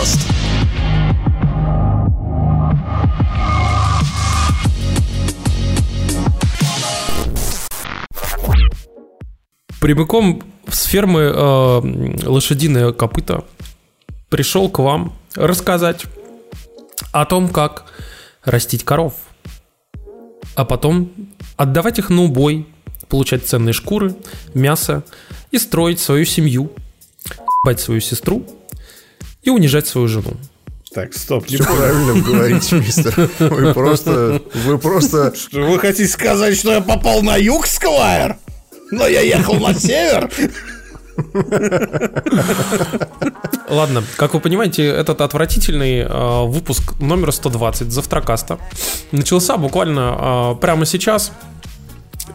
Завтракаст. Прямиком с фермы э, лошадиное копыта пришел к вам рассказать о том, как растить коров, а потом отдавать их на убой, получать ценные шкуры, мясо и строить свою семью, бать свою сестру и унижать свою жену. Так, стоп, Все правильно говорите, мистер. Вы просто... Вы просто... Что, Вы хотите сказать, что я попал на юг, Сквайр? Но я ехал на север? Ладно, как вы понимаете, этот отвратительный э, выпуск номер 120 Завтракаста начался буквально э, прямо сейчас.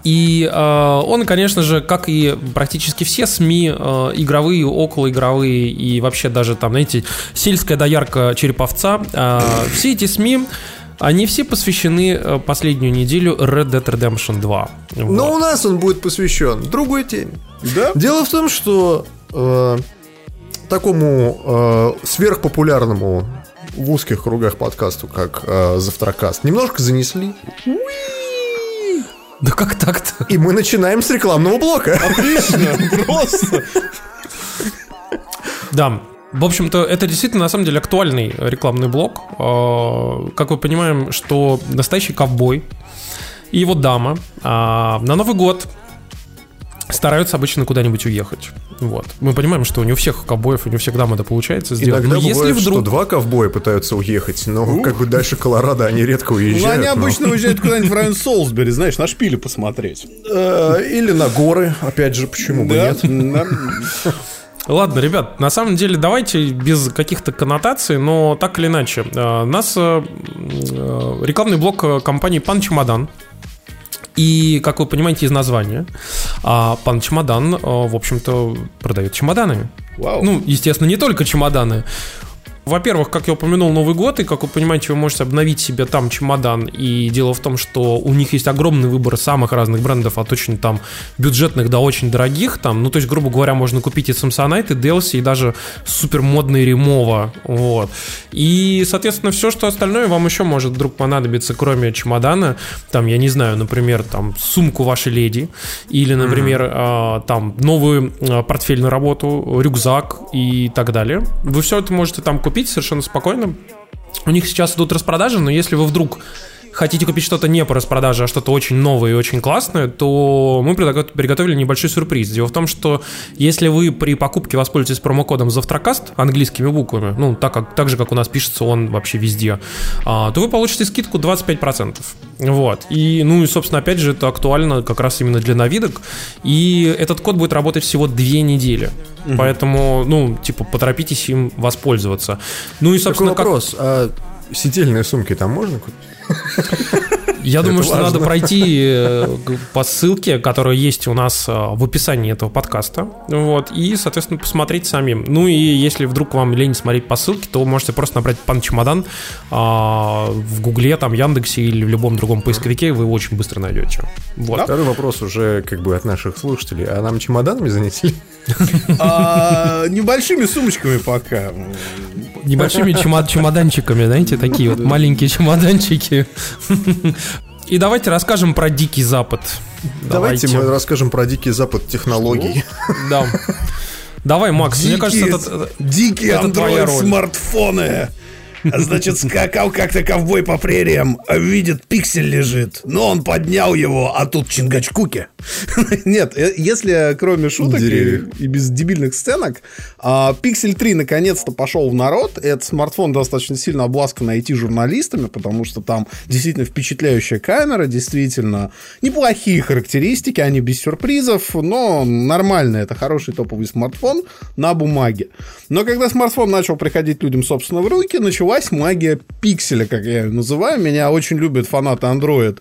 И э, он, конечно же, как и практически все СМИ, э, игровые, околоигровые и вообще даже там, знаете, сельская доярка Череповца, э, все эти СМИ, они все посвящены последнюю неделю Red Dead Redemption 2. Но Вот. у нас он будет посвящен другой теме. Да? Дело в том, что э, такому э, сверхпопулярному в узких кругах подкасту, как э, Завтракаст, немножко занесли. Да как так-то? И мы начинаем с рекламного блока. Отлично, просто. Да. В общем-то, это действительно, на самом деле, актуальный рекламный блок. Э, Как мы понимаем, что настоящий ковбой и его дама а, на Новый год стараются обычно куда-нибудь уехать. Вот. Мы понимаем, что не у всех ковбоев и не дам это получается сделать. Иногда Но если бывает, что вдруг... два ковбоя пытаются уехать, но как бы дальше Колорадо они редко Ну, уезжают. они но- обычно уезжают куда-нибудь в район Солсбери, знаешь, на шпили посмотреть. Э, Или на горы, опять же, почему бы нет? Ладно, ребят, на самом деле давайте без каких-то коннотаций, но так или иначе. э, Нас э, рекламный блок компании Пан Чемодан. И, как вы понимаете из названия, а, Пан Чемодан, э, в общем-то, продает чемоданы. Вау. Ну, естественно, не только чемоданы. Во-первых, как я упомянул, Новый год, и, как вы понимаете, вы можете обновить себе там чемодан. И дело в том, что у них есть огромный выбор самых разных брендов, от очень там бюджетных до очень дорогих. Там, ну, то есть, грубо говоря, можно купить и Samsonite, и Delsi, и даже супер модный Ремова. Вот. И, соответственно, все, что остальное вам еще может вдруг понадобиться, кроме чемодана. Там, я не знаю, например, там сумку вашей леди, или, например, а, там новую а, портфель на работу, рюкзак и так далее. Вы все это можете там купить совершенно спокойно. У них сейчас идут распродажи, но если вы вдруг хотите купить что-то не по распродаже, а что-то очень новое и очень классное, то мы приготовили небольшой сюрприз. Дело в том, что если вы при покупке воспользуетесь промокодом Завтракаст английскими буквами, ну, так, как, так же, как у нас пишется он вообще везде, а, то вы получите скидку 25%. Вот. И, ну, и, собственно, опять же, это актуально как раз именно для новидок. И этот код будет работать всего две недели. Поэтому, ну, типа, поторопитесь им воспользоваться. Ну и, Такой собственно, как... вопрос. А сидельные сумки там можно купить? Я думаю, что надо пройти э, по ссылке, которая есть у нас э, в описании этого подкаста. Вот, и, соответственно, посмотреть самим. Ну и если вдруг вам лень смотреть по ссылке, то вы можете просто набрать пан чемодан а, в Гугле, там, Яндексе или в любом другом поисковике, вы его очень быстро найдете. Вот. Второй вопрос уже как бы от наших слушателей. А нам чемоданами занесли? А, Небольшими сумочками пока. Небольшими чемоданчиками, знаете, такие вот маленькие чемоданчики. И давайте расскажем про Дикий Запад. Давайте мы расскажем про дикий запад технологий. Да. Давай, Макс, мне кажется, Дикие- это... Дикие это твоя роль. смартфоны. А Значит, скакал как-то ковбой по прериям, а видит, пиксель лежит. Но он поднял его, а тут Чингачкуки. Нет, э, если кроме шуток и, и без дебильных сценок, а, Пиксель 3 наконец-то пошел в народ. Этот смартфон достаточно сильно обласкан IT-журналистами, потому что там действительно впечатляющая камера, действительно неплохие характеристики, они без сюрпризов, но нормально, это хороший топовый смартфон на бумаге. Но когда смартфон начал приходить людям, собственно, в руки, началась магия пикселя, как я ее называю. Меня очень любят фанаты Android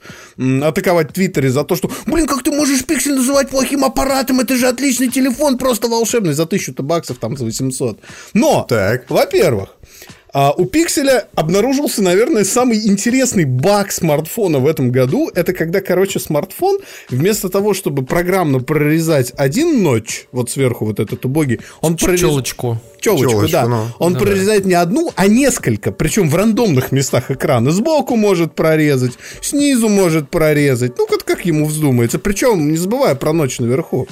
атаковать в Твиттере за то, что, блин, как ты можешь пиксель называть плохим аппаратом? Это же отличный телефон, просто волшебный, за тысячу-то баксов, там, за 800. Но, Так. во-первых, А у Пикселя обнаружился, наверное, самый интересный баг смартфона в этом году. Это когда, короче, смартфон вместо того, чтобы программно прорезать один ночь, вот сверху вот этот убогий, он прорезает... Челочку. Челочку, Челочку, да. ну. Он Ну прорезает не одну, а несколько. Причем в рандомных местах экрана. Сбоку может прорезать, снизу может прорезать. Ну, вот как ему вздумается. Причем, не забывая про ночь наверху.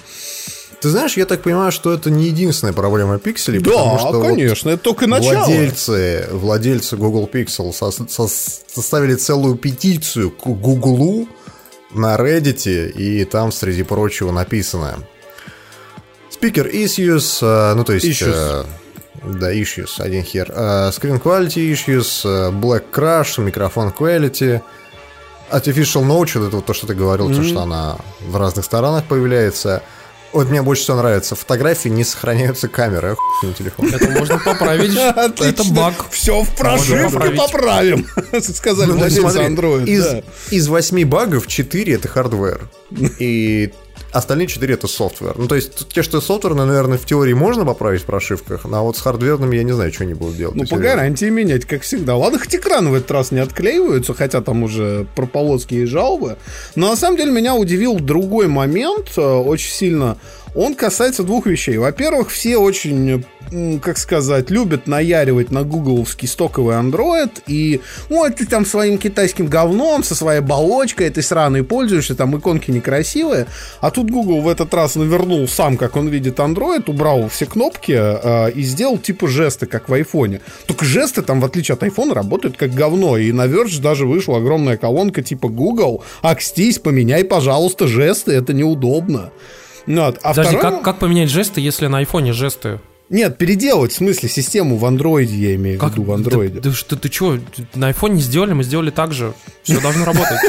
Ты знаешь, я так понимаю, что это не единственная проблема пикселей, Да, потому что вот конечно, это только начало. владельцы, владельцы Google Pixel со- со- составили целую петицию к Google на Reddit, и там, среди прочего, написано Speaker issues, э, ну то есть... Issues. э, да, issues, один хер. Э, Screen quality issues, black crush, microphone quality, artificial notch, это вот то, что ты говорил, то, что она в разных сторонах появляется. Вот мне больше всего нравится. Фотографии не сохраняются камеры. Охуенный телефон. Это можно поправить. Это баг. Все в прошивке поправим. Сказали Ну, владельцы Android. из, 8 багов 4 это hardware. И остальные 4 это software. Ну, то есть, те, что софтверные, наверное, в теории можно поправить в прошивках, а вот с хардверными я не знаю, что они будут делать. Ну, по гарантии менять, как всегда. Ладно, хоть экраны в этот раз не отклеиваются, хотя там уже про полоски и жалобы. Но на самом деле меня удивил другой момент э, очень сильно. Он касается двух вещей. Во-первых, все очень, как сказать, любят наяривать на гугловский стоковый Android. И вот ты там своим китайским говном, со своей оболочкой этой сраной пользуешься, там иконки некрасивые. А тут Google в этот раз навернул сам, как он видит Android, убрал все кнопки э, и сделал типа жесты, как в айфоне. Только жесты там, в отличие от айфона, работают как говно. И на Verge даже вышла огромная колонка типа Google, акстись, поменяй, пожалуйста, жесты, это неудобно. Ну. А Подожди, второй- как, как поменять жесты, если на айфоне жесты? Нет, переделать, в смысле, систему в андроиде, я имею в Как? виду, в андроиде. Да, да что ты что? На айфоне сделали, мы сделали так же. Все должно работать.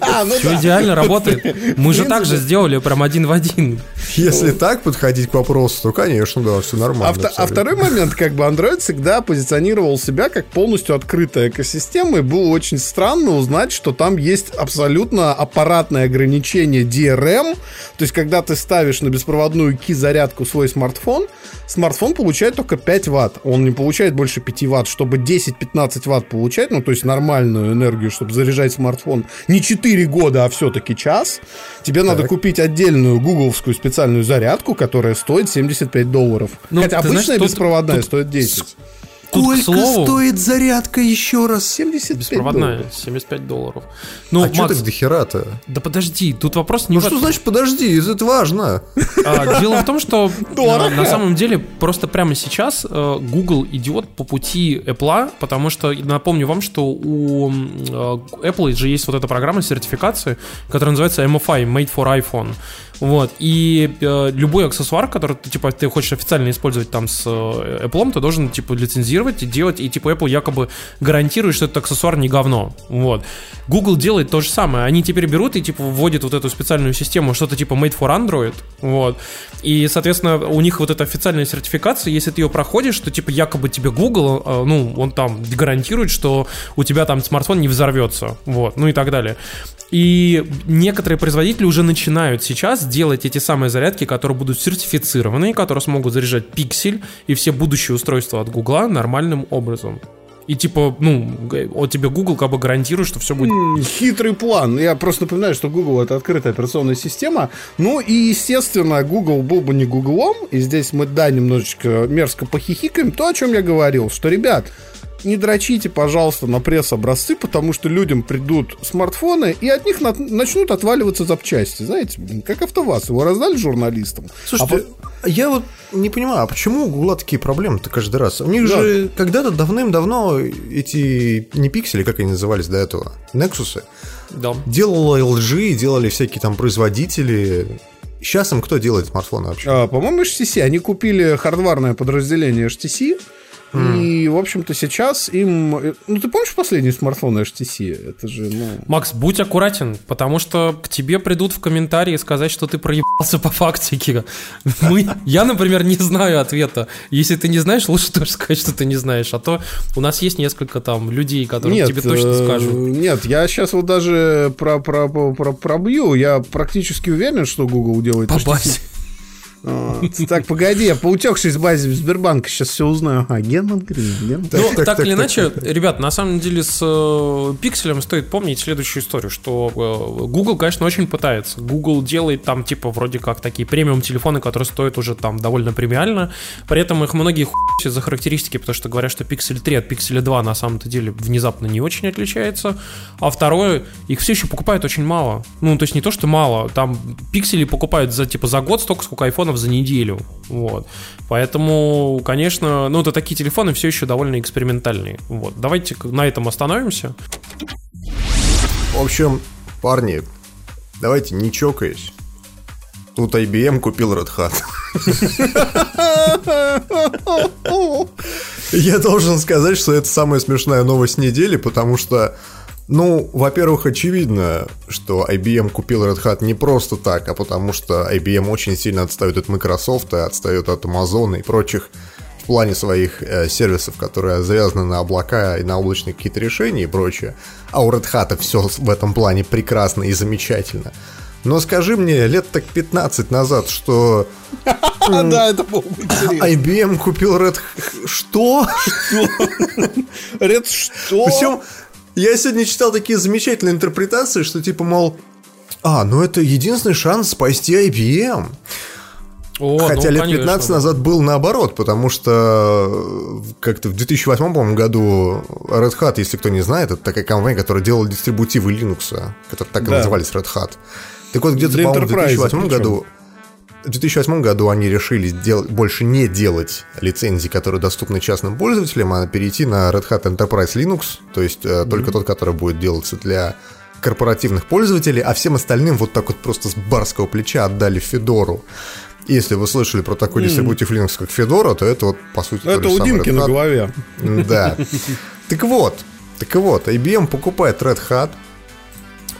А, ну Все идеально работает. Мы же так же сделали, прям один в один. Если так подходить к вопросу, то, конечно, да, все нормально. А, а второй момент, как бы Android всегда позиционировал себя как полностью открытая экосистема, и было очень странно узнать, что там есть абсолютно аппаратное ограничение DRM, то есть когда ты ставишь на беспроводную ки-зарядку свой смартфон, смартфон получает только 5 ватт, он не получает больше 5 ватт, чтобы 10-15 ватт получать, ну то есть нормальную энергию, чтобы заряжать смартфон не 4 года, а все-таки час, тебе надо купить отдельную гугловскую специальную зарядку, которая стоит 75 долларов. Ну, Хотя ты знаешь, обычная тут- беспроводная тут стоит 10. Тут, к слову, зарядка еще раз? 75 беспроводная, долларов. 75 долларов. Ну, а что Макс, так дохера-то? да подожди, тут вопрос не Ну в что значит подожди, это важно. А, Дело в том, что на, на самом деле просто прямо сейчас э, Google идет по пути Apple, потому что напомню вам, что у э, Apple же есть вот эта программа сертификации, которая называется MFI, Made for iPhone. Вот. И э, любой аксессуар, который ты, типа, ты хочешь официально использовать там с э, Apple, ты должен, типа, лицензировать и делать, и, типа, Apple якобы гарантирует, что этот аксессуар не говно. Вот. Google делает то же самое. Они теперь берут и, типа, вводят вот эту специальную систему, что-то типа Made for Android, вот. И, соответственно, у них вот эта официальная сертификация, если ты ее проходишь, то, типа, якобы тебе Google, э, ну, он там гарантирует, что у тебя там смартфон не взорвется, вот, ну и так далее. И некоторые производители уже начинают сейчас делать эти самые зарядки, которые будут сертифицированы, которые смогут заряжать пиксель и все будущие устройства от Гугла нормальным образом. И типа, ну, вот тебе Google как бы гарантирует, что все будет Хитрый план. Я просто напоминаю, что Google это открытая операционная система. Ну и, естественно, Google был бы не Гуглом. И здесь мы, да, немножечко мерзко похихикаем. То, о чем я говорил, что, ребят, не дрочите, пожалуйста, на пресс-образцы, потому что людям придут смартфоны, и от них на- начнут отваливаться запчасти. Знаете, блин, как АвтоВАЗ. Его раздали журналистам. Слушайте, А я вот не понимаю, а почему у Гугла такие проблемы-то каждый раз? У них Да. же когда-то давным-давно эти, не пиксели, как они назывались до этого, Nexus, Да. делала LG, делали всякие там производители. Сейчас им кто делает смартфоны вообще? А, по-моему, HTC. Они купили хардварное подразделение HTC. И, в общем-то, сейчас им... э, Ну, ты помнишь последний смартфон HTC? Это же, ну... Макс, будь аккуратен, потому что к тебе придут в комментарии сказать, что ты проебался по фактике. Мы, я, например, не знаю ответа. Если ты не знаешь, лучше тоже сказать, что ты не знаешь. А то у нас есть несколько там людей, которые тебе точно э, скажут. Нет, я сейчас вот даже про, про, про, про- пробью. Я практически уверен, что Google делает По HTC. Так, погоди, я поутекшись в базе Сбербанка сейчас все узнаю. А, Герман Грин. Герман- Ну, так, или так, иначе, ребят, на самом деле с э, пикселем стоит помнить следующую историю, что э, Google, конечно, очень пытается. Google делает там, типа, вроде как такие премиум телефоны, которые стоят уже там довольно премиально. При этом их многие хуй за характеристики, потому что говорят, что Pixel 3 от Pixel 2 на самом-то деле внезапно не очень отличается. А второе, их все еще покупают очень мало. Ну, то есть не то, что мало, там пиксели покупают за, типа, за год столько, сколько айфонов за неделю. Вот. Поэтому, конечно, ну, это такие телефоны все еще довольно экспериментальные. Вот. Давайте на этом остановимся. В общем, парни, давайте не чокаясь. Тут IBM купил Red Hat. Я должен сказать, что это самая смешная новость недели, потому что, ну, во-первых, очевидно, что IBM купил Red Hat не просто так, а потому что IBM очень сильно отстает от Microsoft, отстает от Amazon и прочих в плане своих э, сервисов, которые завязаны на облака и на облачные какие-то решения и прочее. А у Red Hat все в этом плане прекрасно и замечательно. Но скажи мне, лет так 15 назад, что да, это было бы интересно. IBM купил Red Hat... Что? Ред, что? Причем я сегодня читал такие замечательные интерпретации, что типа, мол, а, ну это единственный шанс спасти IBM. О, Хотя ну, лет конечно, 15 да. назад был наоборот, потому что э, как-то в 2008, по-моему, году Red Hat, если кто не знает, это такая компания, которая делала дистрибутивы Linux, которые так и Да. назывались Red Hat. Так вот, где-то, по-моему, в Enterprise 2008 причем. году в 2008 году они решили дел- больше не делать лицензии, которые доступны частным пользователям, а перейти на Red Hat Enterprise Linux, то есть э, только тот, который будет делаться для корпоративных пользователей, а всем остальным вот так вот просто с барского плеча отдали Федору. Если вы слышали про такой дистрибутив Linux, как Fedora, то это вот, по сути, то Это у Димки на голове. Да. Так вот, так вот, IBM покупает Red Hat.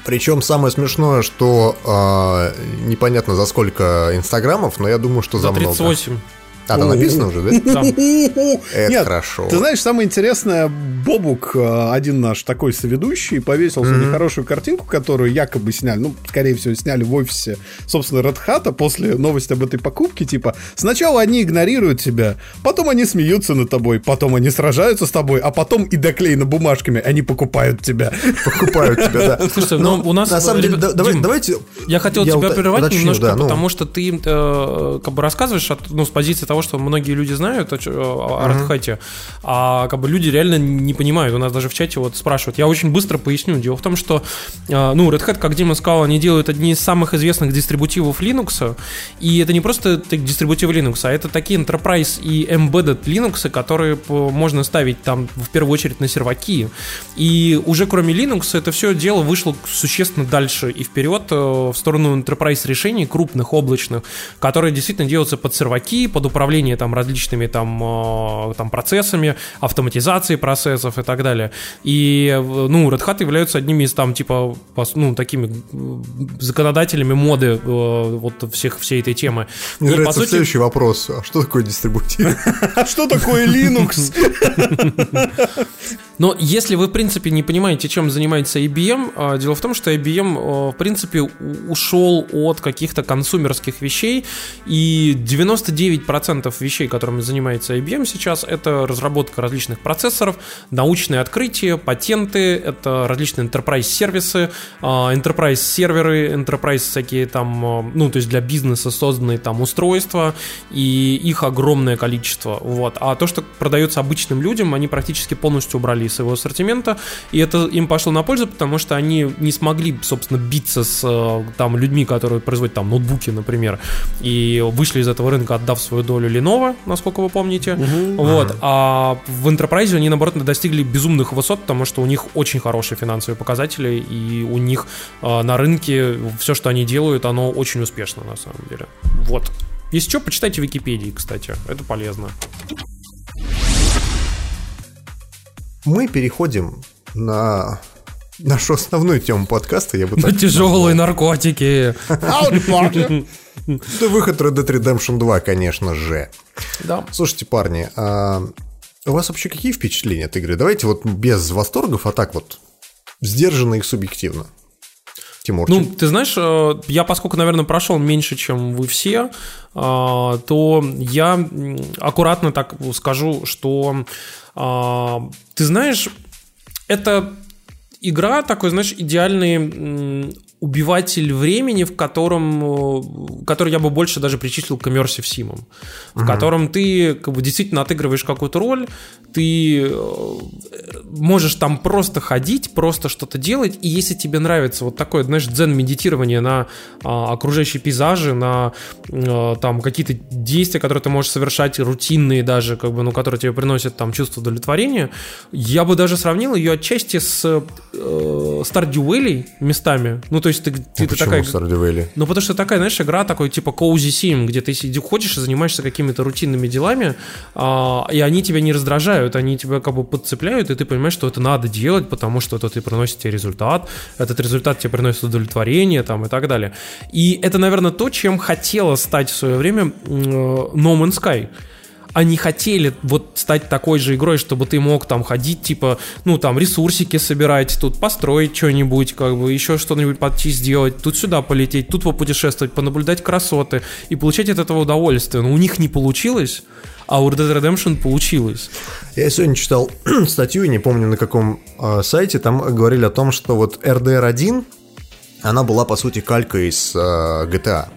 Причем самое смешное, что а, непонятно за сколько инстаграмов, но я думаю, что за, За много. 38. А, там написано уже, да? Да. Это Нет, хорошо. Ты знаешь, самое интересное, Бобук, э, один наш такой соведущий, повесил mm хорошую картинку, которую якобы сняли, ну, скорее всего, сняли в офисе, собственно, Hat после новости об этой покупке, типа, сначала они игнорируют тебя, потом они смеются над тобой, потом они сражаются с тобой, а потом и доклеено бумажками, они покупают тебя. Покупают тебя, да. Слушайте, ну, у нас... На самом деле, давайте... Я хотел тебя прервать немножко, ну. потому что ты э, как бы рассказываешь от, ну, с позиции того, что многие люди знают о, о Hat, а как бы люди реально не понимают. У нас даже в чате вот спрашивают. Я очень быстро поясню. Дело в том, что э, ну, Red Hat, как Дима сказал, они делают одни из самых известных дистрибутивов Linux, и это не просто дистрибутивы Linux, а это такие enterprise и embedded Linux, которые можно ставить там в первую очередь на серваки. И уже кроме Linux это все дело вышло существенно дальше и вперед э, в сторону enterprise решений крупных, облачных, которые действительно делаются под серваки, под управление там различными там, э, там процессами, автоматизацией процессов и так далее. И э, ну, Red Hat являются одними из там типа ну, такими э, законодателями моды вот всех, всей этой темы. И, Мне по нравится сути, следующий вопрос. А что такое дистрибутив? А что такое Linux? Но если вы, в принципе, не понимаете, чем занимается IBM, а, дело в том, что IBM, а, в принципе, ушел от каких-то консумерских вещей, и 99% вещей, которыми занимается IBM сейчас, это разработка различных процессоров, научные открытия, патенты, это различные enterprise-сервисы, а, enterprise-серверы, enterprise всякие там, а, ну, то есть для бизнеса созданные там устройства, и их огромное количество, вот. А то, что продается обычным людям, они практически полностью убрали из своего ассортимента, и это им пошло на пользу, потому что они не смогли, собственно, биться с э, там людьми, которые производят там ноутбуки, например, и вышли из этого рынка, отдав свою долю Lenovo, насколько вы помните, вот. А в Enterprise они, наоборот, достигли безумных высот, потому что у них очень хорошие финансовые показатели, и у них э, на рынке все, что они делают, оно очень успешно, на самом деле. Вот. Если что, почитайте в Википедии, кстати. Это полезно. Мы переходим на нашу основную тему подкаста, я бы так тяжелые наркотики. Это выход Red Dead Redemption 2, конечно же. Да. Слушайте, парни, а у вас вообще какие впечатления от игры? Давайте вот без восторгов, а так вот сдержанно и субъективно. Тимурчик. Ну, ты знаешь, э, я, поскольку, наверное, прошел меньше, чем вы все, э, то я аккуратно так скажу, что э, ты знаешь, это игра такой, знаешь, идеальный убиватель времени, в котором, который я бы больше даже причислил к immersive симам, в угу. котором ты как бы, действительно отыгрываешь какую-то роль, ты э, можешь там просто ходить, просто что-то делать, и если тебе нравится вот такое, знаешь, дзен-медитирование на а, окружающие пейзажи, на а, там какие-то действия, которые ты можешь совершать, рутинные даже, как бы, ну, которые тебе приносят там чувство удовлетворения, я бы даже сравнил ее отчасти с э, Stardew Valley местами, ну, то есть ты, ты, а ты такая... Stardew? Ну, потому что такая, знаешь, игра такой типа cozy sim, где ты ходишь и занимаешься какими-то рутинными делами, а, и они тебя не раздражают, они тебя как бы подцепляют, и ты понимаешь, что это надо делать, потому что это ты приносит тебе результат, этот результат тебе приносит удовлетворение там и так далее. И это, наверное, то, чем хотела стать в свое время No Man's Sky они хотели вот стать такой же игрой, чтобы ты мог там ходить, типа, ну, там, ресурсики собирать, тут построить что-нибудь, как бы, еще что-нибудь подчи сделать, тут сюда полететь, тут попутешествовать, понаблюдать красоты и получать от этого удовольствие. Но у них не получилось, а у Red Dead Redemption получилось. Я сегодня читал статью, не помню на каком э, сайте, там говорили о том, что вот RDR 1, она была по сути калькой из э, GTA.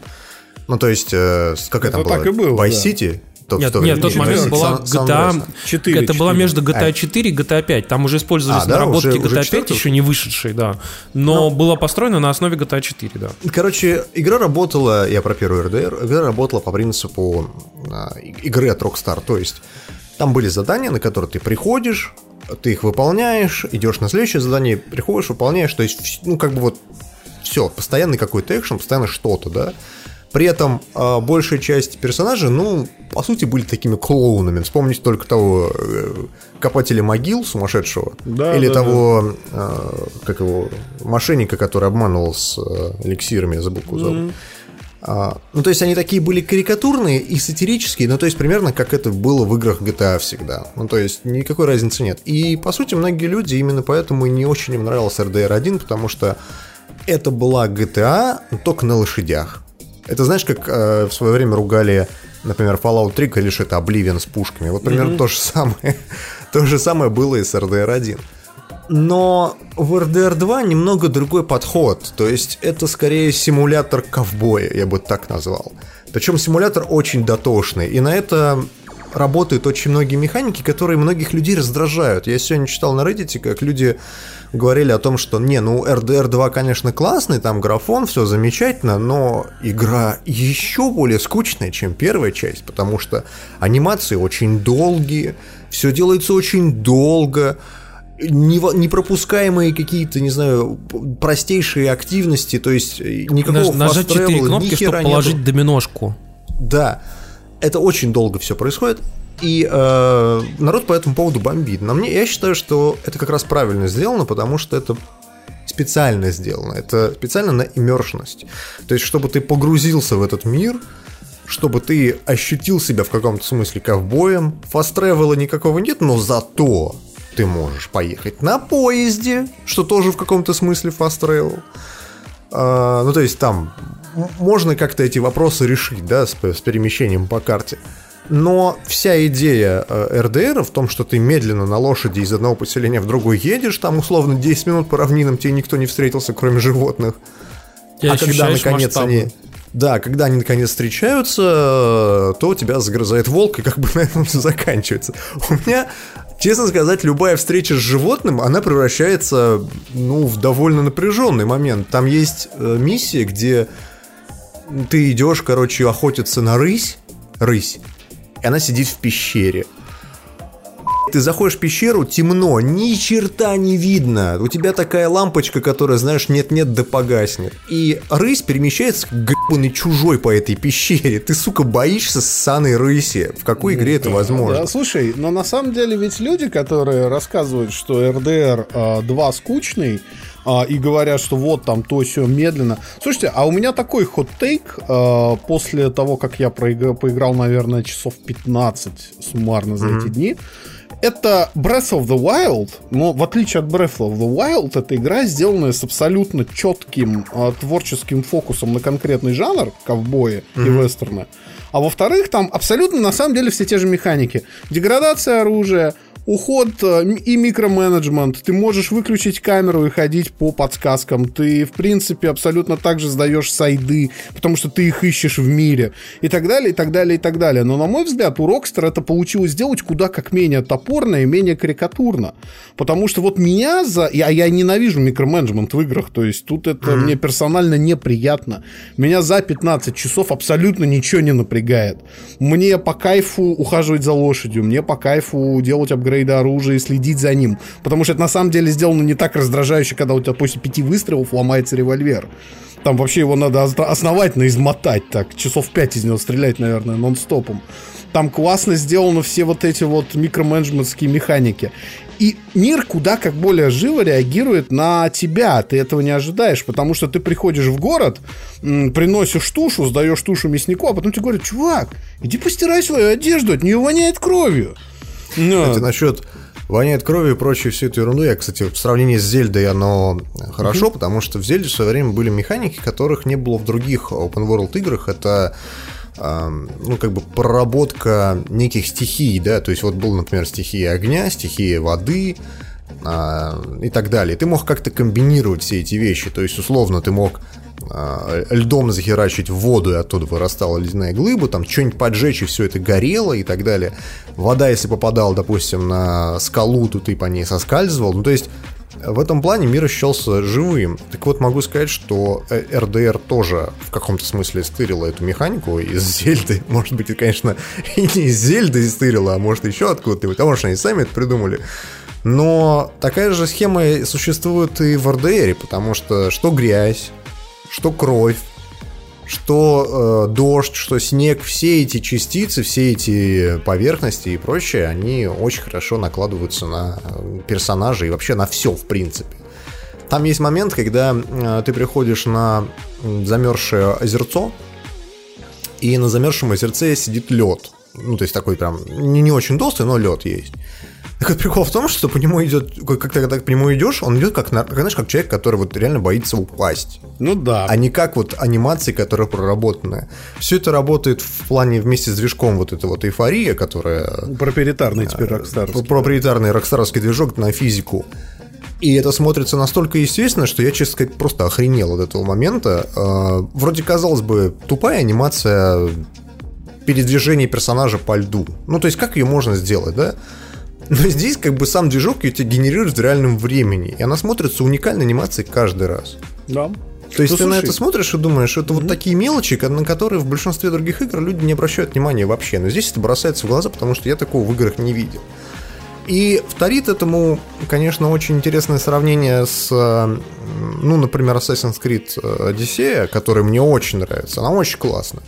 Ну, то есть, э, какая Это там была? так и было, Vice да. City? То, нет, нет, в тот момент была GTA 4. Это была между GTA 4 и GTA 5. Там уже использовались А, да, наработки уже- GTA уже 5, еще не вышедшей, да. Но была построена на основе GTA 4, да. Короче, игра работала, я про первый RDR, игра работала по принципу а, игры от Rockstar, то есть там были задания, на которые ты приходишь, ты их выполняешь, идешь на следующее задание, приходишь, выполняешь, то есть, ну, как бы вот все, постоянный какой-то экшен, постоянно что-то, да. При этом а, большая часть персонажей, ну, по сути, были такими клоунами. Вспомните только того э, копателя могил сумасшедшего. Да, или да, того, а, как его, мошенника, который обманывал с э, эликсирами, я забыл, его зовут. А, ну, то есть они такие были карикатурные и сатирические, ну, то есть примерно как это было в играх GTA всегда. Ну, то есть никакой разницы нет. И, по сути, многие люди именно поэтому и не очень им нравился RDR 1, потому что это была GTA, но только на лошадях. Это знаешь, как э, в свое время ругали, например, Fallout 3, говорили, что это Oblivion с пушками. Вот примерно то же самое. то же самое было и с RDR 1. Но в RDR 2 немного другой подход. То есть это скорее симулятор ковбоя, я бы так назвал. Причем симулятор очень дотошный. И на это работают очень многие механики, которые многих людей раздражают. Я сегодня читал на Reddit, как люди говорили о том, что не, ну RDR 2, конечно, классный, там графон, все замечательно, но игра еще более скучная, чем первая часть, потому что анимации очень долгие, все делается очень долго, непропускаемые какие-то, не знаю, простейшие активности, то есть никакого Наж- нажать fast travel, 4 ни кнопки, чтобы нету. положить доминошку. Да, это очень долго все происходит. И э, народ по этому поводу бомбит. Но мне я считаю, что это как раз правильно сделано, потому что это специально сделано. Это специально на иммершность. То есть, чтобы ты погрузился в этот мир, чтобы ты ощутил себя в каком-то смысле ковбоем. Фаст-тревела никакого нет, но зато ты можешь поехать на поезде, что тоже в каком-то смысле фаст-тревел. Ну, то есть там можно как-то эти вопросы решить, да, с, с перемещением по карте. Но вся идея э, РДР в том, что ты медленно на лошади из одного поселения в другое едешь, там условно 10 минут по равнинам тебе никто не встретился, кроме животных. Ты а когда наконец масштабы. они... Да, когда они наконец встречаются, то тебя загрызает волк, и как бы на этом все заканчивается. У меня, честно сказать, любая встреча с животным, она превращается, ну, в довольно напряженный момент. Там есть э, миссия, где ты идешь, короче, охотиться на рысь, рысь, и она сидит в пещере. Ты заходишь в пещеру, темно, ни черта не видно. У тебя такая лампочка, которая, знаешь, нет-нет да погаснет. И рысь перемещается гребаный чужой по этой пещере. Ты, сука, боишься ссаной рыси. В какой игре это возможно? Да, слушай, но на самом деле ведь люди, которые рассказывают, что RDR 2 скучный, а, и говорят, что вот там то все медленно. Слушайте, а у меня такой хот-тейк а, после того, как я проигра- поиграл, наверное, часов 15 суммарно за эти дни. это Breath of the Wild, но в отличие от Breath of the Wild, эта игра сделанная с абсолютно четким э, творческим фокусом на конкретный жанр, ковбои mm-hmm. и вестерны. А во-вторых, там абсолютно на самом деле все те же механики. Деградация оружия, уход э, и микроменеджмент. Ты можешь выключить камеру и ходить по подсказкам. Ты, в принципе, абсолютно так же сдаешь сайды, потому что ты их ищешь в мире. И так далее, и так далее, и так далее. Но, на мой взгляд, у Rockstar это получилось сделать куда как менее топорно и менее карикатурно. Потому что вот меня за... Я, я ненавижу микроменеджмент в играх. То есть тут это mm-hmm. мне персонально неприятно. Меня за 15 часов абсолютно ничего не напрягает. Мне по кайфу ухаживать за лошадью. Мне по кайфу делать апгрейд апгрейда оружия и следить за ним. Потому что это на самом деле сделано не так раздражающе, когда у тебя после пяти выстрелов ломается револьвер. Там вообще его надо основательно измотать так. Часов пять из него стрелять, наверное, нон-стопом. Там классно сделаны все вот эти вот микроменеджментские механики. И мир куда как более живо реагирует на тебя. Ты этого не ожидаешь, потому что ты приходишь в город, приносишь тушу, сдаешь тушу мяснику, а потом тебе говорят, чувак, иди постирай свою одежду, от нее воняет кровью. Но... Кстати, насчет воняет кровью и прочей всю эту ерунду. Я, кстати, в сравнении с Зельдой оно хорошо, mm-hmm. потому что в Зельде в свое время были механики, которых не было в других open world играх. Это ну, как бы проработка неких стихий, да, то есть вот был, например, стихия огня, стихия воды, а, и так далее. Ты мог как-то комбинировать все эти вещи. То есть, условно, ты мог а, льдом захерачить воду, и оттуда вырастала ледяная глыба, там что-нибудь поджечь, и все это горело и так далее. Вода, если попадала, допустим, на скалу, то ты по ней соскальзывал. Ну, то есть, в этом плане мир ощущался живым. Так вот, могу сказать, что РДР тоже в каком-то смысле стырила эту механику из Зельды. Может быть, конечно, и не из Зельды стырила, а может еще откуда-нибудь. А может, они сами это придумали. Но такая же схема существует и в РДР, потому что что грязь, что кровь, что э, дождь, что снег, все эти частицы, все эти поверхности и прочее, они очень хорошо накладываются на э, персонажа и вообще на все, в принципе. Там есть момент, когда э, ты приходишь на замерзшее озерцо, и на замерзшем озерце сидит лед. Ну, то есть такой прям не, не очень толстый, но лед есть. Так вот прикол в том, что по нему идет, как ты когда по нему идешь, он идет как, знаешь, как человек, который вот реально боится упасть. Ну да. А не как вот анимации, которая проработанная. Все это работает в плане вместе с движком вот эта вот эйфория, которая... Проприетарный теперь рокстаровский. Проприетарный рокстаровский движок на физику. И это смотрится настолько естественно, что я, честно сказать, просто охренел от этого момента. А, вроде, казалось бы, тупая анимация передвижения персонажа по льду. Ну, то есть, как ее можно сделать, да? Но здесь как бы сам движок ее генерирует в реальном времени. И она смотрится уникальной анимацией каждый раз. Да. То есть ну, ты слушай. на это смотришь и думаешь, это mm-hmm. вот такие мелочи, на которые в большинстве других игр люди не обращают внимания вообще. Но здесь это бросается в глаза, потому что я такого в играх не видел. И вторит этому, конечно, очень интересное сравнение с, ну, например, Assassin's Creed Odyssey, который мне очень нравится. Она очень классная.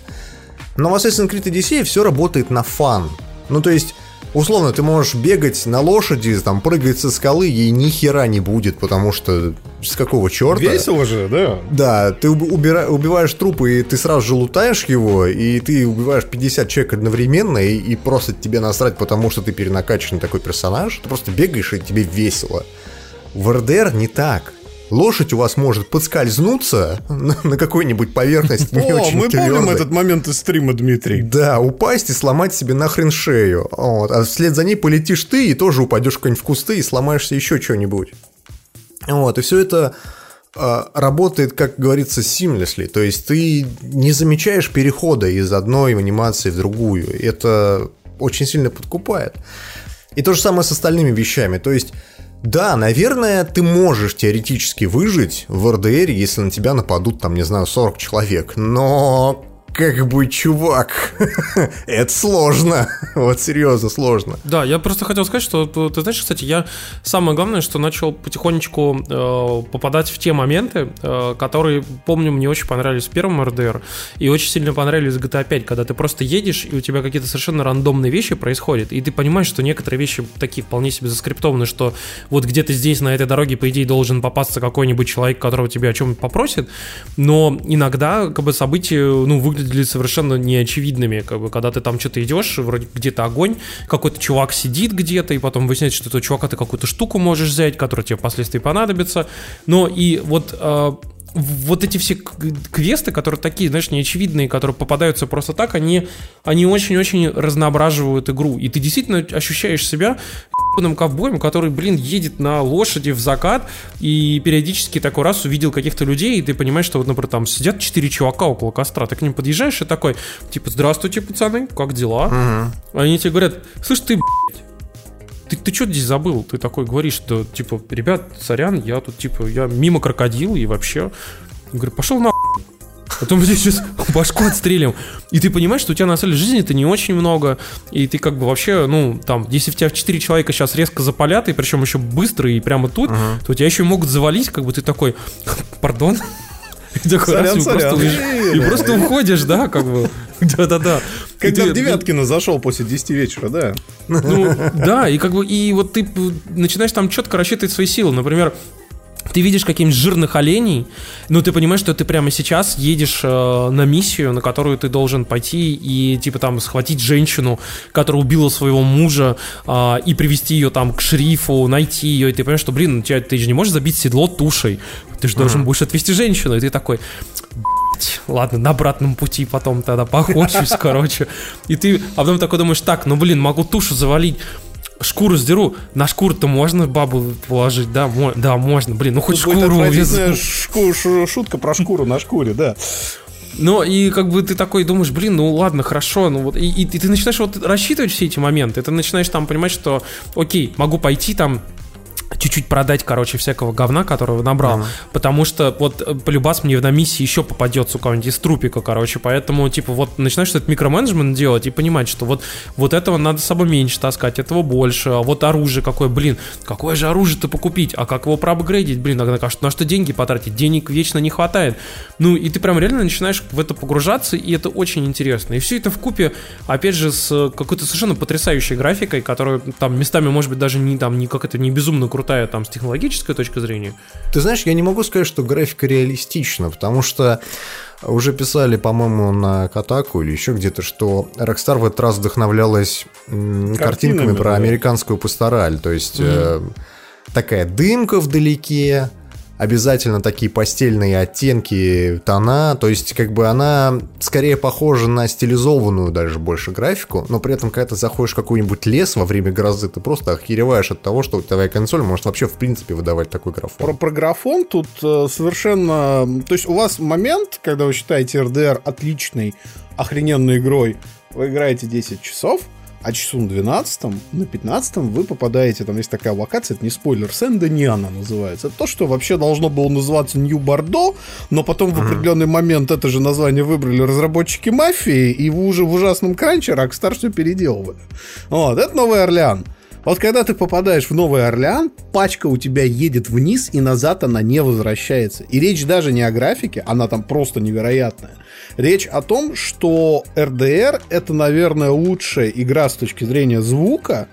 Но в Assassin's Creed Odyssey все работает на фан. Ну, то есть, условно, ты можешь бегать на лошади, там, прыгать со скалы, ей ни хера не будет, потому что с какого черта? Весело же, да. Да, ты убира... убиваешь трупы, и ты сразу же лутаешь его, и ты убиваешь 50 человек одновременно, и, и просто тебе насрать, потому что ты перенакачанный такой персонаж, ты просто бегаешь, и тебе весело. В РДР не так лошадь у вас может подскользнуться на, на какой-нибудь поверхности не О, очень мы твердой. помним этот момент из стрима, Дмитрий. Да, упасть и сломать себе нахрен шею. Вот. А вслед за ней полетишь ты и тоже упадешь в в кусты и сломаешься еще что-нибудь. Вот, и все это э, работает, как говорится, seamlessly. То есть ты не замечаешь перехода из одной анимации в другую. Это очень сильно подкупает. И то же самое с остальными вещами. То есть да, наверное, ты можешь теоретически выжить в РДР, если на тебя нападут, там, не знаю, 40 человек, но как бы, чувак, это сложно. вот серьезно сложно. Да, я просто хотел сказать, что ты знаешь, кстати, я самое главное, что начал потихонечку э, попадать в те моменты, э, которые, помню, мне очень понравились в первом РДР и очень сильно понравились в GTA 5, когда ты просто едешь, и у тебя какие-то совершенно рандомные вещи происходят, и ты понимаешь, что некоторые вещи такие вполне себе заскриптованы, что вот где-то здесь, на этой дороге, по идее, должен попасться какой-нибудь человек, которого тебе о чем попросит, но иногда как бы события, ну, выглядят выглядели совершенно неочевидными, как бы, когда ты там что-то идешь, вроде где-то огонь, какой-то чувак сидит где-то, и потом выясняется, что этого чувака ты какую-то штуку можешь взять, которая тебе впоследствии понадобится. Но и вот э, вот эти все квесты, которые такие, знаешь, неочевидные, которые попадаются просто так, они, они очень-очень разноображивают игру. И ты действительно ощущаешь себя ебаным ковбоем, который, блин, едет на лошади в закат и периодически такой раз увидел каких-то людей, и ты понимаешь, что вот, например, там сидят четыре чувака около костра, ты к ним подъезжаешь и такой, типа, здравствуйте, пацаны, как дела? Угу. Они тебе говорят, слышь, ты, блядь, ты, ты что здесь забыл? Ты такой говоришь, что, типа, ребят, сорян, я тут, типа, я мимо крокодил и вообще... Я говорю, пошел на Потом мы сейчас башку отстрелим. И ты понимаешь, что у тебя на самом деле жизни это не очень много. И ты как бы вообще, ну, там, если в тебя 4 человека сейчас резко запалят, и причем еще быстро и прямо тут, uh-huh. то тебя еще могут завалить, как бы ты такой, пардон, сорян, сорян. И просто уходишь, да, как бы. Да-да-да. Когда в Девяткино зашел после 10 вечера, да. Ну, да, и как бы, и вот ты начинаешь там четко рассчитывать свои силы. Например, ты видишь каких-нибудь жирных оленей, но ты понимаешь, что ты прямо сейчас едешь э, на миссию, на которую ты должен пойти и типа там схватить женщину, которая убила своего мужа, э, и привести ее там к шерифу, найти ее, и ты понимаешь, что, блин, тебя, ты же не можешь забить седло тушей, ты же должен будешь отвести женщину, и ты такой, ладно, на обратном пути потом тогда поохочусь, короче. И ты, а потом такой думаешь, так, ну блин, могу тушу завалить шкуру сдеру, на шкуру-то можно бабу положить, да, мо- да, можно, блин, ну хоть Тут шкуру увезу. Шку- шутка про шкуру на шкуре, да. Но и как бы ты такой думаешь, блин, ну ладно, хорошо, ну вот, и, и, и ты начинаешь вот рассчитывать все эти моменты, ты начинаешь там понимать, что, окей, могу пойти там чуть-чуть продать, короче, всякого говна, которого набрал. Uh-huh. Потому что вот э, полюбас мне на миссии еще попадется у кого-нибудь из трупика, короче. Поэтому, типа, вот начинаешь этот микроменеджмент делать и понимать, что вот, вот этого надо с собой меньше таскать, этого больше. А вот оружие какое, блин, какое же оружие-то покупить? А как его проапгрейдить? Блин, а на, на что деньги потратить? Денег вечно не хватает. Ну, и ты прям реально начинаешь в это погружаться, и это очень интересно. И все это в купе, опять же, с какой-то совершенно потрясающей графикой, которая там местами, может быть, даже не там, не как это не безумно крутая, крутая там с технологической точки зрения. Ты знаешь, я не могу сказать, что графика реалистична, потому что уже писали, по-моему, на Катаку или еще где-то, что Rockstar в этот раз вдохновлялась картинками, картинками про да. американскую пастораль. То есть mm-hmm. э, такая дымка вдалеке, обязательно такие постельные оттенки, тона, то есть как бы она скорее похожа на стилизованную даже больше графику, но при этом, когда ты заходишь в какой-нибудь лес во время грозы, ты просто охереваешь от того, что твоя консоль может вообще в принципе выдавать такой графон. Про, про графон тут э, совершенно... То есть у вас момент, когда вы считаете RDR отличной, охрененной игрой, вы играете 10 часов, а часу на 12 на 15 вы попадаете, там есть такая локация, это не спойлер, Сен-Дени называется. Это то, что вообще должно было называться Нью-Бордо, но потом в определенный момент это же название выбрали разработчики мафии, и в уже в ужасном кранче Rockstar все переделывали. Вот, это Новый Орлеан. Вот когда ты попадаешь в Новый Орлеан, пачка у тебя едет вниз, и назад она не возвращается. И речь даже не о графике, она там просто невероятная. Речь о том, что RDR это, наверное, лучшая игра с точки зрения звука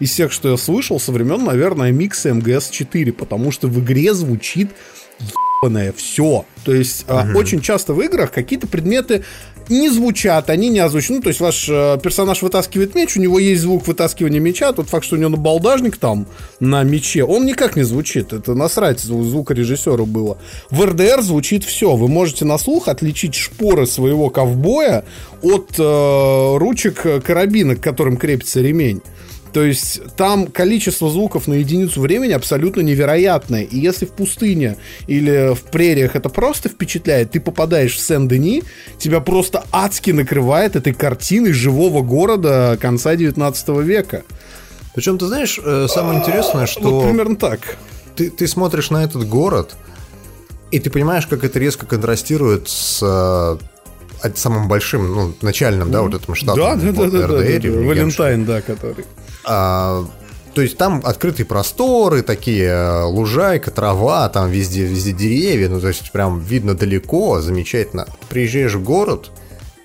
из всех, что я слышал, со времен, наверное, микса MGS4, потому что в игре звучит ебаное все. То есть угу. очень часто в играх какие-то предметы не звучат, они не озвучены. Ну, то есть ваш э, персонаж вытаскивает меч, у него есть звук вытаскивания меча, тот факт, что у него набалдажник там на мече, он никак не звучит. Это насрать звукорежиссеру было. В РДР звучит все. Вы можете на слух отличить шпоры своего ковбоя от э, ручек карабина, к которым крепится ремень. То есть там количество звуков на единицу времени абсолютно невероятное. И если в пустыне или в прериях это просто впечатляет, ты попадаешь в Сен-Дени, тебя просто адски накрывает этой картиной живого города конца 19 века. Причем, ты знаешь, э, самое интересное, что... Вот примерно так. Ты, ты смотришь на этот город, и ты понимаешь, как это резко контрастирует с э, самым большим, ну, начальным, да, вот этим штатом. Да, да, да, да, да, да, Валентайн, да, который. А, то есть там открытые просторы, такие э, лужайка, трава, там везде, везде деревья, ну то есть прям видно далеко, замечательно. Приезжаешь в город,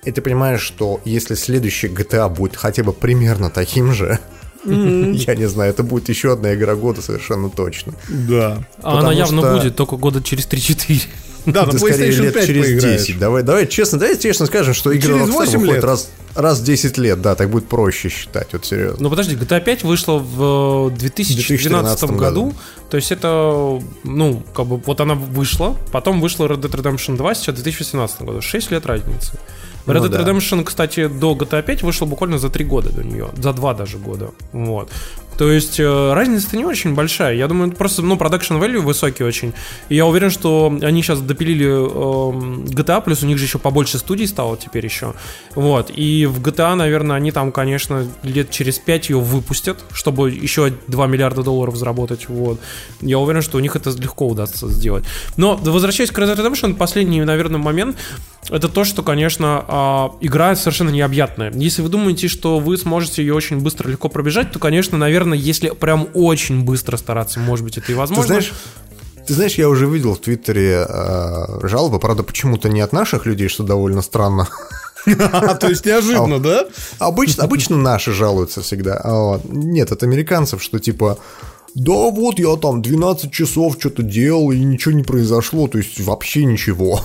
и ты понимаешь, что если следующий GTA будет хотя бы примерно таким же, Mm-hmm. Я не знаю, это будет еще одна игра года совершенно точно. Да. А она явно что... будет только года через 3-4. Да, на PlayStation лет 5 через поиграешь. 10. Давай, давай честно, давай честно скажем, что игры Через Rockstar 8 выходят лет. раз, раз в 10 лет, да, так будет проще считать, вот серьезно. Ну подожди, GTA 5 вышла в э, 2012 2013 году. году. То есть это, ну, как бы, вот она вышла, потом вышла Red Dead Redemption 2, сейчас 2018 году. 6 лет разницы. Red Ну Dead да. Redemption, кстати, до GTA 5 вышла буквально за 3 года до нее. За 2 даже года. Вот. То есть э, разница-то не очень большая. Я думаю, просто, ну, production value высокий очень. И я уверен, что они сейчас допилили эм, GTA, плюс у них же еще побольше студий стало теперь еще. Вот. И в GTA, наверное, они там, конечно, лет через 5 ее выпустят, чтобы еще 2 миллиарда долларов заработать. Вот. Я уверен, что у них это легко удастся сделать. Но возвращаясь к Red Dead Redemption, последний, наверное, момент это то, что, конечно, а, игра совершенно необъятная. Если вы думаете, что вы сможете ее очень быстро, легко пробежать, то, конечно, наверное, если прям очень быстро стараться, может быть, это и возможно. Ты знаешь, ты знаешь, я уже видел в Твиттере э, жалобы, правда, почему-то не от наших людей, что довольно странно. А, то есть неожиданно, да? Обычно, обычно наши жалуются всегда. А Нет, от американцев, что типа да вот я там 12 часов что-то делал, и ничего не произошло, то есть вообще ничего.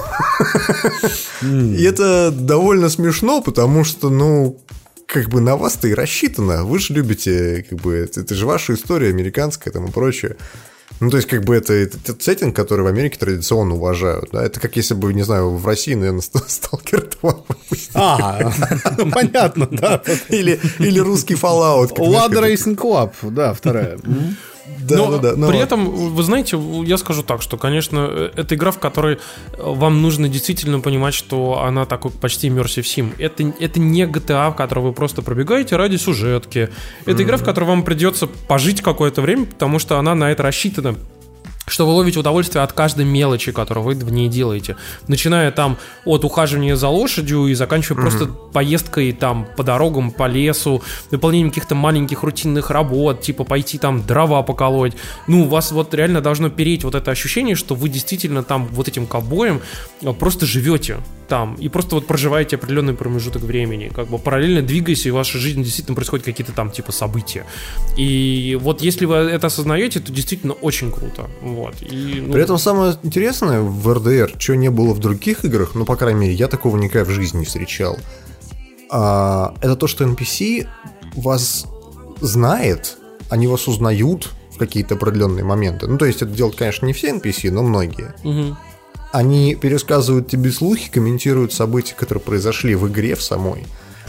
И это довольно смешно, потому что, ну, как бы на вас-то и рассчитано. Вы же любите, как бы, это, это же ваша история американская там и прочее. Ну, то есть, как бы это, это тот сеттинг, который в Америке традиционно уважают. Да? Это как если бы, не знаю, в России, наверное, Сталкер 2 выпустили. А, ну, понятно, да. Или, или русский Fallout. как- Racing Club, да, вторая. Да, Но да, да. ну при этом, вы знаете, я скажу так, что, конечно, э, это игра, в которой э, вам нужно действительно понимать, что она такой почти immersive sim. Это, это не GTA, в которой вы просто пробегаете ради сюжетки. Это игра, в которой вам придется пожить какое-то время, потому что она на это рассчитана что вы ловите удовольствие от каждой мелочи, которую вы в ней делаете. Начиная там от ухаживания за лошадью и заканчивая просто поездкой там по дорогам, по лесу, выполнением каких-то маленьких рутинных работ, типа пойти там дрова поколоть. Ну, у вас вот реально должно переть вот это ощущение, что вы действительно там вот этим ковбоем а, просто живете там и просто вот проживаете определенный промежуток времени, как бы параллельно двигаясь, и в вашей жизни действительно происходят какие-то там типа события. И вот если вы это осознаете, то действительно очень круто. Вот. И, ну, При этом самое интересное в РДР, чего не было в других играх, ну, по крайней мере, я такого никогда в жизни не встречал, а, это то, что NPC вас знает, они вас узнают в какие-то определенные моменты. Ну, то есть это делают, конечно, не все NPC, но многие. мгм. Они пересказывают тебе слухи, комментируют события, которые произошли в игре в самой.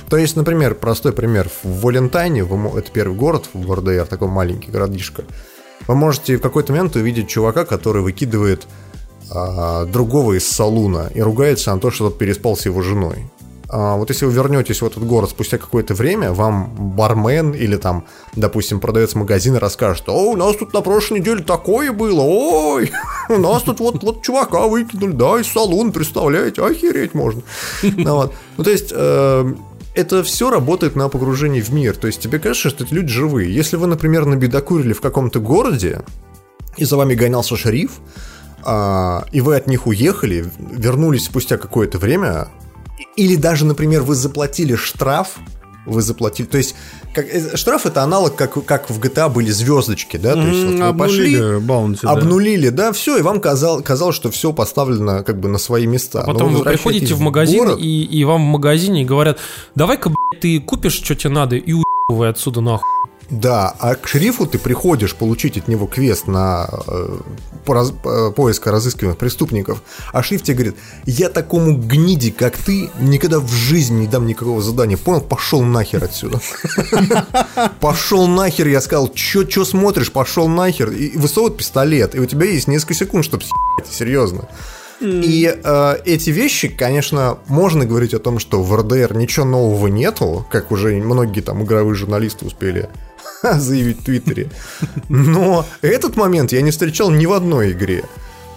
То есть, например, простой пример. В Валентайне, это первый город в РДР, такой маленький городишко, вы можете в какой-то момент увидеть чувака, который выкидывает а, другого из салуна и ругается на то, что тот переспал с его женой. А, вот если вы вернетесь в этот город спустя какое-то время, вам бармен или там, допустим, продавец магазина расскажет, о, у нас тут на прошлой неделе такое было, ой, у нас тут вот, вот чувака выкинули, да, из салона, представляете, охереть можно. Ну, вот. Ну, то есть, э, это все работает на погружении в мир. То есть тебе кажется, что эти люди живые. Если вы, например, набедокурили в каком-то городе, и за вами гонялся шериф, а, и вы от них уехали, вернулись спустя какое-то время, или даже, например, вы заплатили штраф, вы заплатили, то есть как, э, штраф это аналог, как, как в GTA были звездочки, да, то есть вот вы пошли, Обнулили баунти, да. обнулили, да, все, и вам казал, казалось, что все поставлено как бы на свои места. Но Потом вы приходите в магазин, город, и, и вам в магазине говорят, давай-ка, блядь, ты купишь, что тебе надо, и уебывай отсюда нахуй. Да, а к шерифу ты приходишь получить от него квест на э, по раз- э, поиск разыскиваемых преступников, а шериф тебе говорит, я такому гниде, как ты, никогда в жизни не дам никакого задания, понял? Пошел нахер отсюда. Пошел нахер, я сказал, чё, чё смотришь, пошел нахер, и высовывает пистолет, и у тебя есть несколько секунд, чтобы съебать, серьезно. И э, эти вещи, конечно, можно говорить о том, что в РДР ничего нового нету, как уже многие там игровые журналисты успели заявить в Твиттере. Но этот момент я не встречал ни в одной игре.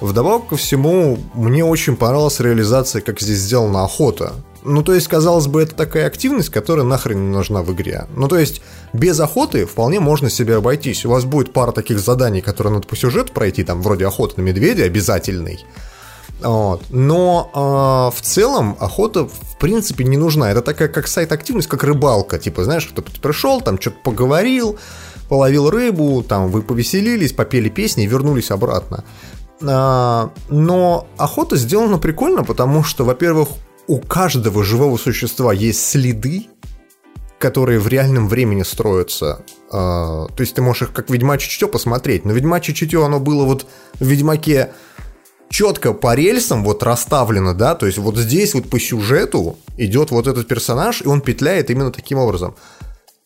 Вдобавок ко всему, мне очень понравилась реализация, как здесь сделана охота. Ну, то есть, казалось бы, это такая активность, которая нахрен не нужна в игре. Ну, то есть, без охоты вполне можно себе обойтись. У вас будет пара таких заданий, которые надо по сюжету пройти, там, вроде охоты на медведя обязательный. Вот. Но э, в целом охота в принципе не нужна. Это такая как сайт-активность, как рыбалка. Типа, знаешь, кто пришел, там что-то поговорил, половил рыбу, там вы повеселились, попели песни и вернулись обратно. А, но охота сделана прикольно, потому что, во-первых, у каждого живого существа есть следы, которые в реальном времени строятся. А, то есть ты можешь их как Ведьмачье чутье посмотреть. Но Ведьмачье чутье, оно было вот в Ведьмаке четко по рельсам вот расставлено, да, то есть вот здесь вот по сюжету идет вот этот персонаж, и он петляет именно таким образом.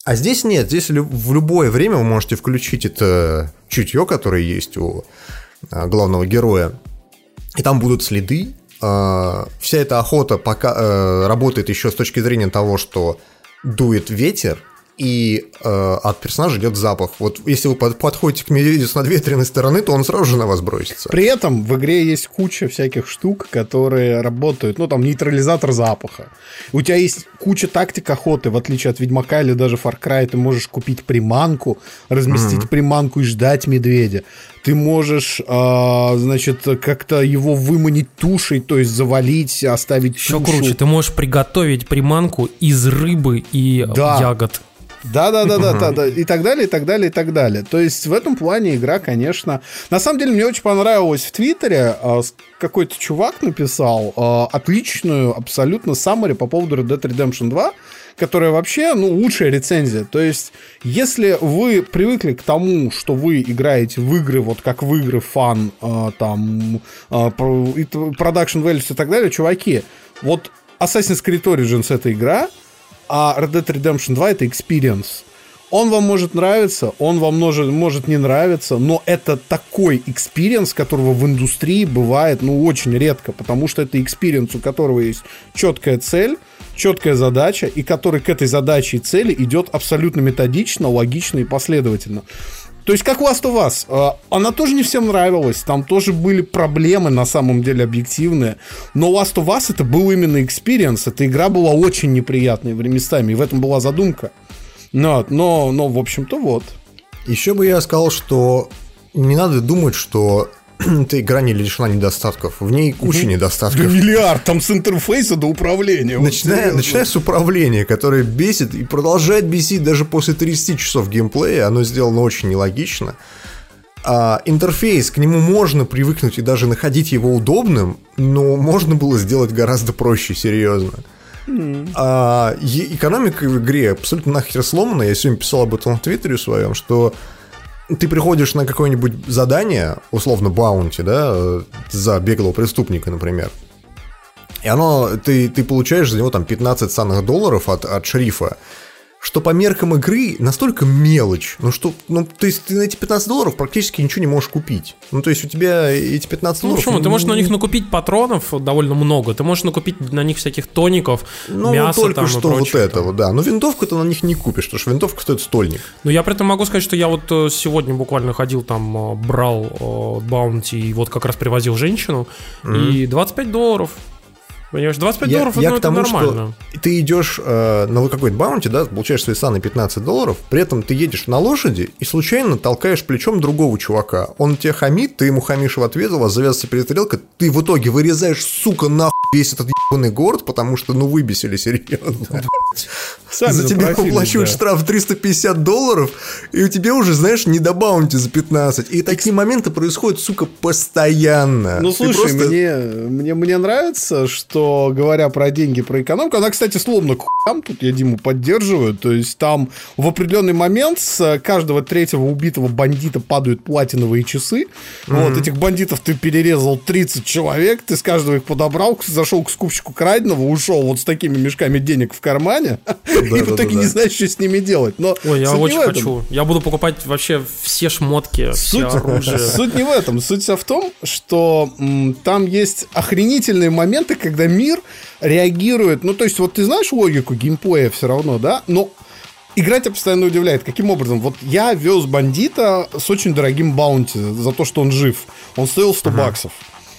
А здесь нет, здесь в любое время вы можете включить это чутье, которое есть у а, главного героя, и там будут следы. А, вся эта охота пока э, работает еще с точки зрения того, что дует ветер, и э, от персонажа идет запах. Вот если вы под, подходите к медведю с надветренной стороны, то он сразу же на вас бросится. При этом в игре есть куча всяких штук, которые работают, ну, там, нейтрализатор запаха. У тебя есть куча тактик охоты, в отличие от Ведьмака или даже Far Cry, ты можешь купить приманку, разместить mm-hmm. приманку и ждать медведя. Ты можешь, э, значит, как-то его выманить тушей, то есть завалить, оставить Еще тушу. круче, ты можешь приготовить приманку из рыбы и да. ягод. Да, да, да, да, да, да, и так далее, и так далее, и так далее. То есть в этом плане игра, конечно. На самом деле мне очень понравилось в Твиттере а, какой-то чувак написал а, отличную абсолютно саммари по поводу Red Dead Redemption 2, которая вообще, ну, лучшая рецензия. То есть, если вы привыкли к тому, что вы играете в игры, вот как в игры фан, э, там, э, production values и так далее, чуваки, вот Assassin's Creed Origins это игра, а Red Dead Redemption 2 это experience. Он вам может нравиться, он вам может, может не нравиться, но это такой experience, которого в индустрии бывает, ну, очень редко, потому что это experience, у которого есть четкая цель, четкая задача, и который к этой задаче и цели идет абсолютно методично, логично и последовательно. То есть, как Last of а, она тоже не всем нравилась, там тоже были проблемы, на самом деле, объективные, но Last of Us это был именно experience, эта игра была очень неприятной местами, и в этом была задумка. Но, но, но в общем-то, вот. Еще бы я сказал, что не надо думать, что эта игра не лишена недостатков. В ней куча угу. недостатков. Да миллиард, там с интерфейса до управления. Начиная, вот начиная с управления, которое бесит и продолжает бесить даже после 30 часов геймплея. Оно сделано очень нелогично. А, интерфейс, к нему можно привыкнуть и даже находить его удобным, но можно было сделать гораздо проще, серьезно. Mm. А, экономика в игре абсолютно нахер сломана. Я сегодня писал об этом в Твиттере своем, что ты приходишь на какое-нибудь задание, условно баунти, да, за беглого преступника, например, и оно, ты, ты получаешь за него там 15 санных долларов от, от шерифа, что по меркам игры настолько мелочь, ну что, ну, то есть ты на эти 15 долларов практически ничего не можешь купить. Ну, то есть у тебя эти 15 ну, долларов... почему? Ты можешь на них накупить патронов довольно много, ты можешь накупить на них всяких тоников, ну, мяса только там что вот этого, да. Но винтовку ты на них не купишь, потому что винтовка стоит стольник. Ну, я при этом могу сказать, что я вот э, сегодня буквально ходил там, э, брал э, баунти и вот как раз привозил женщину, mm-hmm. и 25 долларов Понимаешь, 25 я, долларов я ну, к тому, это нормально. Что ты идешь э, на какой-то баунти, да, получаешь свои саны 15 долларов, при этом ты едешь на лошади и случайно толкаешь плечом другого чувака. Он тебе хамит, ты ему хамишь в ответ, у вас завязывается перестрелка, ты в итоге вырезаешь, сука, нахуй весь этот ебаный город, потому что, ну, выбесили серьезно. Сами за тебя уплачивают да. штраф 350 долларов, и у тебя уже, знаешь, не до баунти за 15. И такие моменты происходят, сука, постоянно. Ну, слушай, просто... мне, мне, мне нравится, что, говоря про деньги, про экономику, она, кстати, словно к хуям, тут я Диму поддерживаю, то есть там в определенный момент с каждого третьего убитого бандита падают платиновые часы. Mm-hmm. Вот, этих бандитов ты перерезал 30 человек, ты с каждого их подобрал, зашел к скупщику краденого, ушел вот с такими мешками денег в кармане, и в итоге не знаешь, что с ними делать. Но Ой, я очень хочу. Я буду покупать вообще все шмотки, суть, все оружие. Суть не в этом. Суть в том, что там есть охренительные моменты, когда мир реагирует. Ну, то есть, вот ты знаешь логику геймплея все равно, да? Но Игра тебя постоянно удивляет. Каким образом? Вот я вез бандита с очень дорогим баунти за то, что он жив. Он стоил 100 uh-huh. баксов.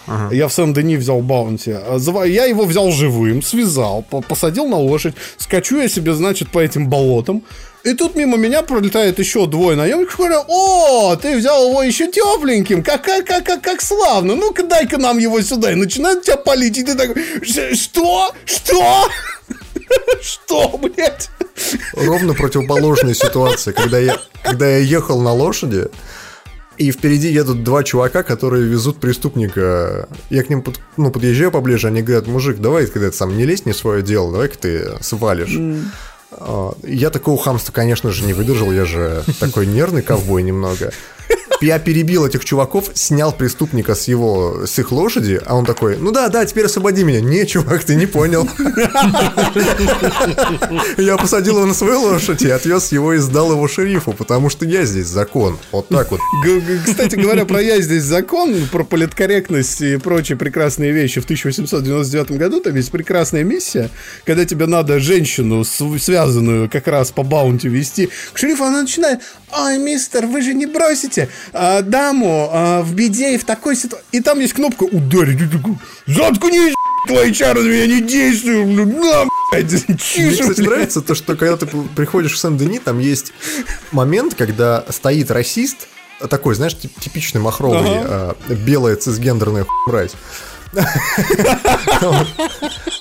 Ага. Я в Сен-Дени взял баунти. Я его взял живым, связал, посадил на лошадь. Скачу я себе, значит, по этим болотам. И тут мимо меня пролетает еще двое наемников, говорят, о, ты взял его еще тепленьким, как, как, как, как, как славно, ну-ка дай-ка нам его сюда. И начинают тебя палить, и ты такой, что? Что? Что, блядь? Ровно противоположная ситуация, когда я, когда я ехал на лошади, И впереди едут два чувака, которые везут преступника. Я к ним под, ну, подъезжаю поближе, они говорят, мужик, давай, когда ты сам не лезь, не свое дело, давай-ка ты свалишь. Mm. Я такого хамства, конечно же, не выдержал, я же такой нервный ковбой немного я перебил этих чуваков, снял преступника с его, с их лошади, а он такой, ну да, да, теперь освободи меня. Не, чувак, ты не понял. Я посадил его на свою лошадь и отвез его и сдал его шерифу, потому что я здесь закон. Вот так вот. Кстати говоря, про «я здесь закон», про политкорректность и прочие прекрасные вещи в 1899 году, там есть прекрасная миссия, когда тебе надо женщину, связанную как раз по баунти вести, к шерифу она начинает, ой, мистер, вы же не бросите а, даму а, в беде и в такой ситуации. И там есть кнопка ударить. Заткнись, твои чары на меня не действуют. На, блядь, Мне, кстати, нравится то, что когда ты приходишь в Сен-Дени, там есть момент, когда стоит расист, такой, знаешь, типичный махровый, ага. а, белая цисгендерная мразь.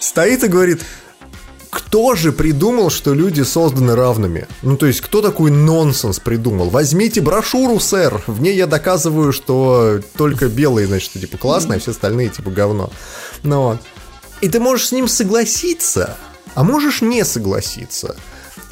Стоит и говорит, кто же придумал, что люди созданы равными? Ну, то есть, кто такой нонсенс придумал? Возьмите брошюру, сэр. В ней я доказываю, что только белые, значит, типа, классные, а все остальные, типа, говно. Ну вот. И ты можешь с ним согласиться, а можешь не согласиться.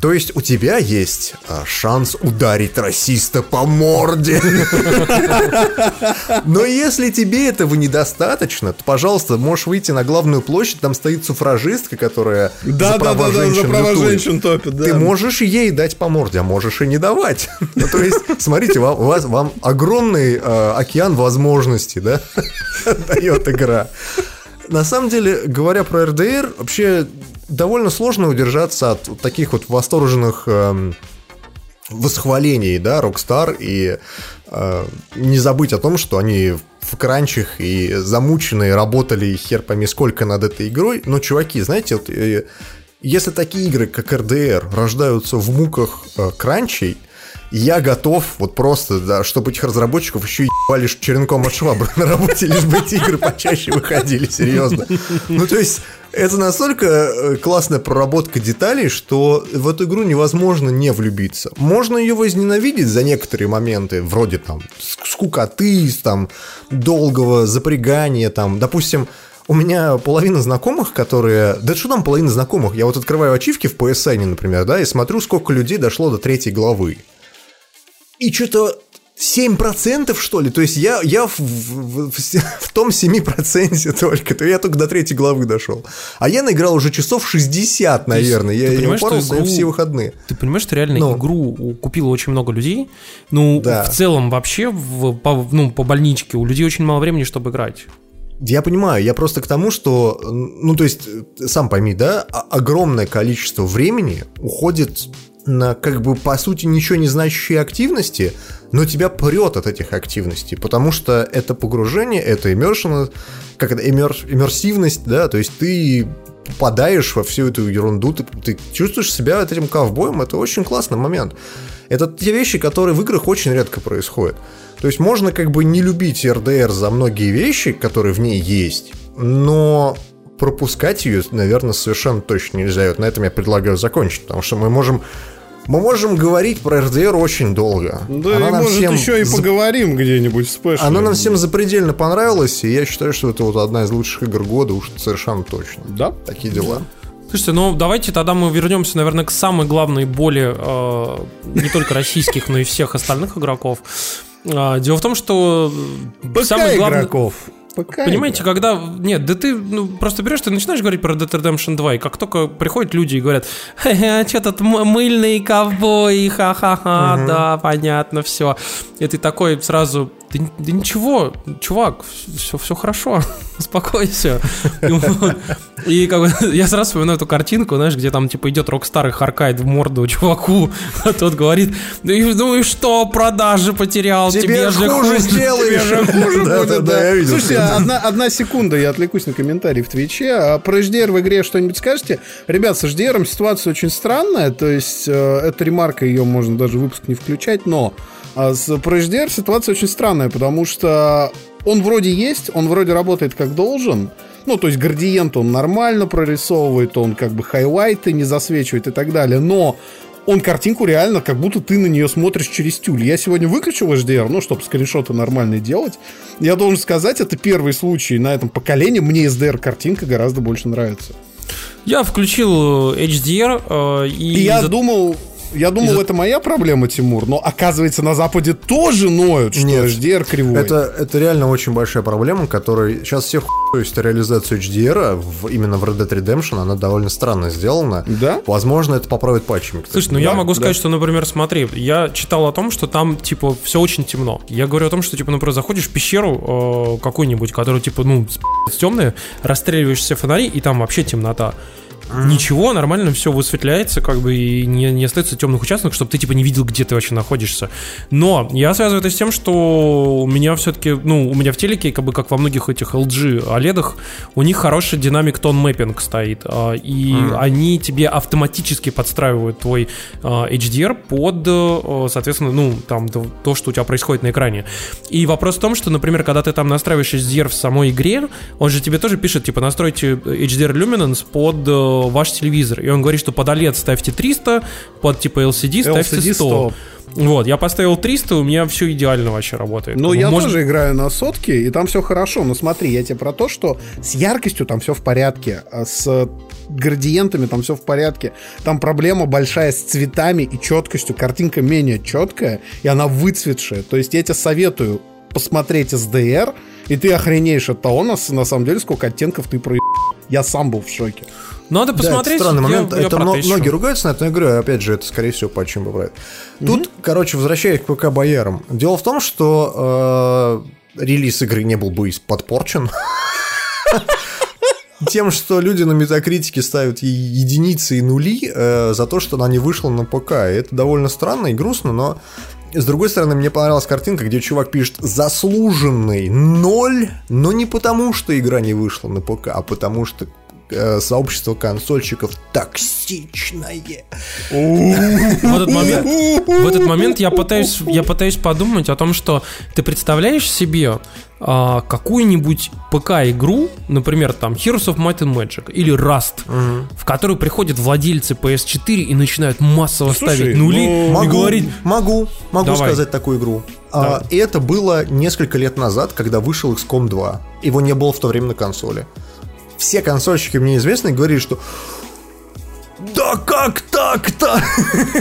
То есть у тебя есть а, шанс ударить расиста по морде. Но если тебе этого недостаточно, то, пожалуйста, можешь выйти на главную площадь, там стоит суфражистка, которая да, за права да, да, женщин, за права женщин топит. Да. Ты можешь ей дать по морде, а можешь и не давать. ну, то есть, смотрите, вам, у вас, вам огромный э, океан возможностей, да, дает игра. На самом деле, говоря про РДР, вообще довольно сложно удержаться от таких вот восторженных эм, восхвалений, да, Rockstar, и э, не забыть о том, что они в кранчах и замученные работали хер пойми сколько над этой игрой. Но, чуваки, знаете, вот, э, если такие игры, как RDR, рождаются в муках э, кранчей, я готов вот просто, да, чтобы этих разработчиков еще ебали черенком от швабры на работе, лишь бы эти игры почаще выходили, серьезно. Ну, то есть, это настолько э, классная проработка деталей, что в эту игру невозможно не влюбиться. Можно ее возненавидеть за некоторые моменты, вроде там скукоты, там долгого запрягания, там, допустим, у меня половина знакомых, которые... Да что там половина знакомых? Я вот открываю ачивки в PSN, например, да, и смотрю, сколько людей дошло до третьей главы. И что-то 7% что ли? То есть я, я в, в, в, в том 7% только, то я только до третьей главы дошел. А я наиграл уже часов 60, наверное. Ты, я, ты я упоролся игру, все выходные. Ты понимаешь, что реально ну, игру купило очень много людей. Ну, да. в целом вообще в, по, ну, по больничке у людей очень мало времени, чтобы играть. Я понимаю, я просто к тому, что, ну, то есть, сам пойми, да, огромное количество времени уходит как бы, по сути, ничего не значащие активности, но тебя прет от этих активностей, потому что это погружение, это immersion, как это, иммер, иммерсивность, да, то есть ты попадаешь во всю эту ерунду, ты, ты чувствуешь себя этим ковбоем, это очень классный момент. Это те вещи, которые в играх очень редко происходят. То есть можно как бы не любить РДР за многие вещи, которые в ней есть, но пропускать ее, наверное, совершенно точно нельзя. И вот на этом я предлагаю закончить, потому что мы можем мы можем говорить про РДР очень долго. Да, Она и может всем еще и за... поговорим где-нибудь в спешле. Она нам всем запредельно понравилась, и я считаю, что это вот одна из лучших игр года, уж совершенно точно. Да? Такие дела. Да. Слушайте, ну давайте тогда мы вернемся, наверное, к самой главной боли э, не только российских, но и всех остальных игроков. Э, дело в том, что ПК самый главный... игроков. ПК Понимаете, игра. когда... Нет, да ты ну, просто берешь, ты начинаешь говорить про Dead Redemption 2, и как только приходят люди и говорят, а что тут мыльный ковбой, ха-ха-ха, угу. да, понятно, все. И ты такой сразу, да, да ничего, чувак, все, все хорошо, успокойся. И как бы, я сразу вспоминаю эту картинку, знаешь, где там типа идет рок-стар и харкает в морду чуваку, а тот говорит, ну и, ну и что, продажи потерял, тебе, тебе же хуже сделаешь. Тебе же хуже будет, да. Слушайте, одна, одна секунда, я отвлекусь на комментарий в Твиче. А про HDR в игре что-нибудь скажете? Ребят, с HDR ситуация очень странная, то есть э, эта ремарка, ее можно даже выпуск не включать, но а с ProHDR ситуация очень странная, потому что он вроде есть, он вроде работает как должен, ну, то есть градиент он нормально прорисовывает, он как бы хайлайты не засвечивает и так далее, но он картинку реально, как будто ты на нее смотришь через тюль. Я сегодня выключил HDR, ну, чтобы скриншоты нормальные делать. Я должен сказать, это первый случай на этом поколении. Мне SDR-картинка гораздо больше нравится. Я включил HDR э, и... И я думал, я думал, Из... это моя проблема, Тимур, но оказывается на Западе тоже ноют, что Нет, HDR кривой. Это, это реально очень большая проблема, которая сейчас всех то есть реализацию HDR в, именно в Red Dead Redemption, она довольно странно сделана. Да? Возможно, это поправит патчами. Кстати. Слушай, ну да, я могу да. сказать, что, например, смотри, я читал о том, что там, типа, все очень темно. Я говорю о том, что, типа, например, заходишь в пещеру э, какую-нибудь, которая, типа, ну, темная, расстреливаешь все фонари, и там вообще темнота. Ничего, нормально все высветляется, как бы, и не, не остается темных участков, чтобы ты, типа, не видел, где ты вообще находишься. Но я связываю это с тем, что у меня все-таки, ну, у меня в телеке, как бы, как во многих этих LG OLED, у них хороший динамик тон мэппинг стоит, а, и mm. они тебе автоматически подстраивают твой а, HDR под, э, соответственно, ну, там, то, что у тебя происходит на экране. И вопрос в том, что, например, когда ты там настраиваешь HDR в самой игре, он же тебе тоже пишет, типа, настройте HDR Luminance под э, ваш телевизор. И он говорит, что под OLED ставьте 300, под типа LCD ставьте LCD 100. 100. Вот, я поставил 300, у меня все идеально вообще работает. Ну, я Может... тоже играю на сотке, и там все хорошо. Но смотри, я тебе про то, что с яркостью там все в порядке, а с градиентами там все в порядке. Там проблема большая с цветами и четкостью. Картинка менее четкая, и она выцветшая. То есть я тебе советую посмотреть SDR, и ты охренеешь от того, на, на самом деле, сколько оттенков ты проебал. Я сам был в шоке. Надо посмотреть. Да, это странный момент. Я, это я многие ругаются на это, но я говорю, опять же, это, скорее всего, по чем поправит. Тут, mm короче, возвращаясь к ПК Боярам. Дело в том, что э, релиз игры не был бы подпорчен. Тем, что люди на метакритике ставят единицы и нули э, за то, что она не вышла на ПК. И это довольно странно и грустно, но с другой стороны, мне понравилась картинка, где чувак пишет заслуженный ноль, но не потому, что игра не вышла на ПК, а потому что сообщество консольщиков токсичное. В этот момент, в этот момент я пытаюсь, я пытаюсь подумать о том, что ты представляешь себе а, какую-нибудь ПК-игру, например, там Heroes of Might and Magic или Rust, угу. в которую приходят владельцы PS4 и начинают массово Слушай, ставить нули ну, и могу, говорить... Могу, могу Давай. сказать такую игру. А, и это было несколько лет назад, когда вышел XCOM 2. Его не было в то время на консоли все консольщики мне известны говорили, что да как так-то?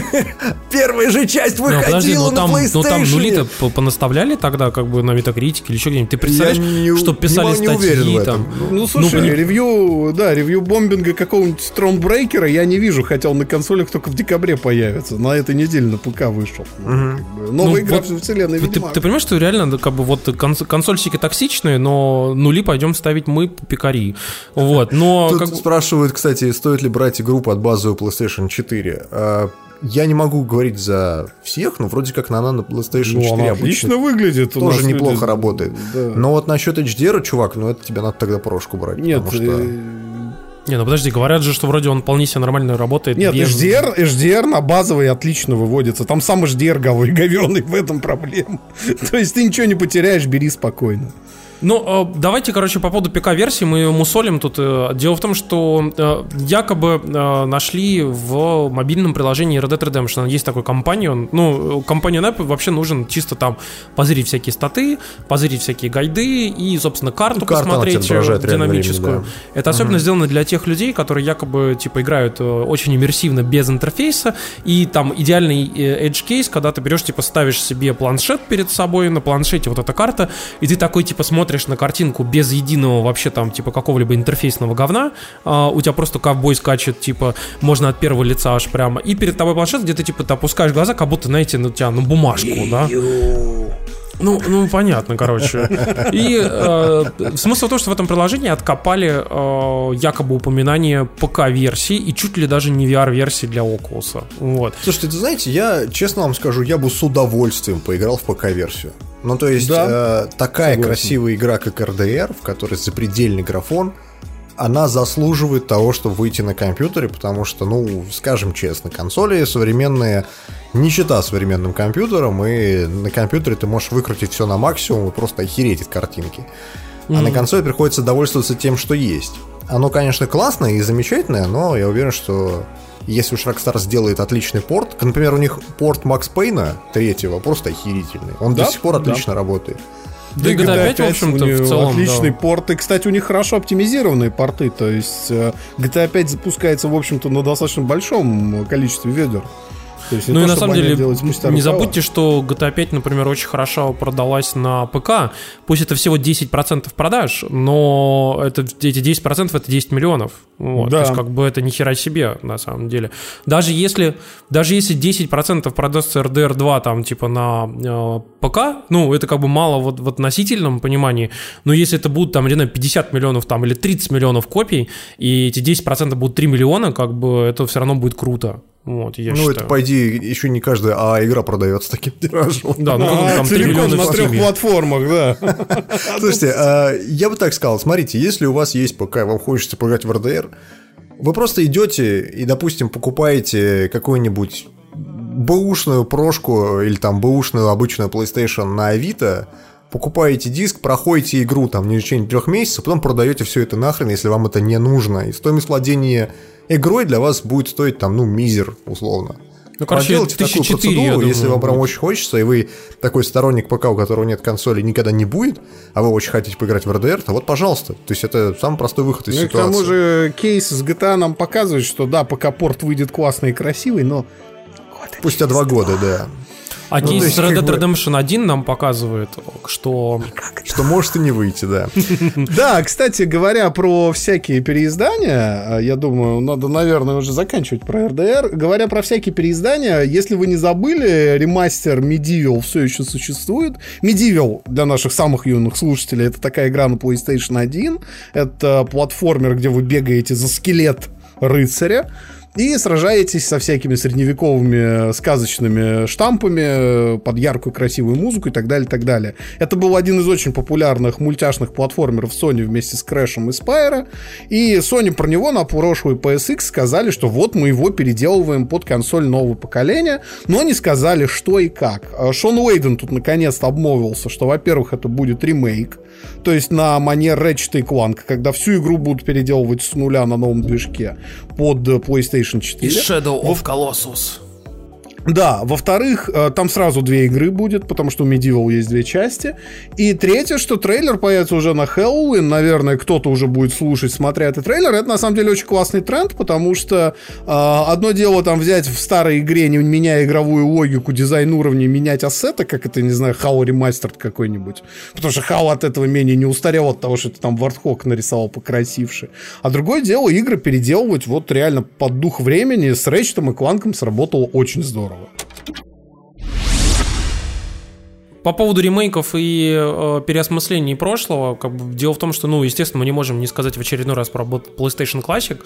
Первая же часть ну, выходила подожди, ну, там, на PlayStation. Ну там нули-то понаставляли тогда как бы на метакритике или еще где-нибудь. Ты представляешь, не, что писали не, не статьи там? Ну, слушай, ну, ревью, да, ревью бомбинга какого-нибудь Стронгбрейкера я не вижу, хотя он на консолях только в декабре появится. На этой неделе на ПК вышел. Угу. Новая ну, игра вот, в вселенной ты, ты, понимаешь, что реально как бы вот конс- консольщики токсичные, но нули пойдем ставить мы, пикари. Вот, но... Тут как... спрашивают, кстати, стоит ли брать игру под базовую PlayStation 4. А, я не могу говорить за всех, но вроде как она на PlayStation ну, 4 она отлично выглядит. Тоже неплохо люди... работает. Да. Но вот насчет HDR, чувак, ну это тебе надо тогда прошку брать. Нет, потому что... Э, не, ну подожди, говорят же, что вроде он вполне себе нормально работает. Нет, без... HDR, HDR на базовый отлично выводится. Там сам HDR говёный, в этом проблема. То есть ты ничего не потеряешь, бери спокойно. Ну, э, давайте, короче, по поводу ПК-версии мы мусолим тут. Э, дело в том, что э, якобы нашли в мобильном приложении Red Dead Redemption. Есть такой компаньон. Ну, компаньон App вообще нужен чисто там позырить всякие статы, позырить всякие гайды и, собственно, карту Карта посмотреть динамическую. Времени, да. Это особенно угу. сделано для тех людей, которые якобы, типа, играют очень иммерсивно, без интерфейса. И там идеальный edge case, когда ты берешь, типа, ставишь себе планшет перед собой, на планшете вот эта карта, и ты такой, типа, смотришь смотришь на картинку без единого вообще там типа какого-либо интерфейсного говна, а, у тебя просто ковбой скачет, типа, можно от первого лица аж прямо, и перед тобой планшет, где ты типа ты опускаешь глаза, как будто, знаете, на тебя на бумажку, да? Ну, ну, понятно, короче. И э, смысл в том, что в этом приложении откопали э, якобы упоминание ПК-версии и чуть ли даже не VR-версии для Oculus. Вот. Слушайте, ты знаете, я, честно вам скажу, я бы с удовольствием поиграл в ПК-версию. Ну, то есть, да. э, такая Согласен. красивая игра, как RDR, в которой запредельный графон, она заслуживает того, чтобы выйти на компьютере, потому что, ну, скажем честно, консоли современные не чита современным компьютером, и на компьютере ты можешь выкрутить все на максимум и просто охереть от картинки. Mm. А на консоли приходится довольствоваться тем, что есть. Оно, конечно, классное и замечательное, но я уверен, что если уж Rockstar сделает отличный порт, например, у них порт Макс Пейна третьего просто охерительный. Он да? до сих пор отлично да. работает. Да и GTA 5, в общем-то, в целом, отличный да. порт. И, кстати, у них хорошо оптимизированные порты. То есть GTA 5 запускается, в общем-то, на достаточно большом количестве ведер. То есть ну и то, на самом деле, не забудьте, что GTA 5, например, очень хорошо продалась на ПК. Пусть это всего 10% продаж, но это, эти 10% это 10 миллионов. Вот, да. То есть как бы это ни хера себе на самом деле. Даже если, даже если 10% продастся RDR 2 там типа на э, ПК, ну это как бы мало вот в относительном понимании, но если это будут там, не знаю, 50 миллионов там или 30 миллионов копий, и эти 10% будут 3 миллиона, как бы это все равно будет круто. Вот, я ну, считаю. это, по идее, еще не каждая а игра продается таким тиражом. Да, ну, а, там 3 миллиона на трех платформах, да. Слушайте, а, я бы так сказал, смотрите, если у вас есть ПК, вам хочется поиграть в RDR, вы просто идете и, допустим, покупаете какую-нибудь бэушную прошку или там бэушную обычную PlayStation на Авито, покупаете диск, проходите игру там не в течение трех месяцев, потом продаете все это нахрен, если вам это не нужно. И стоимость владения игрой для вас будет стоить там, ну, мизер, условно. Ну, короче, Проделайте такую процедуру, думаю, если вам прям очень хочется, и вы такой сторонник ПК, у которого нет консоли, никогда не будет, а вы очень хотите поиграть в RDR, то вот, пожалуйста. То есть это самый простой выход из ну, ситуации. к тому же кейс с GTA нам показывает, что да, пока порт выйдет классный и красивый, но... Спустя два года, да. А ну, кейс Red Dead Redemption 1 нам показывает, что... Что может и не выйти, да. Да, кстати говоря, про всякие переиздания, я думаю, надо, наверное, уже заканчивать про RDR. Говоря про всякие переиздания, если вы не забыли, ремастер Medieval все еще существует. Medieval, для наших самых юных слушателей, это такая игра на PlayStation 1. Это платформер, где вы бегаете за скелет рыцаря и сражаетесь со всякими средневековыми сказочными штампами под яркую красивую музыку и так далее, так далее. Это был один из очень популярных мультяшных платформеров Sony вместе с Crash'ом и Spyro, и Sony про него на прошлый PSX сказали, что вот мы его переделываем под консоль нового поколения, но не сказали, что и как. А Шон Уэйден тут наконец-то обмолвился, что, во-первых, это будет ремейк, то есть на манер Ratchet Clank, когда всю игру будут переделывать с нуля на новом движке под PlayStation 4. И Shadow of Colossus. Да, во-вторых, э, там сразу две игры будет, потому что у Medieval есть две части. И третье, что трейлер появится уже на Хэллоуин. Наверное, кто-то уже будет слушать, смотря этот трейлер. Это на самом деле очень классный тренд, потому что э, одно дело там взять в старой игре, не меняя игровую логику, дизайн уровня, менять ассеты, как это, не знаю, Хау ремастер какой-нибудь. Потому что Хау от этого менее не устарел от того, что ты там Вартхок нарисовал покрасивше. А другое дело, игры переделывать вот реально под дух времени с Рэчетом и Кланком сработало очень здорово здорово. По поводу ремейков и э, переосмыслений прошлого, как бы, дело в том, что, ну, естественно, мы не можем не сказать в очередной раз про PlayStation Classic.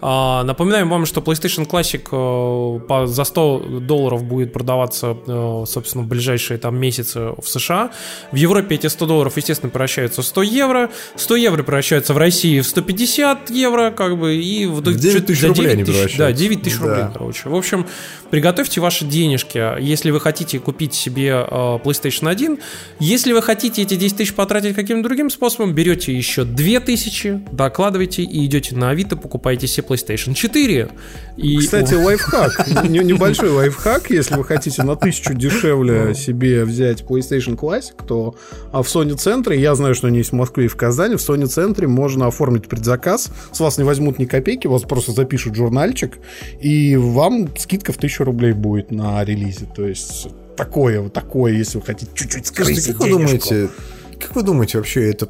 А, напоминаем вам, что PlayStation Classic э, по, за 100 долларов будет продаваться, э, собственно, в ближайшие там месяцы в США. В Европе эти 100 долларов, естественно, превращаются в 100 евро. 100 евро превращаются в России в 150 евро, как бы, и в 9 тысяч рублей 9 тысяч, Да, 9 тысяч да. рублей, короче. В общем, приготовьте ваши денежки, если вы хотите купить себе PlayStation PlayStation 1. Если вы хотите эти 10 тысяч потратить каким-то другим способом, берете еще 2 тысячи, докладываете и идете на Авито, покупаете себе PlayStation 4. И... Кстати, лайфхак, небольшой лайфхак, если вы хотите на тысячу дешевле себе взять PlayStation Classic, то а в Sony центре, я знаю, что они есть в Москве и в Казани, в Sony центре можно оформить предзаказ, с вас не возьмут ни копейки, вас просто запишут журнальчик, и вам скидка в тысячу рублей будет на релизе, то есть такое, вот такое, если вы хотите чуть-чуть скрыть как вы думаете, как вы думаете вообще это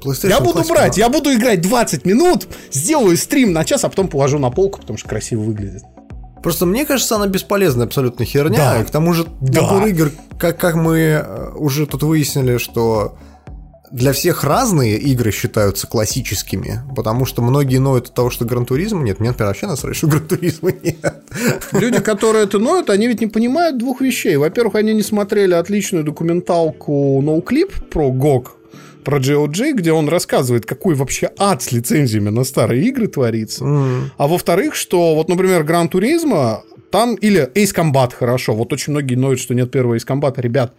PlayStation я буду брать, я буду играть 20 минут, сделаю стрим на час, а потом положу на полку, потому что красиво выглядит. Просто мне кажется, она бесполезная абсолютно херня. Да. И к тому же да. набор игр, как, как мы э, уже тут выяснили, что для всех разные игры считаются классическими, потому что многие ноют от того, что Gran Turismo нет. Мне, например, вообще насрать, что Гран Туризма нет. Люди, которые это ноют, они ведь не понимают двух вещей. Во-первых, они не смотрели отличную документалку Noclip про GOG, про GOG, где он рассказывает, какой вообще ад с лицензиями на старые игры творится. Mm. А во-вторых, что вот, например, Gran Turismo там или Ace Combat хорошо. Вот очень многие ноют, что нет первого Ace Combat. Ребят,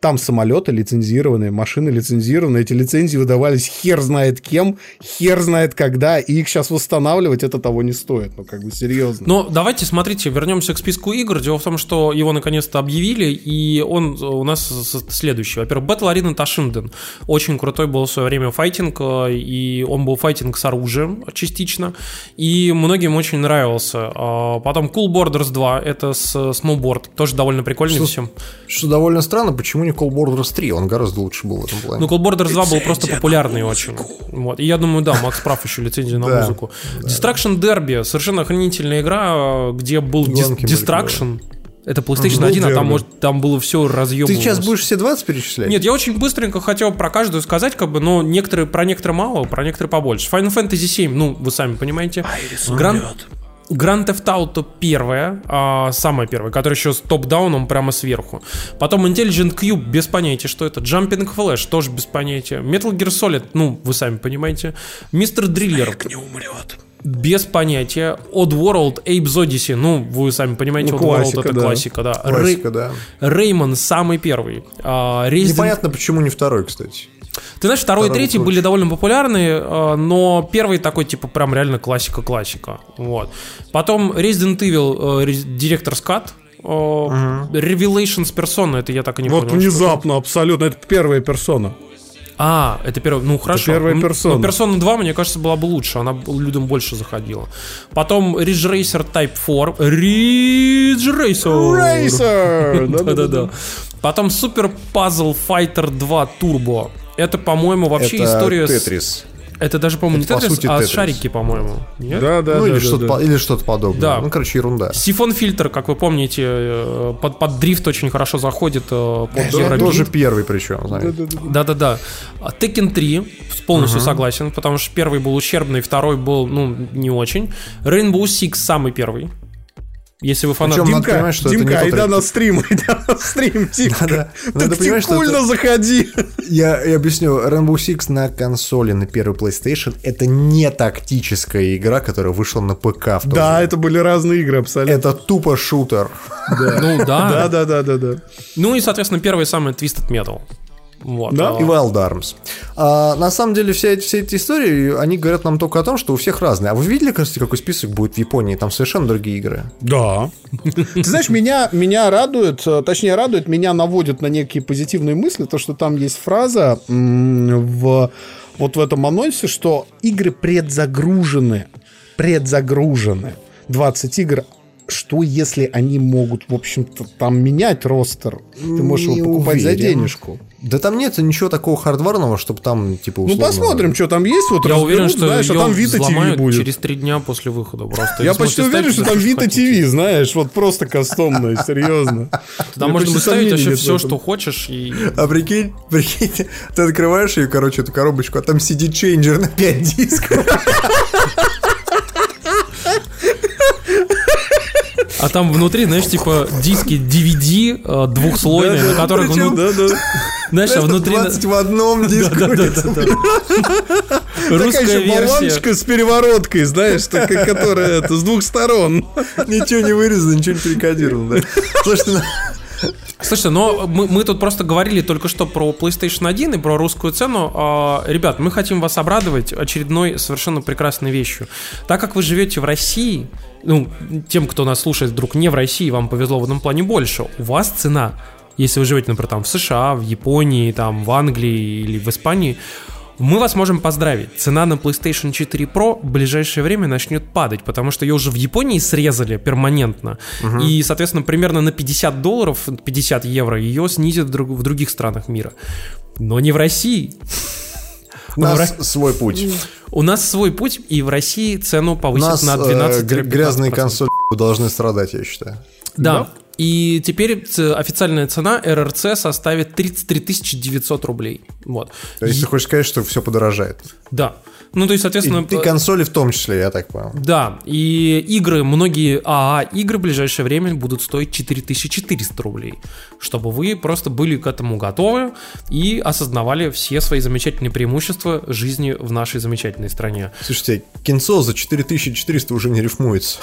Там самолеты лицензированные, машины лицензированные, эти лицензии выдавались хер знает кем, хер знает когда, и их сейчас восстанавливать это того не стоит, ну как бы серьезно. Но давайте, смотрите, вернемся к списку игр. Дело в том, что его наконец-то объявили, и он у нас следующий. Во-первых, Battle Arena Ташинден. Очень крутой был в свое время файтинг, э, и он был файтинг с оружием частично, и многим очень нравился. А потом Cool Borders 2, это с Snowboard, тоже довольно прикольный Что- всем. Что довольно странно, почему не Call Borders 3? Он гораздо лучше был в этом плане. Ну, Cool Borders 2 был просто популярный очень. Вот. И я думаю, да, Макс прав еще лицензия на музыку. Destruction Derby, совершенно охренительная игра, где был Destruction. Это PlayStation Был 1, а там, может, там было все разъебано. Ты сейчас будешь все 20 перечислять? Нет, я очень быстренько хотел про каждую сказать, как бы, но некоторые, про некоторые мало, про некоторые побольше. Final Fantasy 7, ну, вы сами понимаете. Grand, Grand Theft Auto первая, а, самая первая, которая еще с топ-дауном прямо сверху. Потом Intelligent Cube, без понятия, что это. Jumping Flash, тоже без понятия. Metal Gear Solid, ну, вы сами понимаете. Мистер Дриллер, не умрет. без понятия. Oddworld, Apes Odyssey, ну, вы сами понимаете, Ну, Oddworld классика, это да. классика, да. Классика, да. Реймон самый первый. А, Resident Непонятно, почему не второй, кстати. Ты знаешь, второй и третий были довольно популярные, э, но первый такой, типа, прям реально классика-классика. Вот. Потом Resident Evil, э, Ре- Director's Cut, э, Revelations Persona, это я так и не Вот понял. что внезапно, абсолютно, это первая персона. это. А, это первый, ну хорошо. первая М, персона. Но Persona 2, мне кажется, была бы лучше, она людям больше заходила. Потом Ridge Racer Type 4. Ridge Racer! Рейсер! Да-да-да. Потом Super Puzzle Fighter 2 Turbo. Это, по-моему, вообще Это история с... Тетрис. Это даже, по-моему, не Это, по Тетрис, сути, а Тетрис. шарики, по-моему. Нет? Да, да, ну, да, или, да, что-то, да. по- или что-то подобное. Да. Ну, короче, ерунда. Сифон фильтр, как вы помните, э, под, под дрифт очень хорошо заходит э, под Это Евробит. тоже первый причем. заметь. Да-да-да. А Tekken 3, полностью согласен, потому что первый был ущербный, второй был, ну, не очень. Rainbow Six самый первый. Если вы фанат... Причем надо Димка, понимать, что это Димка, не тот айда рейд. на стрим, айда на стрим, Димка. Надо- надо Так понимать, что это- заходи. Я, я объясню. Rainbow Six на консоли на первый PlayStation это не тактическая игра, которая вышла на ПК в Да, это были разные игры абсолютно. Это тупо шутер. Ну, Да, да. да, да, да, да. Ну и, соответственно, первый самый Twisted Metal. Вот. Да? И Wild Arms. А, на самом деле, все, эти- все эти истории, они говорят нам только о том, что у всех разные. А вы видели, кажется, какой список будет в Японии? Там совершенно другие игры. Да. Ты знаешь, меня, меня радует, э, точнее радует, меня наводит на некие позитивные мысли, то, что там есть фраза в, вот в этом анонсе, что игры предзагружены. Предзагружены. 20 игр. Что если они могут, в общем-то, там менять ростер? Ты можешь Не его покупать за уверен. денежку. Да там нет ничего такого хардварного, чтобы там, типа, Ну, условно... посмотрим, что там есть. Вот Я разберут, уверен, что знаешь, а там Vita TV будет. через три дня после выхода просто. Я почти уверен, что там Vita. TV, знаешь, вот просто кастомная, серьезно. Меня можно поставить вообще все, что хочешь. И... А прикинь, прикинь, ты открываешь ее, короче, эту коробочку, а там сидит чейнджер на 5 дисков. А там внутри, знаешь, типа диски DVD э, двухслойные, на которых причем, вну- Да, да. Знаешь, а внутри на- 20 в одном диске. Такая русская версия. с перевороткой, знаешь, такая, которая это, с двух сторон. Ничего не вырезано, ничего не перекодировано. да. Слушайте, ну, Слушайте, но мы, мы тут просто говорили только что про PlayStation 1 и про русскую цену. А, ребят, мы хотим вас обрадовать очередной совершенно прекрасной вещью. Так как вы живете в России, ну, тем, кто нас слушает вдруг не в России, вам повезло в этом плане больше, у вас цена, если вы живете, например, там в США, в Японии, там в Англии или в Испании, мы вас можем поздравить. Цена на PlayStation 4 Pro в ближайшее время начнет падать, потому что ее уже в Японии срезали перманентно. И, соответственно, примерно на 50 долларов, 50 евро ее снизят в друг- в других странах мира. Но не в России. у нас свой путь. У нас свой путь, и в России цену повысят нас на э, 12 гр- грязные консоли должны страдать, я считаю. Да. И теперь ц- официальная цена РРЦ составит 33 900 рублей. Вот. То есть ты хочешь сказать, что все подорожает. Да. Ну, то есть, соответственно... И, и консоли в том числе, я так понял. Да, и игры, многие АА игры в ближайшее время будут стоить 4400 рублей, чтобы вы просто были к этому готовы и осознавали все свои замечательные преимущества жизни в нашей замечательной стране. Слушайте, кинцо за 4400 уже не рифмуется.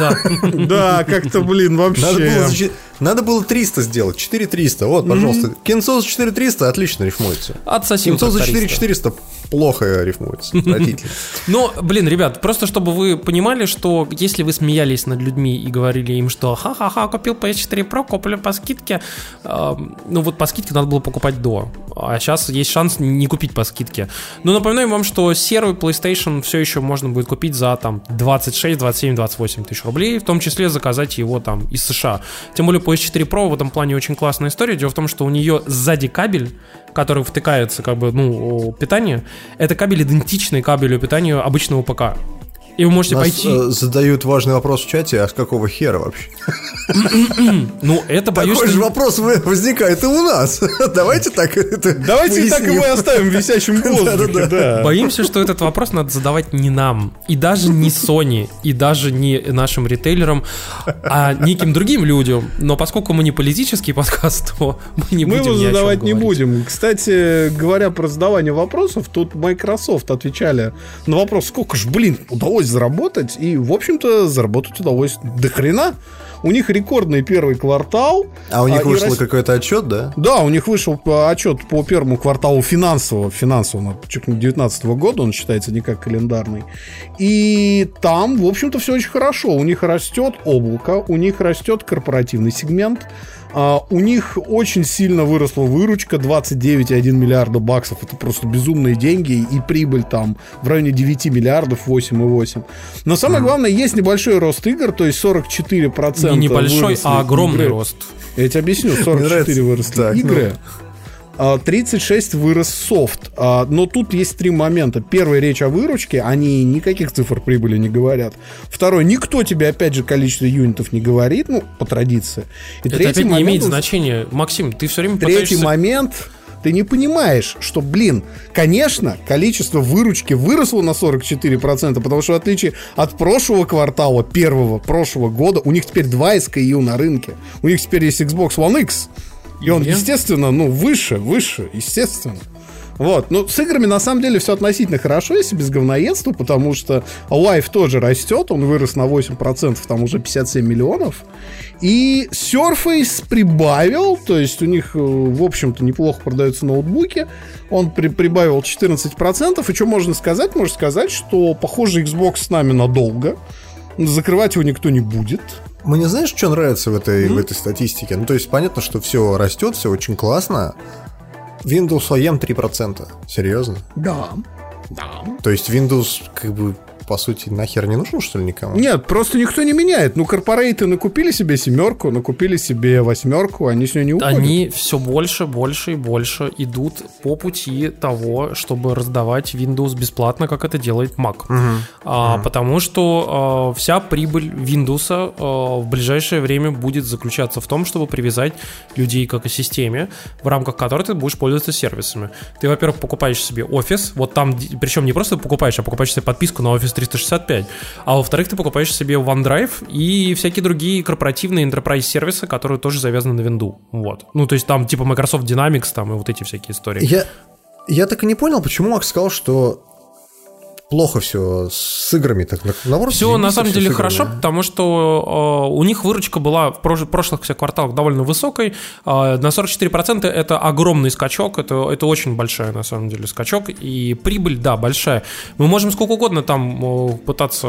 Да, Да, как-то, блин, Надо было, вообще. За, чи- Надо было 300 сделать, 4300. Вот, пожалуйста. Кинцо за 4300 отлично рифмуется. Отсосим Кинцо за тракториста. 4400 плохо рифмуется. Но, блин, ребят, просто чтобы вы понимали, что если вы смеялись над людьми и говорили им, что ха-ха-ха, купил PS4 Pro, куплю по скидке, э, ну вот по скидке надо было покупать до, а сейчас есть шанс не купить по скидке. Но напоминаю вам, что серый PlayStation все еще можно будет купить за там 26, 27, 28 тысяч рублей, в том числе заказать его там из США. Тем более PS4 Pro в этом плане очень классная история. Дело в том, что у нее сзади кабель, который втыкается как бы, ну, питание, это кабель идентичный кабелю питания обычного ПК. И вы можете Нас пойти... э, задают важный вопрос в чате, а с какого хера вообще? Ну, это боюсь, Такой же вопрос возникает и у нас. Давайте так это Давайте так его и оставим в Да-да-да. да. Боимся, что этот вопрос надо задавать не нам, и даже не Sony, и даже не нашим ритейлерам, а неким другим людям. Но поскольку мы не политический подкаст, то мы не Мы будем его ни о чем задавать не будем. Кстати, говоря про задавание вопросов, тут Microsoft отвечали на вопрос, сколько ж, блин, удалось заработать. И, в общем-то, заработать удалось до хрена. У них рекордный первый квартал. А у них и вышел рас- какой-то отчет, да? Да, у них вышел по- отчет по первому кварталу финансового, финансового 2019 года, он считается не как календарный. И там, в общем-то, все очень хорошо. У них растет облако, у них растет корпоративный сегмент, а, у них очень сильно выросла выручка, 29,1 миллиарда баксов. Это просто безумные деньги, и прибыль там в районе 9 миллиардов, 8,8. Но самое главное, есть небольшой рост игр, то есть 44% Не небольшой, а огромный игры. рост. Я тебе объясню, 44 нравится. выросли Так, игры. а 36 вырос софт. А, Но тут есть три момента. Первый, речь о выручке. Они никаких цифр прибыли не говорят. Второй, никто тебе, опять же, количество юнитов не говорит, ну, по традиции. И Это опять не момент, имеет значения. Максим, ты все время Третий пытаешься... момент, ты не понимаешь, что, блин, конечно, количество выручки выросло на 44%, потому что в отличие от прошлого квартала, первого прошлого года, у них теперь два SKU на рынке. У них теперь есть Xbox One X. И он, естественно, ну, выше, выше, естественно. Вот, ну, с играми на самом деле все относительно хорошо, если без говноедства, потому что Live тоже растет, он вырос на 8%, там уже 57 миллионов. И Surface прибавил, то есть у них, э, в общем-то, неплохо продаются ноутбуки. Он при- прибавил 14%. И что можно сказать? Можно сказать, что, похоже, Xbox с нами надолго. Закрывать его никто не будет. Мне знаешь, что нравится в этой, в этой статистике? Ну, то есть, понятно, что все растет, все очень классно. Windows OEM 3%. Серьезно? Да. Да. То есть, Windows, как бы, по сути, нахер не нужен, что ли, никому? Нет, просто никто не меняет. Ну, корпорейты накупили себе семерку, накупили себе восьмерку, они с нее не уходят. Они все больше, больше и больше идут по пути того, чтобы раздавать Windows бесплатно, как это делает Mac. А, Потому что а, вся прибыль Windows а, в ближайшее время будет заключаться в том, чтобы привязать людей к экосистеме, в рамках которой ты будешь пользоваться сервисами. Ты, во-первых, покупаешь себе офис, вот там, причем не просто покупаешь, а покупаешь себе подписку на Office 365, а во-вторых, ты покупаешь себе OneDrive и всякие другие корпоративные enterprise сервисы, которые тоже завязаны на винду. Вот. Ну, то есть там типа Microsoft Dynamics там и вот эти всякие истории. Я, я так и не понял, почему Макс сказал, что плохо все с играми. Так, наоборот, Все на самом всё деле хорошо, потому что э, у них выручка была в прош- прошлых всех кварталах довольно высокой. Э, на 44% это огромный скачок, это, это очень большая на самом деле скачок. И прибыль, да, большая. Мы можем сколько угодно там э, пытаться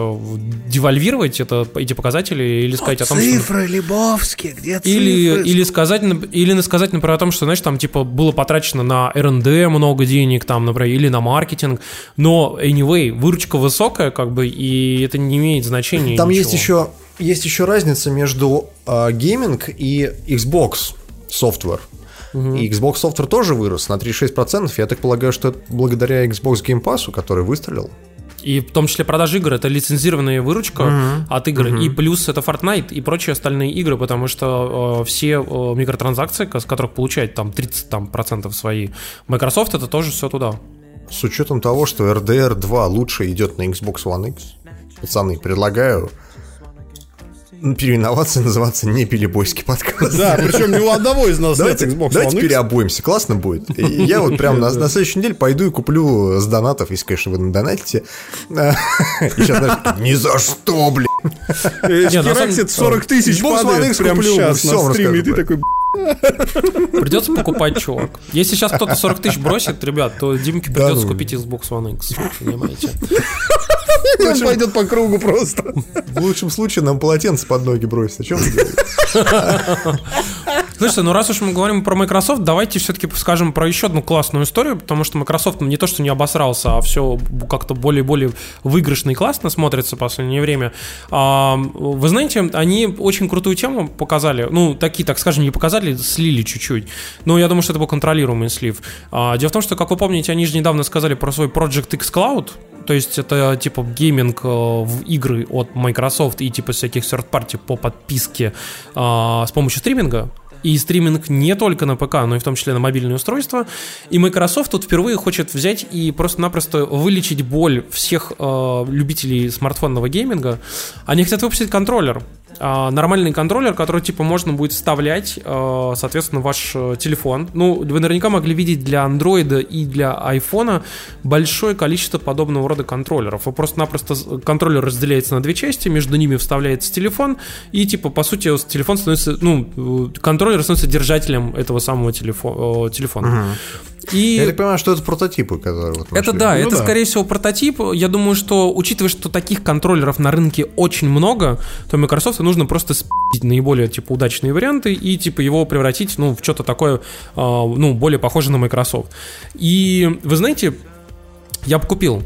девальвировать это, эти показатели или сказать о том, что... Лебовский, где Или, или, сказать, или сказать, например, о том, что, знаешь, там, типа, было потрачено на R&D много денег, там, например, или на маркетинг, но, anyway, выручка высокая, как бы, и это не имеет значения. Там ничего. есть еще, есть еще разница между а, гейминг и Xbox Software. И Xbox Software тоже вырос на 36%. Я так полагаю, что это благодаря Xbox Game Pass, который выстрелил. И в том числе продажи игр это лицензированная выручка от игр, и плюс это Fortnite и прочие остальные игры, потому что э, все э, микротранзакции, с которых получает там 30 там, процентов свои Microsoft, это тоже все туда. С учетом того, что RDR 2 лучше идет на Xbox One X, пацаны, предлагаю переименоваться и называться не пилибойский подкаст. Да, причем ни у одного из нас Давайте, нет Xbox давайте One X. переобуемся, классно будет. И я вот прям на, на следующей неделе пойду и куплю с донатов, если, конечно, вы надонатите. И сейчас, знаешь, ни за что, блядь. Хераксит 40 тысяч Xbox One падает куплю, сейчас на стриме, и ты такой, Придется покупать, чувак. Если сейчас кто-то 40 тысяч бросит, ребят, то Димке Да придется ну. купить Xbox One X. Понимаете? Он пойдет по кругу просто. В лучшем случае нам полотенце под ноги бросит. О чем? Слушайте, ну раз уж мы говорим про Microsoft, давайте все-таки скажем про еще одну классную историю, потому что Microsoft не то, что не обосрался, а все как-то более-более выигрышно и классно смотрится в последнее время. А, Вы знаете, они очень крутую тему показали, ну, такие, так скажем, не показали, слили чуть-чуть. Но я думаю, что это был контролируемый слив. А, Дело в том, что, как вы помните, они же недавно сказали про свой Project xCloud, то есть это типа гейминг э, в игры от Microsoft и типа всяких third-party по подписке а, с помощью стриминга. И стриминг не только на ПК, но и в том числе на мобильные устройства. И Microsoft тут впервые хочет взять и просто-напросто вылечить боль всех э, любителей смартфонного гейминга. Они хотят выпустить контроллер. А, нормальный контроллер, который типа можно будет вставлять, э, соответственно, ваш э, телефон. Ну, вы наверняка могли видеть для андроида и для айфона большое количество подобного рода контроллеров. Вы просто-напросто контроллер разделяется на две части, между ними вставляется телефон, и типа, по сути, телефон становится, ну, э, контроллер становится держателем этого самого телефо- э, телефона. И... Я так понимаю, что это прототипы, которые вот Это да, Ну это да. скорее всего прототип. Я думаю, что учитывая, что таких контроллеров на рынке очень много, то Microsoft нужно просто спить наиболее типа удачные варианты и типа его превратить ну, в что-то такое, а, ну, более похоже на Microsoft. И вы знаете, я бы купил.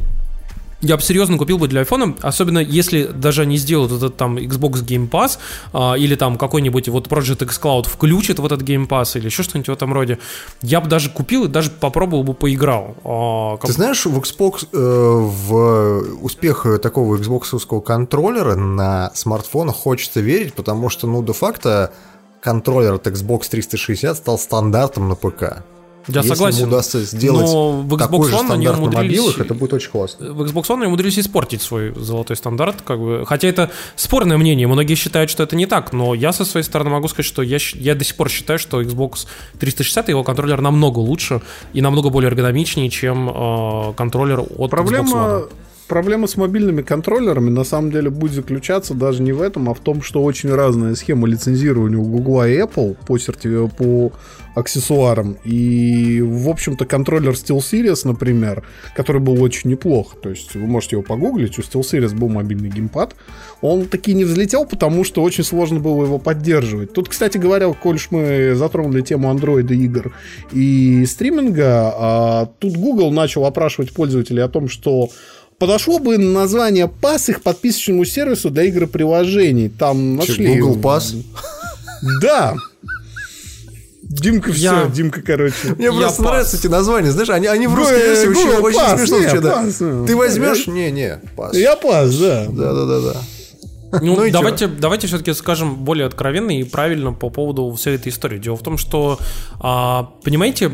Я бы серьезно купил бы для айфона, особенно если даже они сделают этот там Xbox Game Pass а, или там какой-нибудь вот Project X Cloud включит в этот Game Pass или еще что-нибудь в этом роде. Я бы даже купил и даже попробовал бы поиграл. А, как- Ты знаешь, в Xbox, э, в успех такого Xbox контроллера на смартфонах хочется верить, потому что, ну, де-факто контроллер от Xbox 360 стал стандартом на ПК. Я Если согласен. ему удастся сделать Но в Xbox такой же One они стандарт на умудрились- мобилах, это будет очень классно. В Xbox One они умудрились испортить свой золотой стандарт, как бы. Хотя это спорное мнение, многие считают, что это не так, но я со своей стороны могу сказать, что я, я до сих пор считаю, что Xbox 360 и его контроллер намного лучше и намного более эргономичнее, чем э, контроллер от Xbox Проблема, One. Проблема с мобильными контроллерами на самом деле будет заключаться даже не в этом, а в том, что очень разная схема лицензирования у Google и Apple по, серти- по аксессуарам. И, в общем-то, контроллер SteelSeries, например, который был очень неплох, то есть вы можете его погуглить, у SteelSeries был мобильный геймпад, он таки не взлетел, потому что очень сложно было его поддерживать. Тут, кстати говоря, коль мы затронули тему андроида игр и стриминга, а, тут Google начал опрашивать пользователей о том, что подошло бы название PASS их подписочному сервису для игр и приложений. Там Че, нашли... Google Pass? Да. Димка, все, Я- Димка, короче. Мне Я просто пас. нравятся эти названия, знаешь, они, они в Google- русской версии очень, очень смешно Ты возьмешь? Не, не, пас. Я пас, да. Да, да, да, да. Ну, Ну давайте, давайте все-таки скажем более откровенно и правильно по поводу всей этой истории. Дело в том, что, а, понимаете,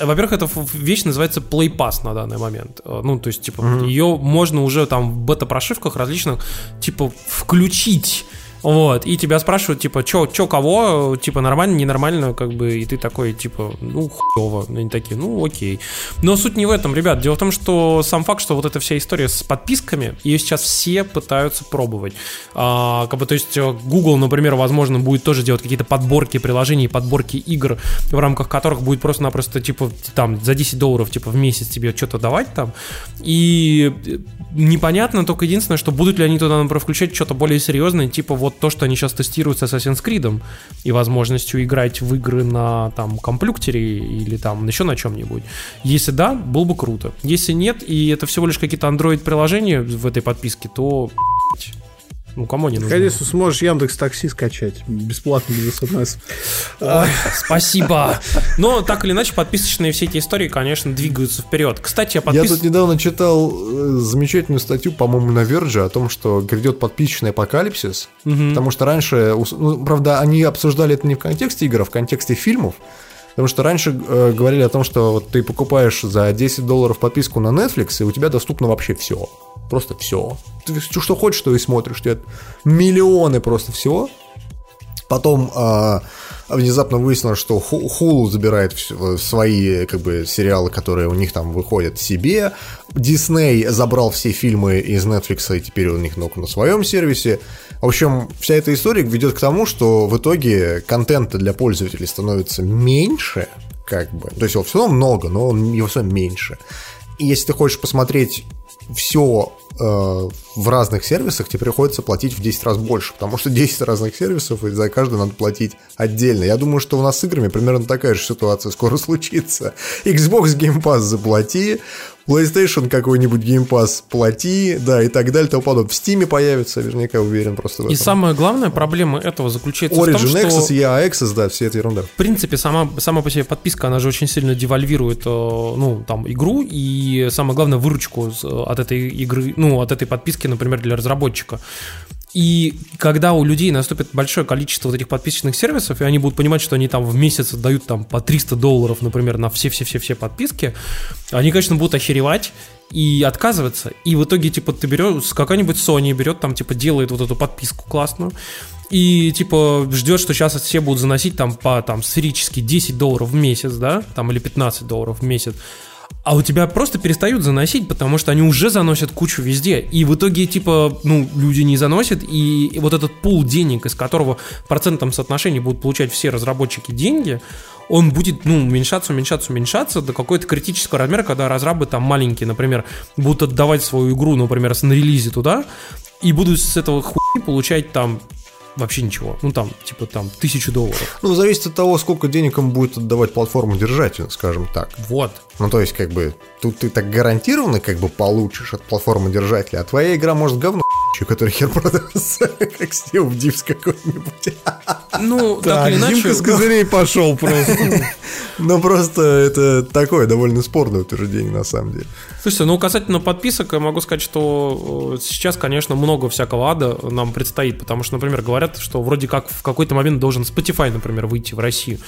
во-первых, эта вещь называется Play Pass на данный момент. Э, Ну, то есть, типа, ее можно уже там в бета-прошивках различных, типа, включить. Вот, и тебя спрашивают, типа, чё, чё, кого, типа, нормально, ненормально, как бы, и ты такой, типа, ну, хуёво. Они такие, ну, окей. Но суть не в этом, ребят. Дело в том, что сам факт, что вот эта вся история с подписками, ее сейчас все пытаются пробовать. А, как бы, то есть, э, Google, например, возможно, будет тоже делать какие-то подборки приложений, подборки игр, в рамках которых будет просто-напросто, типа, там, за 10 долларов, типа, в месяц тебе что-то давать там. И э, непонятно только единственное, что будут ли они туда, например, включать что-то более серьезное, типа вот то, что они сейчас тестируют с Assassin's Creed и возможностью играть в игры на там компьютере или там еще на чем-нибудь. Если да, было бы круто. Если нет, и это всего лишь какие-то Android-приложения в этой подписке, то ну кому не нужно? Конечно, сможешь Яндекс Такси скачать бесплатно без смс. Ой, спасибо. Но так или иначе, подписочные все эти истории, конечно, двигаются вперед. Кстати, я Я подпис... тут недавно читал э, замечательную статью, по-моему, на Verge о том, что грядет подписчный апокалипсис. Потому что раньше, ну, правда, они обсуждали это не в контексте игр, а в контексте фильмов. Потому что раньше э, говорили о том, что вот ты покупаешь за 10 долларов подписку на Netflix, и у тебя доступно вообще все. Просто все. Ты что хочешь, что и смотришь. Тебя миллионы просто всего. Потом э, внезапно выяснилось, что Hulu забирает свои как бы сериалы, которые у них там выходят себе. Disney забрал все фильмы из Netflix, и теперь у них только на своем сервисе. В общем, вся эта история ведет к тому, что в итоге контента для пользователей становится меньше, как бы. То есть его все равно много, но его все меньше. И если ты хочешь посмотреть все э, в разных сервисах, тебе приходится платить в 10 раз больше, потому что 10 разных сервисов, и за каждый надо платить отдельно. Я думаю, что у нас с играми примерно такая же ситуация скоро случится. Xbox Game Pass заплати, PlayStation какой-нибудь Game Pass плати, да, и так далее, и тому подобное. В Steam появится, наверняка уверен просто в этом. И самая главная проблема этого заключается Origin в том, Access, что... EA Access, да, все это ерунда. В принципе, сама, сама по себе подписка, она же очень сильно девальвирует, э, ну, там, игру, и самое главное, выручку от этой игры, ну, от этой подписки, например, для разработчика. И когда у людей наступит большое количество вот этих подписочных сервисов, и они будут понимать, что они там в месяц дают там по 300 долларов, например, на все-все-все-все подписки, они, конечно, будут охеревать и отказываться. И в итоге, типа, ты берешь, какая-нибудь Sony берет, там, типа, делает вот эту подписку классную, и, типа, ждет, что сейчас все будут заносить там по, там, сферически 10 долларов в месяц, да, там, или 15 долларов в месяц а у тебя просто перестают заносить, потому что они уже заносят кучу везде. И в итоге, типа, ну, люди не заносят, и вот этот пул денег, из которого в процентном соотношении будут получать все разработчики деньги, он будет, ну, уменьшаться, уменьшаться, уменьшаться до какой-то критического размера, когда разрабы там маленькие, например, будут отдавать свою игру, например, на релизе туда, и будут с этого хуйни получать там вообще ничего. Ну, там, типа, там, тысячу долларов. Ну, зависит от того, сколько денег им будет отдавать платформу держатель, скажем так. Вот. Ну, то есть, как бы, тут ты так гарантированно, как бы, получишь от платформы держателя, а твоя игра может говно который хер продастся, как Стив Дивс какой-нибудь. Ну, так или иначе... с козырей пошел просто. Ну, просто это такое довольно спорное утверждение, на самом деле. Слушайте, ну, касательно подписок, я могу сказать, что э, сейчас, конечно, много всякого ада нам предстоит, потому что, например, говорят, что вроде как в какой-то момент должен Spotify, например, выйти в Россию.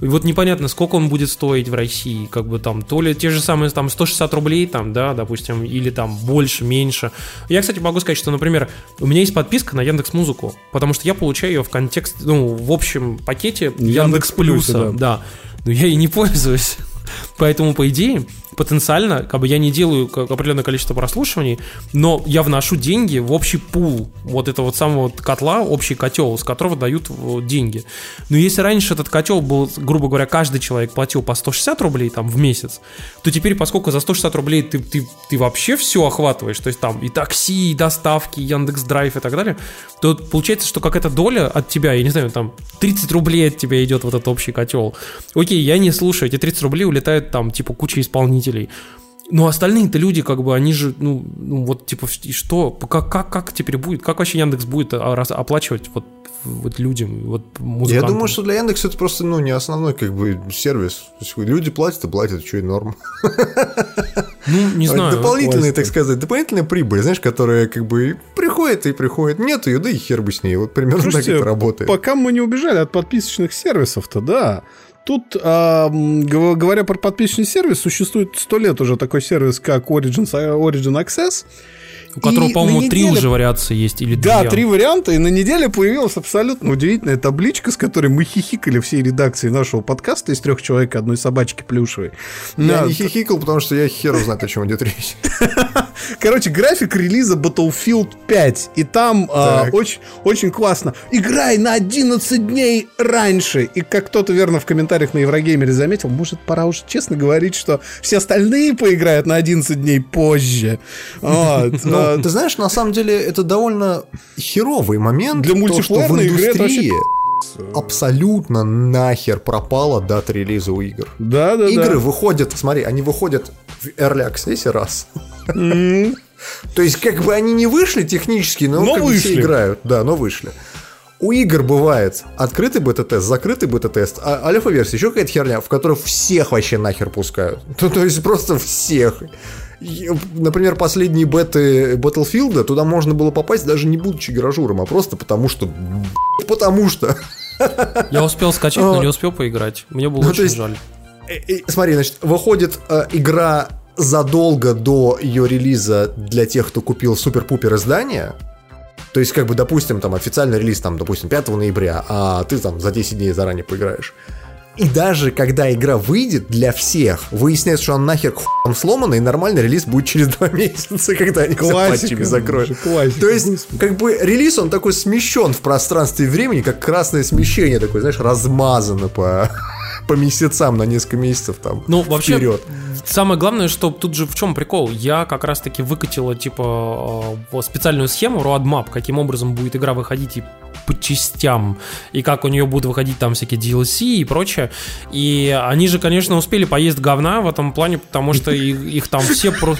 И вот непонятно, сколько он будет стоить в России, как бы там, то ли те же самые там 160 рублей, там, да, допустим, или там больше, меньше. Я, кстати, могу сказать, что, например, у меня есть подписка на Яндекс Музыку, потому что я получаю ее в контекст, ну, в общем пакете Яндекс Плюса, да. да. Но я ей не пользуюсь. Поэтому, по идее, потенциально, как бы я не делаю определенное количество прослушиваний, но я вношу деньги в общий пул вот этого вот самого котла, общий котел, с которого дают деньги. Но если раньше этот котел был, грубо говоря, каждый человек платил по 160 рублей там в месяц, то теперь, поскольку за 160 рублей ты, ты, ты вообще все охватываешь, то есть там и такси, и доставки, и Яндекс и так далее, то получается, что какая-то доля от тебя, я не знаю, там 30 рублей от тебя идет вот этот общий котел. Окей, я не слушаю, эти 30 рублей улетают там типа куча исполнителей. Но остальные-то люди, как бы, они же, ну, ну вот, типа, и что? Как, как, как теперь будет? Как вообще Яндекс будет оплачивать вот, вот людям, вот музыкантам? Я думаю, что для Яндекса это просто, ну, не основной, как бы, сервис. Люди платят и платят, что и норм. Ну, не знаю. Дополнительные, так сказать, дополнительная прибыль, знаешь, которая, как бы, приходит и приходит. Нет ее, да и хер бы с ней. Вот примерно Слушайте, так это работает. Пока мы не убежали от подписочных сервисов-то, да. Тут, э, говоря про подписочный сервис, существует сто лет уже такой сервис, как Origin, Origin Access. У которого, по-моему, неделе... три уже вариации есть или Да, две. три варианта, и на неделе появилась абсолютно удивительная табличка, с которой мы хихикали всей редакции нашего подкаста из трех человек одной собачки плюшевой. Я да. не хихикал, потому что я хер знает, о чем идет речь. Короче, график релиза Battlefield 5, и там э, очень, очень классно. Играй на 11 дней раньше. И как кто-то верно в комментариях на Еврогеймере заметил, может, пора уже честно говорить, что все остальные поиграют на 11 дней позже. Вот. Ну, ты знаешь, на самом деле это довольно херовый момент. Для мультиплеерной игры это вообще абсолютно нахер пропала дата релиза у игр. Да, да, Игры да. выходят, смотри, они выходят в Early Access раз. То есть, как бы они не вышли технически, но, но как вышли. все играют. Да, но вышли. У игр бывает открытый бета-тест, закрытый бета-тест, а альфа-версия, еще какая-то херня, в которой всех вообще нахер пускают. Ну, то есть просто всех. Например, последние беты Battlefield, туда можно было попасть даже не будучи гаражуром, а просто потому что... Потому что... Я успел скачать, но не успел поиграть. Мне было ну, очень есть, жаль. Э, э, смотри, значит, выходит э, игра задолго до ее релиза для тех, кто купил супер-пупер издание, То есть, как бы, допустим, там официальный релиз, там, допустим, 5 ноября, а ты там за 10 дней заранее поиграешь. И даже когда игра выйдет для всех, выясняется, что она нахер хуем сломана, и нормальный релиз будет через два месяца, когда они все патчами закроют. Классика, То есть, как бы релиз, он такой смещен в пространстве и времени, как красное смещение, такое, знаешь, размазано по, по месяцам на несколько месяцев там Ну, вообще, вперед. самое главное, что тут же в чем прикол? Я как раз-таки выкатила, типа, э, специальную схему, roadmap, каким образом будет игра выходить и по частям, и как у нее будут выходить там всякие DLC и прочее. И они же, конечно, успели поесть говна в этом плане, потому что их, их там все про...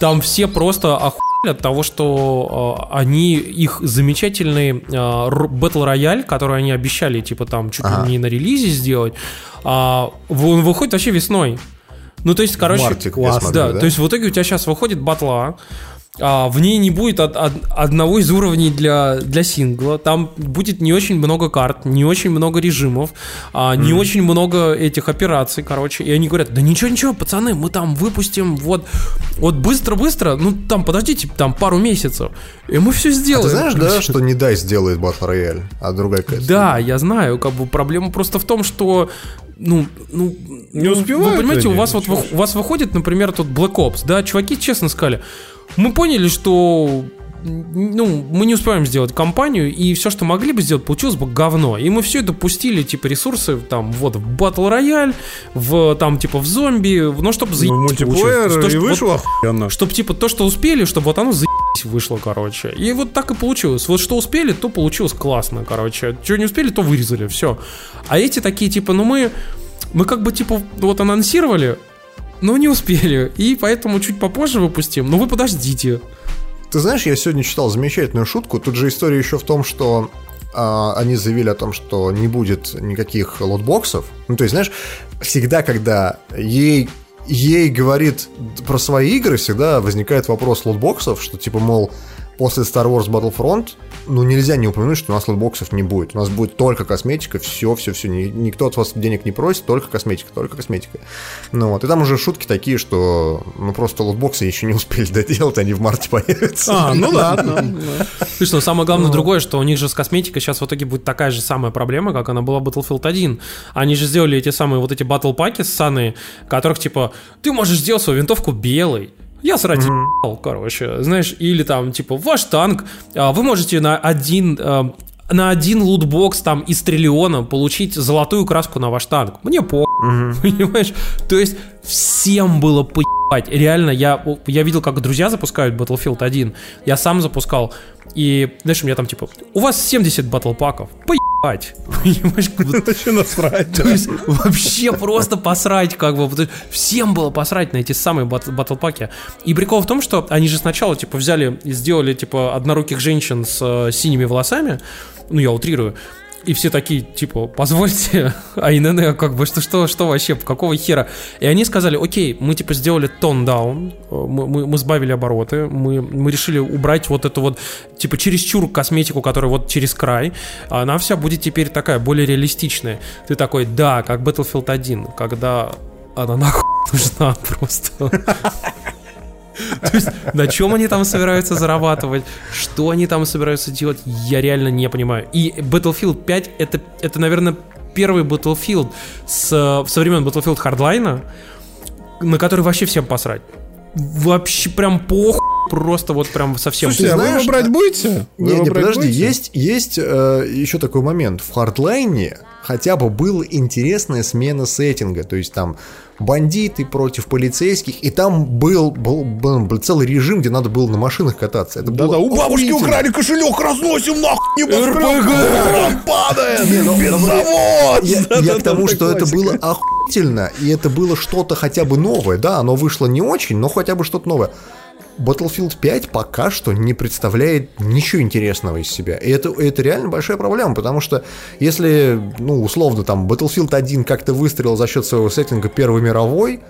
Там все просто охуели от того, что э, они их замечательный э, Battle Royale, который они обещали, типа там чуть Ага. ли не на релизе сделать, а, он выходит вообще весной. Ну, то есть, короче, Мартик, класс, смотрю, да, да? то есть в итоге у тебя сейчас выходит батла, а, в ней не будет од- од- одного из уровней для, для сингла, там будет не очень много карт, не очень много режимов, а, не очень много этих операций, короче, и они говорят, да ничего-ничего, пацаны, мы там выпустим вот, вот быстро-быстро, ну там подождите, там пару месяцев, и мы все А сделаем. ты знаешь, да, что не дай сделает Battle Royale, а другая какая-то? да, я знаю, как бы проблема просто в том, что ну, ну, Не ну, успевают Вы понимаете, у вас вот ничего. у вас выходит, например, тут Black Ops, да, чуваки честно сказали, мы поняли, что ну, мы не успеваем сделать кампанию, и все, что могли бы сделать, получилось бы говно. И мы все это пустили, типа, ресурсы, там, вот, в Battle Royale, в, там, типа, в зомби, ну, чтобы Ну, заебись мультиплеер получилось. То, и что вот- вышло охуенно. чтобы типа то, что успели, чтобы вот оно заебись вышло, короче. И вот так и получилось. Вот что успели, то получилось классно, короче. Что не успели, то вырезали, все. А эти такие, типа, ну мы, мы как бы, типа, вот анонсировали, но не успели. И поэтому чуть попозже выпустим. Но вы подождите. Ты знаешь, я сегодня читал замечательную шутку. Тут же история еще в том, что а, они заявили о том, что не будет никаких лотбоксов. Ну, то есть, знаешь, всегда, когда ей ей говорит про свои игры, всегда возникает вопрос лотбоксов, что типа, мол, после Star Wars Battlefront, ну, нельзя не упомянуть, что у нас лотбоксов не будет. У нас будет только косметика, все, все, все. Никто от вас денег не просит, только косметика, только косметика. Ну вот, и там уже шутки такие, что ну просто лотбоксы еще не успели доделать, они в марте появятся. А, ну да. Слушай, ну самое главное другое, что у них же с косметикой сейчас в итоге будет такая же самая проблема, как она была в Battlefield 1. Они же сделали эти самые вот эти батл паки ссаные, которых типа, ты можешь сделать свою винтовку белой, я срать ебал, короче, знаешь, или там, типа, ваш танк, а, вы можете на один, а, на один лутбокс там из триллиона получить золотую краску на ваш танк. Мне по понимаешь? То есть всем было поебать. Реально, я, я видел, как друзья запускают Battlefield 1, я сам запускал, и, знаешь, у меня там, типа, у вас 70 батл паков, поебать. Понимаешь, как бы Вообще насрать. то есть вообще просто посрать, как бы. Всем было посрать на эти самые бат- батлпаки. И прикол в том, что они же сначала, типа, взяли и сделали, типа, одноруких женщин с э, синими волосами. Ну, я утрирую. И все такие, типа, позвольте, а ИНН, как бы, что, что, что вообще, какого хера? И они сказали, окей, мы, типа, сделали тон даун, мы, мы, мы сбавили обороты, мы, мы решили убрать вот эту вот, типа, чересчур косметику, которая вот через край, она вся будет теперь такая, более реалистичная. Ты такой, да, как Battlefield 1, когда она нахуй нужна просто. То есть, на чем они там собираются зарабатывать, что они там собираются делать, я реально не понимаю. И Battlefield 5 это, это наверное, первый Battlefield с, со времен Battlefield Hardline, на который вообще всем посрать. Вообще прям похуй, просто вот прям совсем. Слушайте, а вы его брать будете? Вы Не, не, брать подожди, будете? есть, есть э, еще такой момент. В хардлайне хотя бы была интересная смена сеттинга. То есть там бандиты против полицейских, и там был, был, был, был целый режим, где надо было на машинах кататься. Это было Да-да, у бабушки украли кошелек, разносим нахуй кран падает, ну, бензовоз. Я, я Да-да-да, к тому, что это было охуительно, и это было что-то хотя бы новое. Да, оно вышло не очень, но хотя бы что-то новое. Battlefield 5 пока что не представляет ничего интересного из себя. И это, это реально большая проблема, потому что если, ну, условно, там, Battlefield 1 как-то выстрелил за счет своего сеттинга Первой мировой,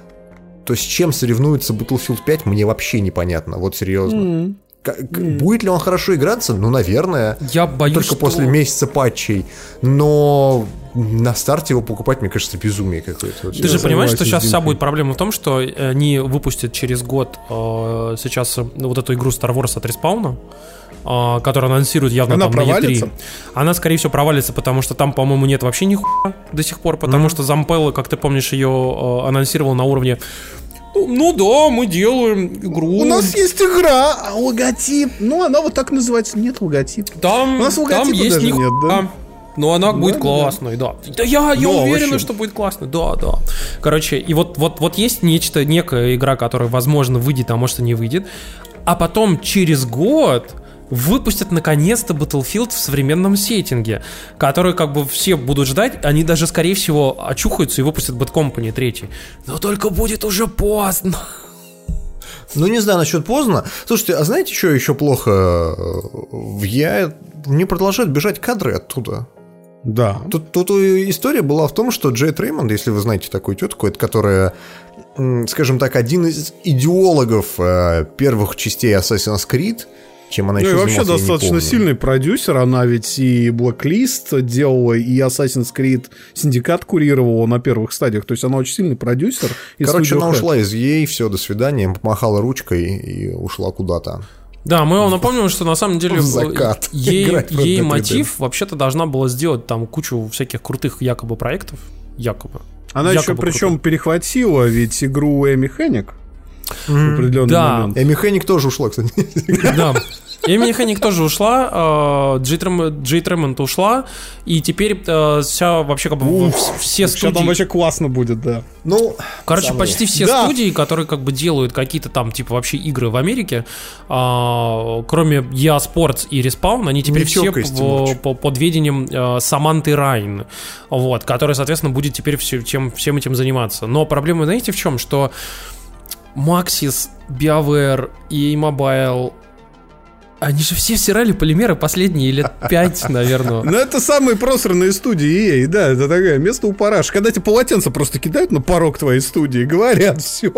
то с чем соревнуется Battlefield 5, мне вообще непонятно, вот серьезно. Будет ли он хорошо играться? Ну, наверное. Я боюсь, Только что... после месяца патчей. Но на старте его покупать, мне кажется, безумие какое-то. Ты же понимаешь, что сейчас вся будет проблема в том, что они выпустят через год э, сейчас э, вот эту игру Star Wars от респауна, э, которую анонсируют явно Она там провалится? на E3. Она, скорее всего, провалится, потому что там, по-моему, нет вообще нихуя до сих пор, потому что Зампелло, как ты помнишь, ее э, анонсировал на уровне ну, ну да, мы делаем игру. У нас есть игра, а логотип. Ну, она вот так называется. Нет логотипа. Там, У нас там логотипа есть даже нихуя. нет, да? Но она будет да. классной, да. Да я, я Да, уверен, что будет классно. Да, да. Короче, и вот, вот, вот есть нечто, некая игра, которая, возможно, выйдет, а может и не выйдет. А потом через год выпустят наконец-то Battlefield в современном сеттинге, который как бы все будут ждать, они даже, скорее всего, очухаются и выпустят Bad Company 3. Но только будет уже поздно. Ну, не знаю, насчет поздно. Слушайте, а знаете, что еще плохо э, влияет? Мне продолжают бежать кадры оттуда. Да. Тут, тут история была в том, что Джейд Реймонд, если вы знаете такую тетку, это которая, скажем так, один из идеологов э, первых частей Assassin's Creed, чем она Ну еще и вообще занималась, я не достаточно помню. сильный продюсер. Она ведь и Blacklist делала, и Assassin's Creed Syndicate курировала на первых стадиях. То есть она очень сильный продюсер. и Короче, она ушла из ей, все, до свидания, помахала ручкой и ушла куда-то. Да, мы вам напомним, что на самом деле закат. ей, ей мотив вообще-то должна была сделать там кучу всяких крутых якобы проектов. Якобы. Она еще Якобы причем крутых. перехватила ведь игру Эми Хенник в определенный Да. момент. Эми Хенник тоже ушла, кстати. Да. Эми Хенник тоже ушла, э, Джей Трем- Джей Тремонт ушла, и теперь э, вся вообще как бы в- все Сейчас там студии, вообще классно будет, да. Ну, короче, самые. почти все Да. студии, которые как бы делают какие-то там типа вообще игры в Америке, а, кроме EA Sports и Respawn, они теперь Не все Тимурчик. по- под ведением Саманты Райн, вот, которая, соответственно, будет теперь все, чем, всем этим заниматься. Но проблема, знаете, в чем? Что Maxis, BioWare и Mobile они же все всирали полимеры последние лет пять, наверное. Ну, это самые просранные студии EA, да, это такое место у параш. Когда тебе полотенце просто кидают на порог твоей студии, говорят, все,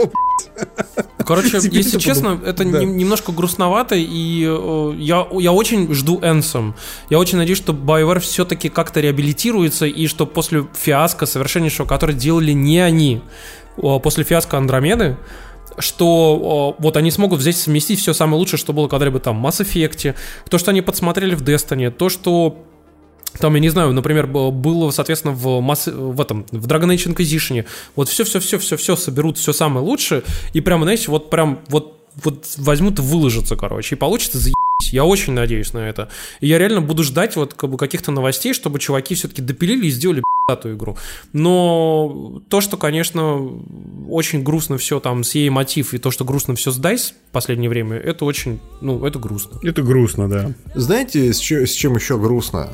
Короче, Теперь если честно, было- это да. нем- немножко грустновато, и э, я, я очень жду Энсом. Я очень надеюсь, что BioWare все-таки как-то реабилитируется, и что после фиаско совершеннейшего, который делали не они, после фиаско Андромеды, что вот они смогут взять совместить все самое лучшее, что было когда-либо там в Mass Effect, то, что они подсмотрели в Destiny, то, что там, я не знаю, например, было, соответственно, в, Mass- в этом, в Dragon Age Inquisition. Вот все-все-все-все-все соберут все самое лучшее, и прямо, знаете, вот прям вот вот возьмут и выложатся, короче, и получится заебись. Я очень надеюсь на это. И я реально буду ждать вот как бы каких-то новостей, чтобы чуваки все-таки допилили и сделали пи***тую игру. Но то, что, конечно, очень грустно все там с ей мотив, и то, что грустно все с DICE в последнее время, это очень, ну, это грустно. Это грустно, да. знаете, с, чё- с чем еще грустно?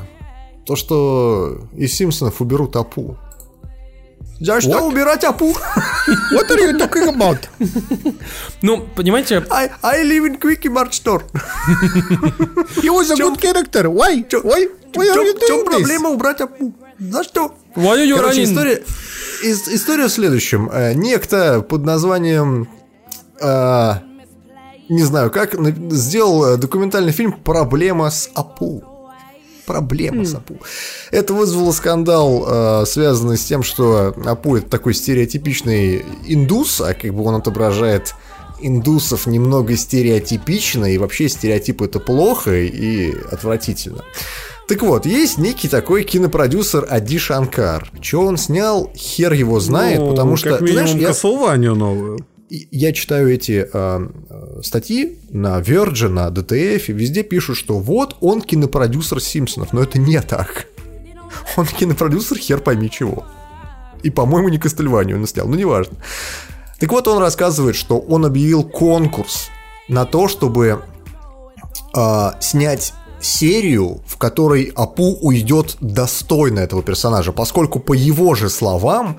То, что из Симпсонов уберут Апу. За что убирать Апу? What are you talking about? Ну, понимаете, I, I live in Quickie Mart Store. He was a good character. Why? Why? Why are чем, you в чем doing this? проблема убрать Апу? За что? Why are you Короче, история, ис- история в следующем. Э, Некто под названием... э, не знаю как, сделал э, документальный фильм «Проблема с Апу». Проблема с Апу. Это вызвало скандал, э, связанный с тем, что Апу это такой стереотипичный индус, а как бы он отображает индусов немного стереотипично, и вообще стереотипы это плохо и отвратительно. Так вот, есть некий такой кинопродюсер Ади Шанкар. Че он снял, хер его знает, Ну, потому что, Как минимум, знаешь, я, новую. Я читаю эти э, э, статьи на Verge, на DTF, и везде пишут, что вот он кинопродюсер Симпсонов, но это не так. Он кинопродюсер хер пойми чего. И, по-моему, не Кастельванию он снял, ну неважно. Так вот, он рассказывает, что он объявил конкурс на то, чтобы э, снять серию, в которой Апу уйдет достойно этого персонажа, поскольку, по его же словам,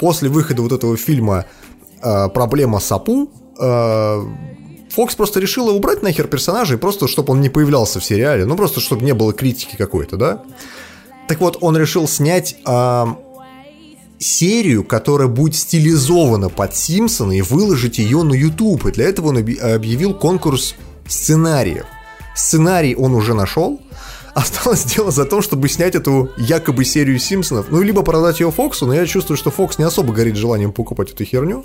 после выхода вот этого фильма э, «Проблема с Апу», э, Фокс просто решила убрать нахер персонажа, и просто, чтобы он не появлялся в сериале, ну просто, чтобы не было критики какой-то, да? Так вот, он решил снять э, серию, которая будет стилизована под Симпсона и выложить ее на YouTube. И для этого он объявил конкурс сценариев. Сценарий он уже нашел, Осталось дело за то, чтобы снять эту якобы серию Симпсонов. Ну, либо продать ее Фоксу, но я чувствую, что Фокс не особо горит желанием покупать эту херню.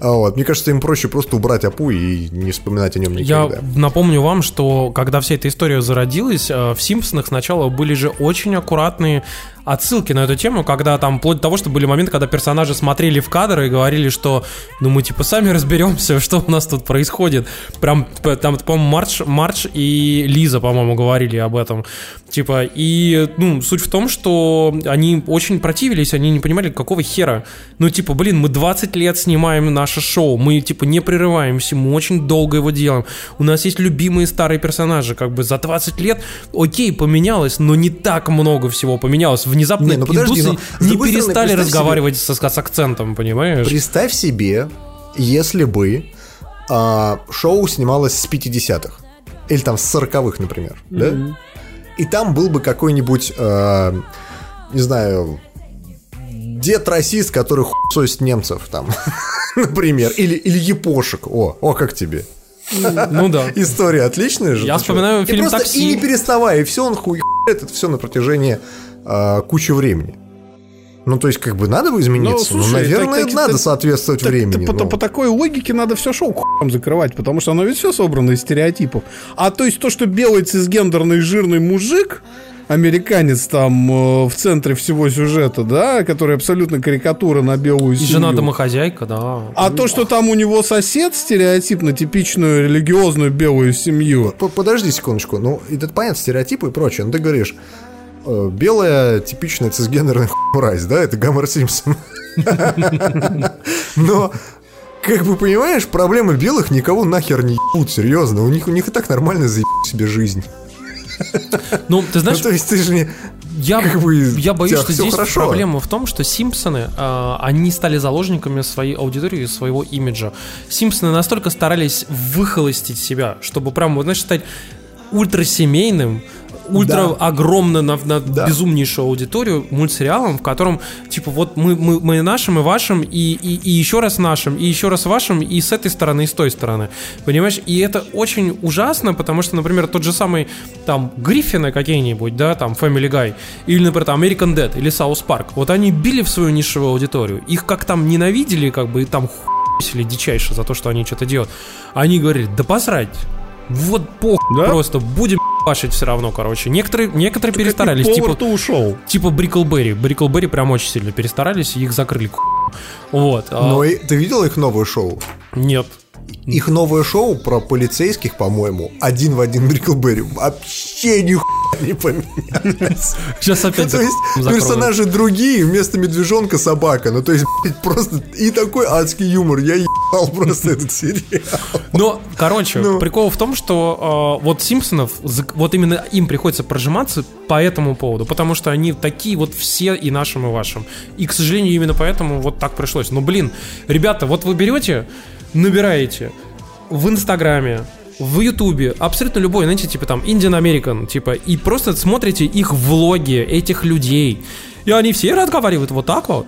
А вот. Мне кажется, им проще просто убрать Апу и не вспоминать о нем никогда. Я напомню вам, что когда вся эта история зародилась, э, в Симпсонах сначала были же очень аккуратные отсылки на эту тему, когда там, вплоть до того, что были моменты, когда персонажи смотрели в кадр и говорили, что, ну, мы, типа, сами разберемся, что у нас тут происходит. Прям, там, по-моему, Марч, Марч и Лиза, по-моему, говорили об этом. Типа, и, ну, суть в том, что они очень противились, они не понимали, какого хера. Ну, типа, блин, мы 20 лет снимаем наше шоу, мы, типа, не прерываемся, мы очень долго его делаем. У нас есть любимые старые персонажи, как бы за 20 лет, окей, поменялось, но не так много всего поменялось внезапно не, ну, подожди, индусы но, не перестали стороны, разговаривать себе, с, с акцентом, понимаешь? Представь себе, если бы а, шоу снималось с 50-х. Или там с 40-х, например. Mm-hmm. Да? И там был бы какой-нибудь, а, не знаю, дед-расист, который хуесосит немцев там, например. Или, или япошек. О, о, как тебе? Ну да. История отличная же. Я вспоминаю фильм и «Такси». И не переставая, и все, он хуй это все на протяжении э, кучу времени. Ну, то есть, как бы надо бы измениться. Ну, слушай, ну наверное, так, надо так, соответствовать так, времени. Так, но... по, по такой логике надо все шоу к закрывать, потому что оно ведь все собрано из стереотипов. А то есть то, что белый цисгендерный жирный мужик, американец там э, в центре всего сюжета, да, который абсолютно карикатура на белую семью. И жена домохозяйка, да. А то, что там у него сосед стереотипно типичную религиозную белую семью. Подожди секундочку, ну это понятно, стереотипы и прочее, но ты говоришь, белая типичная цисгендерная мразь, да, это Гаммер Симпсон. Но как бы понимаешь, проблемы белых никого нахер не ебут, серьезно. У них, у них и так нормально заебут себе жизнь. Ну, ты знаешь... Ну, то есть ты же не... Я, как бы, я боюсь, что здесь хорошо. проблема в том, что Симпсоны, э, они стали заложниками своей аудитории, своего имиджа. Симпсоны настолько старались выхолостить себя, чтобы прям, вот, знаешь, стать ультрасемейным, ультра да. огромно на, на да. безумнейшую аудиторию мультсериалом, в котором типа вот мы, мы, мы нашим и вашим, и, и, и еще раз нашим, и еще раз вашим, и с этой стороны, и с той стороны. Понимаешь? И это очень ужасно, потому что, например, тот же самый там Гриффины какие-нибудь, да, там Family Guy, или, например, там American Dead, или South Park, вот они били в свою нишевую аудиторию. Их как там ненавидели, как бы, и там хуй дичайше за то, что они что-то делают. Они говорили, да посрать, вот пох, да? просто будем пашить все равно, короче. Некоторые, некоторые так перестарались. Типа, ушел. Типа Бриклберри. Бриклберри прям очень сильно перестарались, и их закрыли. Вот. А Но и, ты видел их новое шоу? Нет. Их новое шоу про полицейских, по-моему, один в один Бриклберри. Вообще ни не поменялось. Сейчас опять То есть персонажи другие, вместо медвежонка собака. Ну, то есть, просто и такой адский юмор. Я ебал просто этот сериал. Но, короче, ну. прикол в том, что э, вот Симпсонов, вот именно им приходится прожиматься по этому поводу, потому что они такие вот все и нашим, и вашим. И, к сожалению, именно поэтому вот так пришлось. Ну, блин, ребята, вот вы берете набираете в Инстаграме, в Ютубе, абсолютно любой, знаете, типа там Indian American, типа, и просто смотрите их влоги, этих людей. И они все разговаривают вот так вот.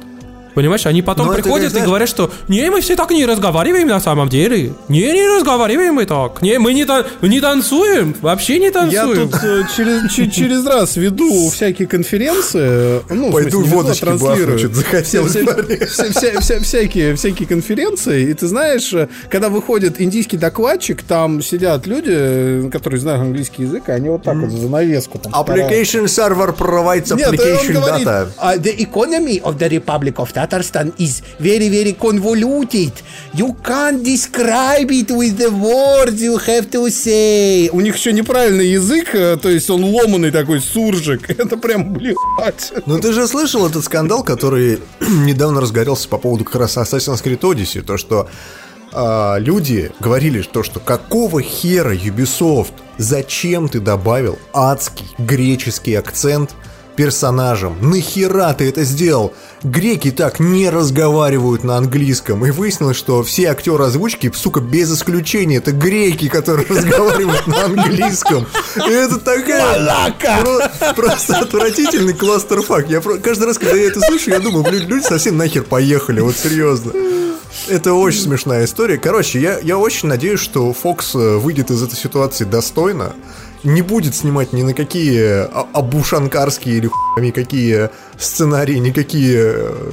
Понимаешь, они потом Но приходят и говорят, что не, мы все так не разговариваем на самом деле. Не, не разговариваем мы так. Не, мы не, та не танцуем, вообще не танцуем. Я тут э, через, через раз веду всякие конференции. Ну, Пойду в смысле, водочки транслирую. Захотел. Вся, вся, вся, всякие, всякие конференции. И ты знаешь, э, когда выходит индийский докладчик, там сидят люди, которые знают английский язык, они вот так mm. вот за навеску. Там, application server provides application Нет, data. Говорит, uh, the economy of the Republic of Tatarstan is very, very convoluted. You can't describe it with the words you have to say. У них еще неправильный язык, э, то есть он ломанный такой суржик. Это прям, блядь. Ну ты же слышал этот скандал, который недавно разгорелся по поводу как раз Assassin's Creed Odyssey, то что а, люди говорили то, что какого хера Ubisoft, зачем ты добавил адский греческий акцент персонажам. Нахера ты это сделал? Греки так не разговаривают на английском. И выяснилось, что все актеры озвучки, сука, без исключения, это греки, которые разговаривают на английском. И это такая... Про, просто отвратительный кластерфак. Я каждый раз, когда я это слышу, я думаю, блин, люди совсем нахер поехали, вот серьезно. Это очень смешная история. Короче, я, я очень надеюсь, что Фокс э, выйдет из этой ситуации достойно. Не будет снимать ни на какие а- абушанкарские или хуй какие сценарии, никакие э,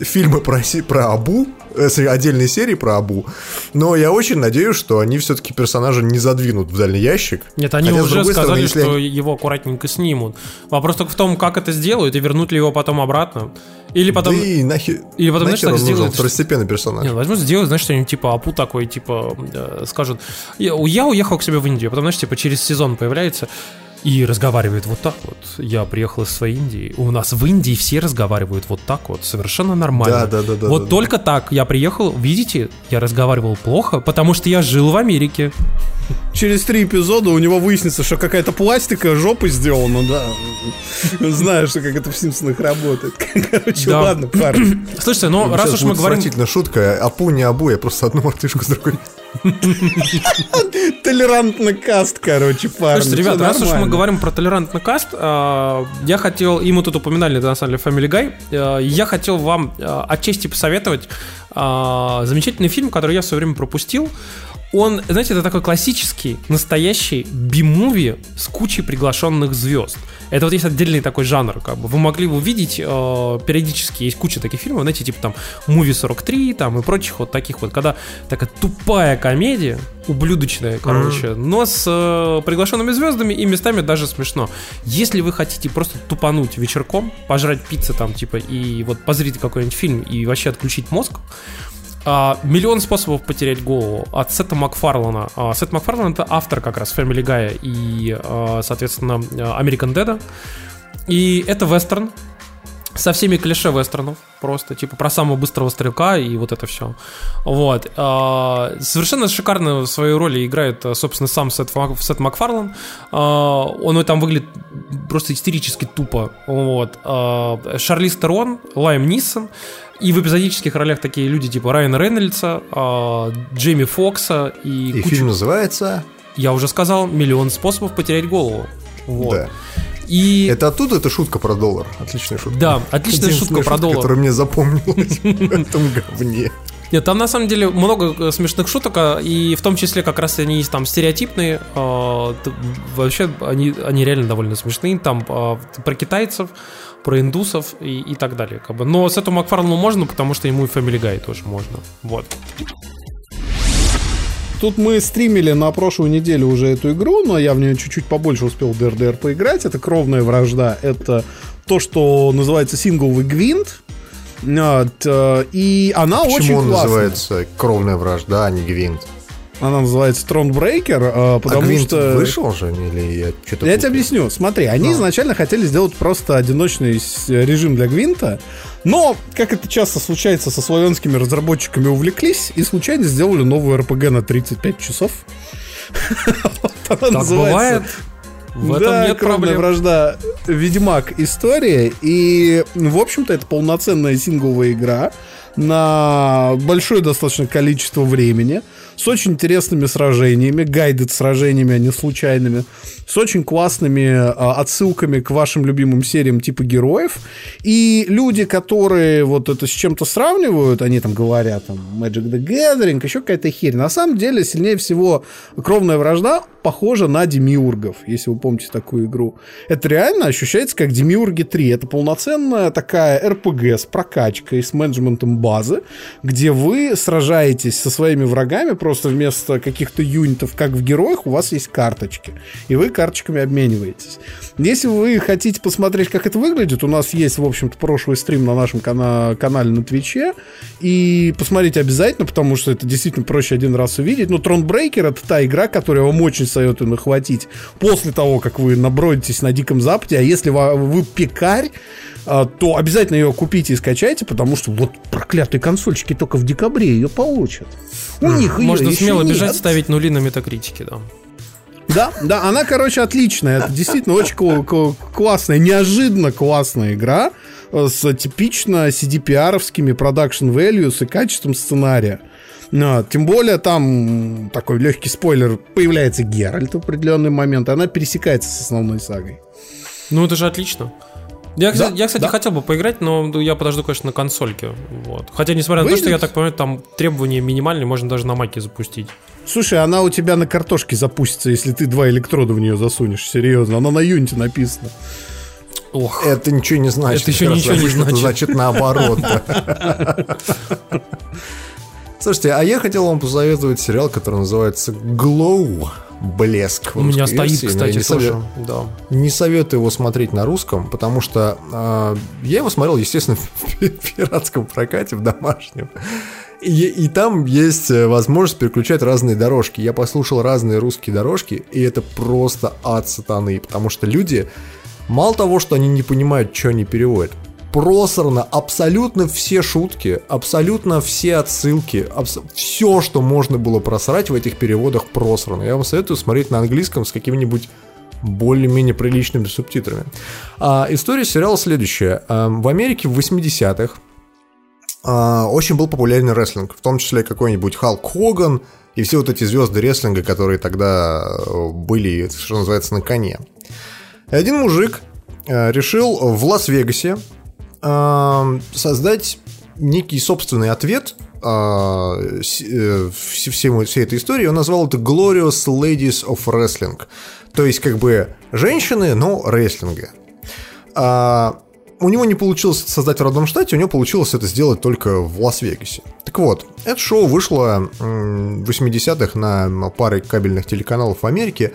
фильмы про, про Абу, э, отдельные серии про Абу. Но я очень надеюсь, что они все-таки персонажа не задвинут в дальний ящик. Нет, они Хотя, уже сказали, стороны, если что его аккуратненько снимут. Вопрос только в том, как это сделают, и вернут ли его потом обратно. Или потом... Да и нахер, Или потом, знаешь, нахер так он нужен, второстепенный персонаж. Не, возьмут, сделают, знаешь, что-нибудь типа Апу такой, типа, э, скажут, я, я уехал к себе в Индию, а потом, знаешь, типа, через сезон появляется и разговаривает вот так вот. Я приехал из своей Индии. У нас в Индии все разговаривают вот так вот, совершенно нормально. Да, да, да, да, Вот да, да. только так я приехал, видите, я разговаривал плохо, потому что я жил в Америке. Через три эпизода у него выяснится, что какая-то пластика жопы сделана, да. Что как это в Симпсонах работает. Короче, Да. ладно, парни. Слушайте, ну раз Сейчас уж мы говорим... отвратительная шутка. Апу не Абу, я просто одну мартышку с другой. Толерантный каст, короче, парни. Слушайте, ребят, Всё раз уж мы говорим про толерантный каст, э, я хотел, и мы тут упоминали, это на самом деле, Family Guy, э, я хотел вам э, отчасти посоветовать замечательный фильм, который я в свое время пропустил. Он, знаете, это такой классический, настоящий би-муви с кучей приглашенных звезд. Это вот есть отдельный такой жанр, как бы. Вы могли бы увидеть, э, периодически есть куча таких фильмов, знаете, типа там «Муви 43» там и прочих вот таких вот, когда такая тупая комедия, ублюдочная, короче, но с э, приглашенными звездами и местами даже смешно. Если вы хотите просто тупануть вечерком, пожрать пиццы там, типа, и вот позрите какой-нибудь фильм и вообще отключить мозг, а, миллион способов потерять голову от Сета Макфарлана. А, Сет Макфарлан это автор как раз Family Guy и, а, соответственно, American Dead. И это вестерн со всеми клише вестернов просто, типа про самого быстрого стрелка и вот это все. Вот. А, Совершенно шикарно в своей роли играет, собственно, сам Сет, Сет Макфарлан. А, Он там выглядит просто истерически тупо. Вот. А, Шарлиз Терон, Лайм Ниссон. И в эпизодических ролях такие люди типа Райана Рейнольдса, а, Джейми Фокса и, И куча- фильм называется... Я уже сказал, миллион способов потерять голову. Вот. Да. И... Это оттуда эта шутка про доллар. Отличная шутка. Да, отличная Единственная шутка про доллар. которая мне запомнилась в этом говне. Нет, там на самом деле много э, смешных шуток, а, и в том числе как раз они есть там стереотипные. а, Вообще они, они реально довольно смешные. Там про китайцев, про индусов и, и так далее. Как бы. Но с этому Макфарлану можно, потому что ему и Family Guy тоже можно. Вот. Тут мы стримили на прошлую неделю уже эту игру, но я в нее чуть-чуть побольше успел ДРДР поиграть. Это кровная вражда. Это то, что называется сингловый гвинт. Вот, э, И она очень Почему он классная. называется «Кровная вражда», а не «Гвинт»? Она называется Тронбрейкер, э, потому а что... вышел же? Или я что-то... Я тебе объясню. Смотри, они Ну. изначально хотели сделать просто одиночный режим для Гвинта, но, как это часто случается со славянскими разработчиками, увлеклись и случайно сделали новую РПГ на 35 часов. Так бывает. В этом да, нет проблем. вражда Ведьмак история. И, в общем-то, это полноценная сингловая игра на большое достаточно количество времени, с очень интересными сражениями, гайдед сражениями, а не случайными, с очень классными а, отсылками к вашим любимым сериям типа героев. И люди, которые вот это с чем-то сравнивают, они там говорят, там, Magic the Gathering, еще какая-то херь. На самом деле, сильнее всего кровная вражда похожа на Демиургов, если вы помните такую игру. Это реально ощущается как Демиурги 3. Это полноценная такая РПГ с прокачкой, с менеджментом базы, где вы сражаетесь со своими врагами, просто вместо каких-то юнитов, как в героях, у вас есть карточки. И вы карточками обмениваетесь. Если вы хотите посмотреть, как это выглядит, у нас есть, в общем-то, прошлый стрим на нашем кана- канале на Твиче. И посмотрите обязательно, потому что это действительно проще один раз увидеть. Но Тронбрейкер это та игра, которую я вам очень советую нахватить после того, как вы набродитесь на Диком Западе. А если вы, пекарь, то обязательно ее купите и скачайте, потому что вот проклятые консольчики только в декабре ее получат. У них ее Можно смело нет. бежать, ставить нули на метакритике, да. Да, да, она, короче, отличная. Это действительно очень кл- кл- классная, неожиданно классная игра э, с типично CDPR-овскими продакшн values и качеством сценария. А, тем более там такой легкий спойлер, появляется Геральт в определенный момент, и она пересекается с основной сагой. Ну, это же отлично. Я, кстати, Да, я, кстати да. хотел бы поиграть, но я подожду, конечно, на консольке. Вот. Хотя, несмотря на то, что я Выйдет. так понимаю, там требования минимальные, можно даже на маке запустить. Слушай, она у тебя на картошке запустится, если ты два электрода в нее засунешь. Серьезно, она на юните написана. Ох. Это ничего не значит. Это еще Как раз ничего не значит. значит наоборот. Слушайте, а я хотел вам посоветовать сериал, который называется Glow. Блеск. У меня стоит, версии, кстати, не совет- тоже. Да. Не советую его смотреть на русском, потому что э, я его смотрел, естественно, в пи- пиратском прокате, в домашнем. И, и там есть э, возможность переключать разные дорожки. Я послушал разные русские дорожки, и это просто ад сатаны, потому что люди, мало того, что они не понимают, что они переводят, просрано абсолютно все шутки, абсолютно все отсылки, все, что можно было просрать в этих переводах, просрано. Я вам советую смотреть на английском с каким-нибудь более-менее приличными субтитрами. А, история сериала следующая. А, в Америке в 80-х а, очень был популярен рестлинг, в том числе какой-нибудь Халк Хоган и все вот эти звезды рестлинга, которые тогда э, были, что называется, на коне. И один мужик э, решил в Лас-Вегасе создать некий собственный ответ с- э, вс- всему- всей этой истории. Он назвал это Glorious Ladies of Wrestling. То есть, как бы, женщины, но рестлинга. А, у него не получилось создать в родном штате, у него получилось это сделать только в Лас-Вегасе. Так вот, это шоу вышло в 80-х на паре кабельных телеканалов в Америке.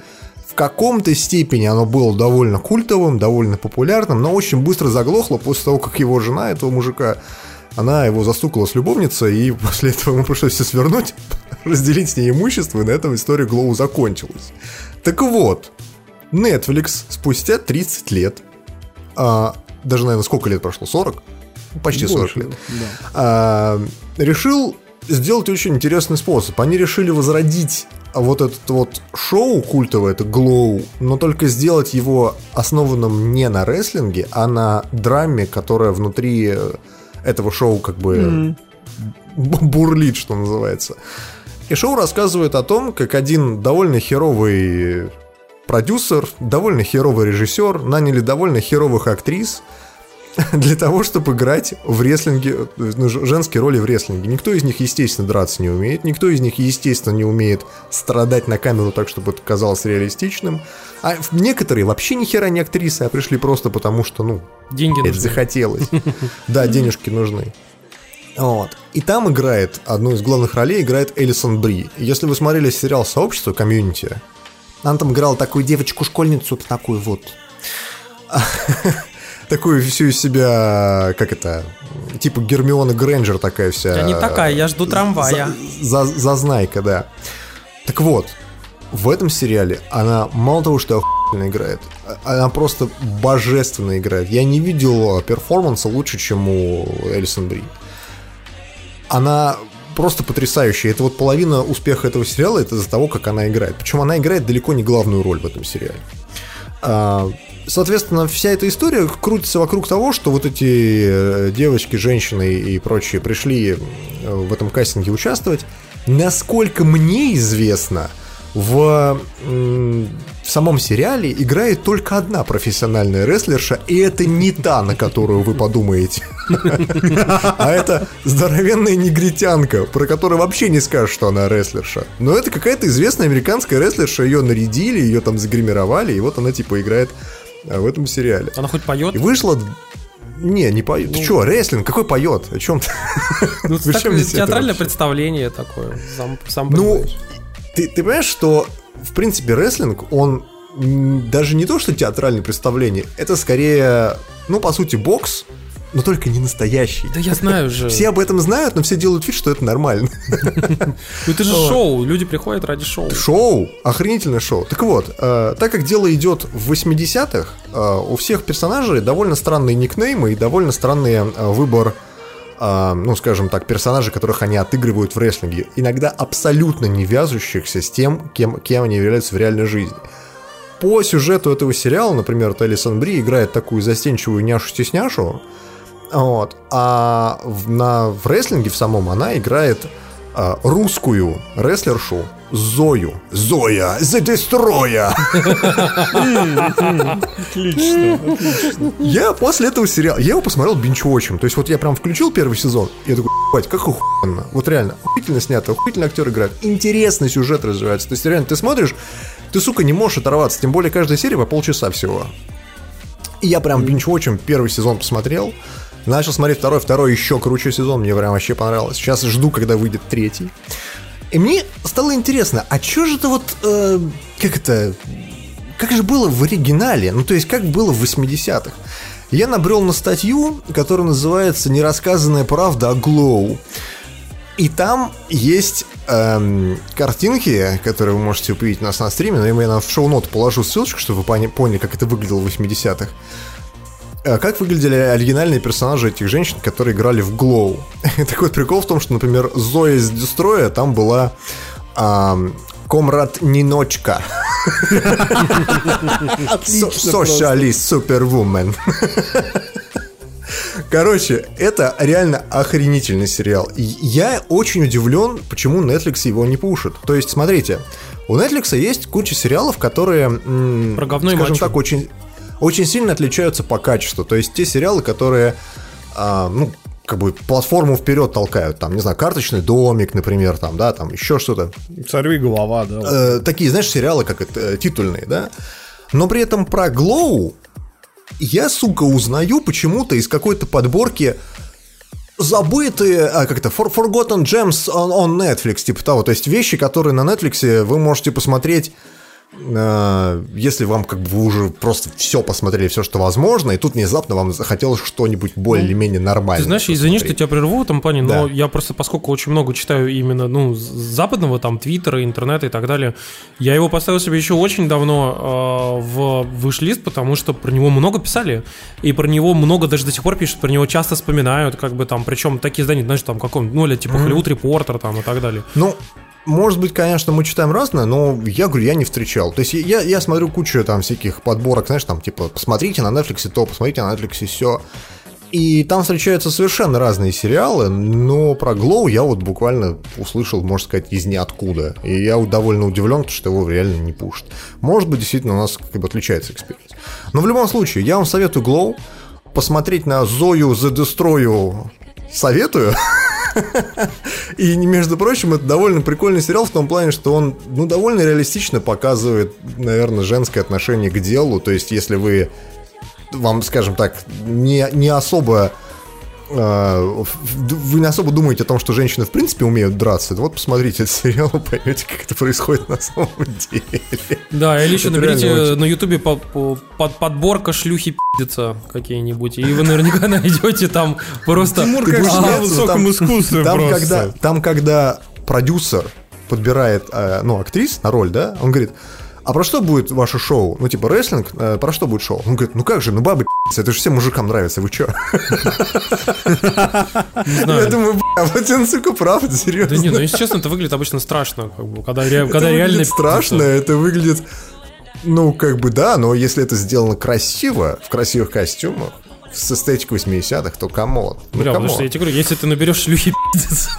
В каком-то степени оно было довольно культовым, довольно популярным, но очень быстро заглохло после того, как его жена, этого мужика, она его застукала с любовницей, и после этого ему пришлось все свернуть, разделить с ней имущество, и на этом история Глоу закончилась. Так вот, Netflix спустя 30 лет а, даже, наверное, сколько лет прошло? 40? Ну, Почти 40 Больше, лет. да. А, решил сделать очень интересный способ. Они решили возродить вот этот вот шоу культовое, это Glow, но только сделать его основанным не на рестлинге, а на драме, которая внутри э, этого шоу как бы б- бурлит, что называется. И шоу рассказывает о том, как один довольно херовый продюсер, довольно херовый режиссер наняли довольно херовых актрис для того, чтобы играть в рестлинге, ну, женские роли в рестлинге. Никто из них, естественно, драться не умеет, никто из них, естественно, не умеет страдать на камеру так, чтобы это казалось реалистичным. А некоторые вообще ни хера не актрисы, а пришли просто потому, что, ну, Деньги это нужны. захотелось. Да, денежки нужны. Вот. И там играет, одну из главных ролей играет Элисон Бри. Если вы смотрели сериал «Сообщество», «Community», она там играла такую девочку-школьницу, такую вот... Такую всю из себя, как это, типа Гермиона Грэнджер такая вся. Я не такая, я жду трамвая. За, за- зазнайка, да. Так вот, в этом сериале она мало того, что охуенно играет, а- она просто божественно играет. Я не видел перформанса лучше, чем у Элисон Бри. Она просто потрясающая. Это вот половина успеха этого сериала, это из-за того, как она играет. Причем она играет далеко не главную роль в этом сериале. Соответственно, вся эта история крутится вокруг того, что вот эти э, девочки, женщины и прочие пришли э, в этом кастинге участвовать. Насколько мне известно, в, в самом сериале играет только одна профессиональная рестлерша, и это не та, на которую вы подумаете. А это здоровенная негритянка, про которую вообще не скажешь, что она рестлерша. Но это какая-то известная американская рестлерша, ее нарядили, ее там загримировали, и вот она типа играет в этом сериале. Она хоть поет? И вышло... Не, не поет. Ты что, рестлинг? Какой поет? О чем ты? Ну, так- театральное представление такое. Сам, сам Ну, понимаешь. ты, ты понимаешь, что, в принципе, рестлинг, он даже не то, что театральное представление, это скорее, ну, по сути, бокс, но только не настоящий. Да я знаю же. Все об этом знают, но все делают вид, что это нормально. Ну это же шоу. Люди приходят ради шоу. Шоу, охренительное шоу. Так вот, э, так как дело идет в 80-х, э, у всех персонажей довольно странные никнеймы и довольно странный э, выбор, ну, скажем так, персонажей, которых они отыгрывают в рестлинге. Иногда абсолютно не вяжущихся с тем, кем, кем они являются в реальной жизни. По сюжету этого сериала, например, Талисон Бри играет такую застенчивую няшу-стесняшу, вот, а в, на, в рестлинге в самом она играет а, русскую рестлершу Зою. Зоя, The Destroyer. Отлично. Я после этого сериала, я его посмотрел бинч-вотчем. То есть вот я прям включил первый сезон, и я такой, ебать, как охуенно. Вот реально, охуительно снято, охуительно актер играет. Интересный сюжет развивается. То есть реально, ты смотришь, ты, сука, не можешь оторваться. Тем более каждая серия по полчаса всего. И я прям бинч-вотчем первый сезон посмотрел. Начал смотреть второй, второй еще круче сезон, мне прям вообще понравилось. Сейчас жду, когда выйдет третий. И мне стало интересно, а что же это вот, э, как это, как же было в оригинале? Ну, то есть, как было в 80-х? Я набрел на статью, которая называется «Нерассказанная правда о Глоу». И там есть эм, картинки, которые вы можете увидеть у нас на стриме, но я в шоу-нот положу ссылочку, чтобы вы поняли, как это выглядело в 80-х. Э, Как выглядели оригинальные персонажи этих женщин, которые играли в Glow? так вот, прикол в том, что, например, Зоя из Дестроя там была Комрад Ниночка. Socialist Superwoman. Короче, это реально охренительный сериал. И Я очень удивлен, почему Netflix его не пушит. То есть, смотрите, у Netflix есть куча сериалов, которые, м, скажем мочу. так, очень, очень сильно отличаются по качеству. То есть, те сериалы, которые, а, ну, как бы платформу вперед толкают, там, не знаю, карточный домик, например, там, да, там еще что-то Сорви голова, да. э, такие, знаешь, сериалы, как это, э, титульные, да? Но при этом про Глоу я, сука, узнаю почему-то из какой-то подборки забытые, а как это, For- Forgotten Gems on, on Netflix, типа того. То есть вещи, которые на Netflix вы можете посмотреть если вам как бы вы уже просто все посмотрели, все, что возможно, и тут внезапно вам захотелось что-нибудь более-менее нормальное. Ты знаешь, извини, что посмотреть. тебя прерву в этом плане, но Да. я просто, поскольку очень много читаю именно, ну, западного, там, твиттера, интернета и так далее, я его поставил себе еще очень давно э, в выш-лист, потому что про него много писали, и про него много даже до сих пор пишут, про него часто вспоминают, как бы там, причем такие издания, знаешь, там, каком, ну, или типа Hollywood Reporter, там, и так далее. Ну, может быть, конечно, мы читаем разное, но я говорю, я не встречал. То есть я, я смотрю кучу там всяких подборок, знаешь, там типа посмотрите на Netflix то, посмотрите на Netflix все. И там встречаются совершенно разные сериалы, но про Glow я вот буквально услышал, можно сказать, из ниоткуда. И я довольно удивлен, что его реально не пушат. Может быть, действительно у нас как бы отличается experience. Но в любом случае, я вам советую Glow, посмотреть на Зою the Destroya советую. И, между прочим, это довольно прикольный сериал в том плане, что он, ну, довольно реалистично показывает, наверное, женское отношение к делу. То есть, если вы, вам, скажем так, не, не особо вы не особо думаете о том, что женщины в принципе умеют драться, вот посмотрите этот сериал, поймете, как это происходит на самом деле. Да, или еще Это наберите очень- на ютубе по- по- под, подборка шлюхи пиздится какие-нибудь, и вы наверняка найдете там просто... Тимур как высоком искусстве Там просто. когда, там, когда продюсер подбирает, э, ну, актрис на роль, да, он говорит, а про что будет ваше шоу? Ну, типа, рестлинг, э, про что будет шоу? Он говорит, ну как же, ну бабы это же всем мужикам нравится, вы чё? Я думаю, бля, вот он, сука, правда, Да серьезно. не, ну если честно, это выглядит обычно страшно, как бы, когда, реально выглядит страшно, это выглядит, ну, как бы, да, но если это сделано красиво, в красивых костюмах, с эстетикой 80-х, то come on. Ну, Бля, потому что я тебе говорю, если ты наберешь шлюхи пиздец,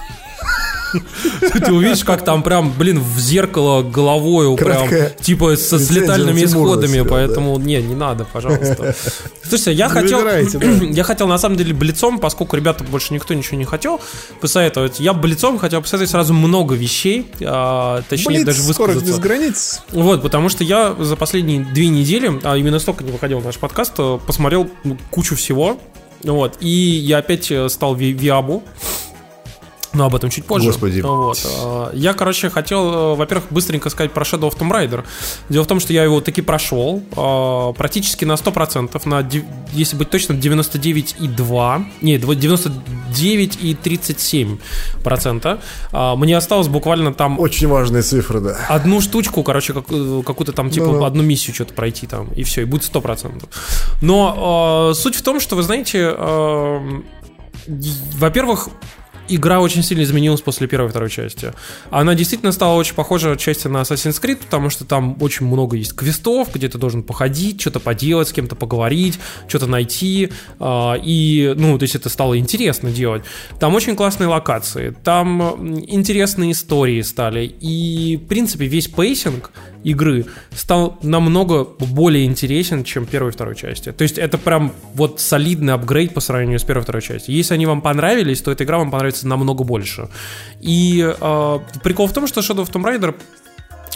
ты увидишь, как там прям, блин, в зеркало головой прям, типа со, с летальными исходами, поэтому не, не надо, пожалуйста. Слушайте, я хотел, я хотел на самом деле блицом, поскольку ребята больше никто ничего не хотел посоветовать, я блицом хотел посоветовать сразу много вещей, а, точнее даже скорость без высказаться. границ. Вот, потому что я за последние две недели, а именно столько не выходил наш подкаст, э, посмотрел ну, кучу всего. Вот. И я опять э, стал ви- Виабу. Но об этом чуть позже. Господи. Вот. э, Я, короче, хотел, э, во-первых, быстренько сказать про Shadow of Tomb Raider. Дело в том, что я его таки прошел э, практически на 100%, на, если быть точным, 99,2, не, 99,37%. А, Мне осталось буквально там Очень важные цифры, да. одну штучку, короче, как, э, какую-то там, типа, Ну-ну. одну миссию что-то пройти там, и все, и будет 100%. Но э, суть в том, что, вы знаете, э, во-первых, игра очень сильно изменилась после первой и второй части. Она действительно стала очень похожа отчасти на Assassin's Creed, потому что там очень много есть квестов, где ты должен походить, что-то поделать, с кем-то поговорить, что-то найти. а, И, ну, то есть это стало интересно делать. Там очень классные локации, там интересные истории стали. И, в принципе, весь пейсинг игры стал намного более интересен, чем первой и второй части. То есть это прям вот солидный апгрейд по сравнению с первой и второй частью. Если они вам понравились, то эта игра вам понравится намного больше. И э, прикол в том, что Shadow of Tomb Raider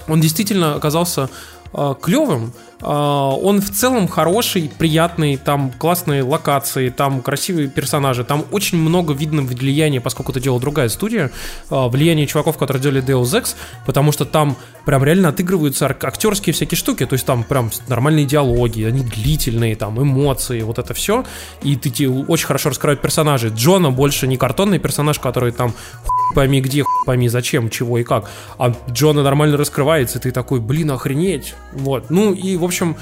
он действительно оказался э, клевым. Э, он в целом хороший, приятный, там классные локации, там красивые персонажи, там очень много видно влияния, поскольку это делала другая студия, э, влияние чуваков, которые делали Deus Ex, потому что там прям реально отыгрываются ак- актерские всякие штуки, то есть там прям нормальные диалоги, они длительные, там эмоции, вот это все, и ты очень хорошо раскрывают персонажей. Джона больше не картонный персонаж, который там пойми где, пойми зачем, чего и как. А Джона нормально раскрывается, и ты такой, блин, охренеть. Вот. Ну и, в общем,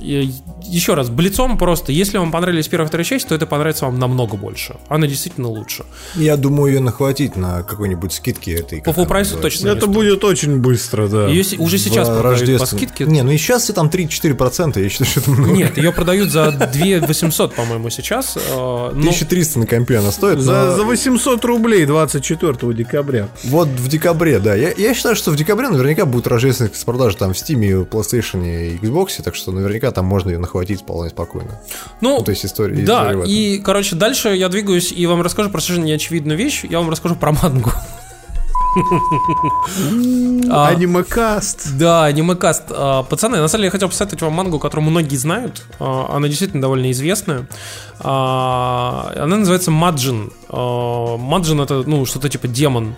еще раз, блицом просто, если вам понравились первая и вторая часть, то это понравится вам намного больше. Она действительно лучше. Я думаю, ее нахватить на какой-нибудь скидке этой. По называется. точно. Это не будет очень быстро, да. Ее уже сейчас В продают по скидке. Не, ну и сейчас все там 3-4%, я считаю, что это много. Нет, ее продают за 2 800, по-моему, сейчас. э, но- 1300 на компе она стоит, За, но за 800 рублей 24 декабря. вот в декабре, да. Я, я считаю, что в декабре наверняка будут рождественные распродажи там в Steam, PlayStation и Xbox, так что наверняка там можно ее нахватить вполне спокойно. Ну, Ну, то есть история- Да, история и, короче, дальше я двигаюсь и вам расскажу про совершенно неочевидную вещь. Я вам расскажу про мангу. А, Анимекаст. Да, анимекаст. А, Пацаны, на самом деле я хотел посоветовать вам мангу, которую многие знают. А, Она действительно довольно известная. Она называется Маджин. Маджин это, ну, что-то типа демон.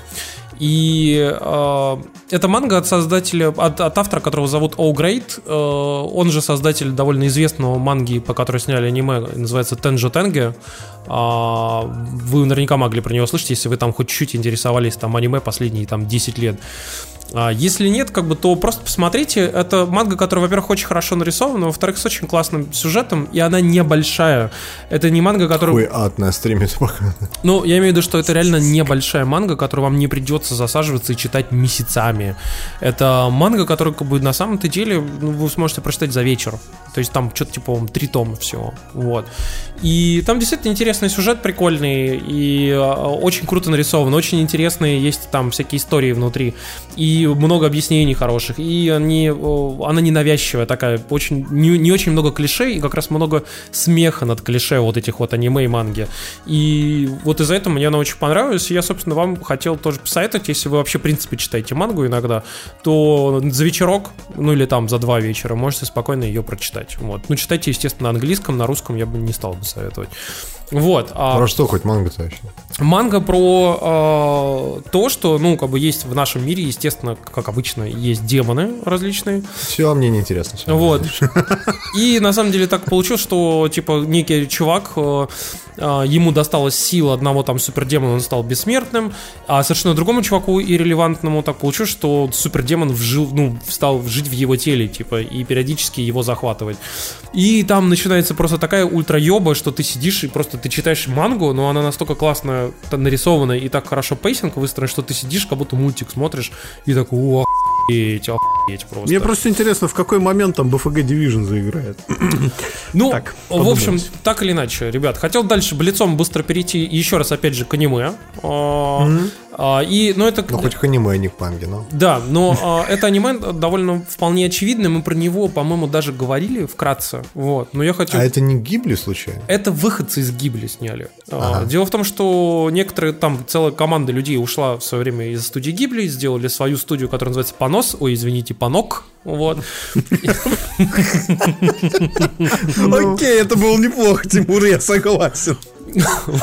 И э, это манга от создателя, от, от автора, которого зовут О Грейт. Э, он же создатель довольно известного манги, по которой сняли аниме, называется Тенджо Тенге. А, вы наверняка могли про него слышать, если вы там хоть чуть-чуть интересовались там аниме последние там 10 лет. А если нет, как бы, то просто посмотрите. Это манга, которая, во-первых, очень хорошо нарисована, во-вторых, с очень классным сюжетом, и она небольшая. Это не манга, которая... Ой, ад на стриме пока. Ну, я имею в виду, что это реально небольшая манга, которую вам не придется засаживаться и читать месяцами. Это манга, которую, как бы, на самом-то деле, ну, вы сможете прочитать за вечер. То есть там что-то типа три тома всего. Вот. И там действительно интересный сюжет, прикольный, и э, очень круто нарисован, очень интересные есть там всякие истории внутри, и много объяснений хороших, и они, она ненавязчивая такая, очень, не, не очень много клише, и как раз много смеха над клише вот этих вот аниме и манги. И вот из-за этого мне она очень понравилась, и я, собственно, вам хотел тоже посоветовать, если вы вообще, в принципе, читаете мангу иногда, то за вечерок, ну или там за два вечера, можете спокойно ее прочитать. Вот. Ну, читайте, естественно, на английском, на русском я бы не стал бы советовать. Вот. А Про что хоть манга-то вообще? манга про э, то, что, ну, как бы есть в нашем мире, естественно, как обычно, есть демоны различные. Все, мне неинтересно. всё. Вот. И на самом деле так получилось, что типа некий чувак, э, э, ему досталась сила одного там супердемона, он стал бессмертным, а совершенно другому чуваку irrelevant ному так получилось, что супердемон вжил, ну, стал жить в его теле, типа, и периодически его захватывать. И там начинается просто такая ультра-ёба, что ты сидишь и просто ты читаешь мангу, но она настолько классно нарисована и так хорошо pacing выстроен, что ты сидишь, как будто мультик смотришь, и такой, о, охуеть, охуеть просто. Мне просто интересно, в какой момент там BFG Division заиграет. Ну, Так, в общем, так или иначе, ребят, хотел дальше блицом быстро перейти еще раз, опять же, к аниме. А, а, И, ну, это... Ну, хоть к аниме, а не к манге, но... Да, но а, это аниме довольно вполне очевидно, мы про него, по-моему, даже говорили вкратце, вот, но я хочу... А это не Гибли, случайно? Это выходцы из Гибли сняли. А, Ага. Дело в том, что некоторые там целая команда людей ушла в свое время из студии Гибли, сделали свою студию, которая называется Понос, ой, извините, Панок, вот. Окей, это было неплохо, Тимур, я согласен.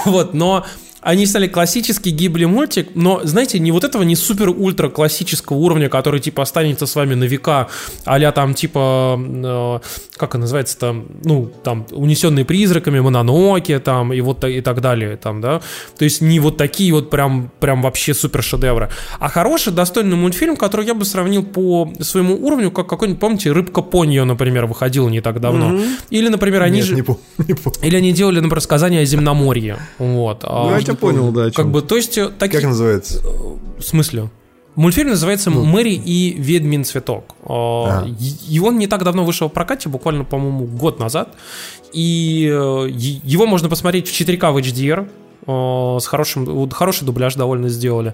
Вот, но они сняли классический гибли мультик, но, знаете, не вот этого не супер-ультра классического уровня, который, типа, останется с вами на века, а там, типа, э, как это называется там, ну, там, унесенные призраками, Мононоке, там, и вот и так далее, там, да. То есть не вот такие вот прям, прям вообще супер шедевры, а хороший, достойный мультфильм, который я бы сравнил по своему уровню, как какой-нибудь, помните, Рыбка Поньо, например, выходила не так давно. Или, например, они Нет, же... не помню, не помню. Или они делали, например, сказание о земноморье. Вот. А, Ну, тебя понял, да. Как бы, то есть, э, такие... Как называется? В смысле? Мультфильм называется Ну. «Мэри и ведьмин цветок». А, А. и- он не так давно вышел в прокате, буквально, по-моему, год назад. И э, его можно посмотреть в 4К в HDR. э, С хорошим, хороший дубляж довольно сделали.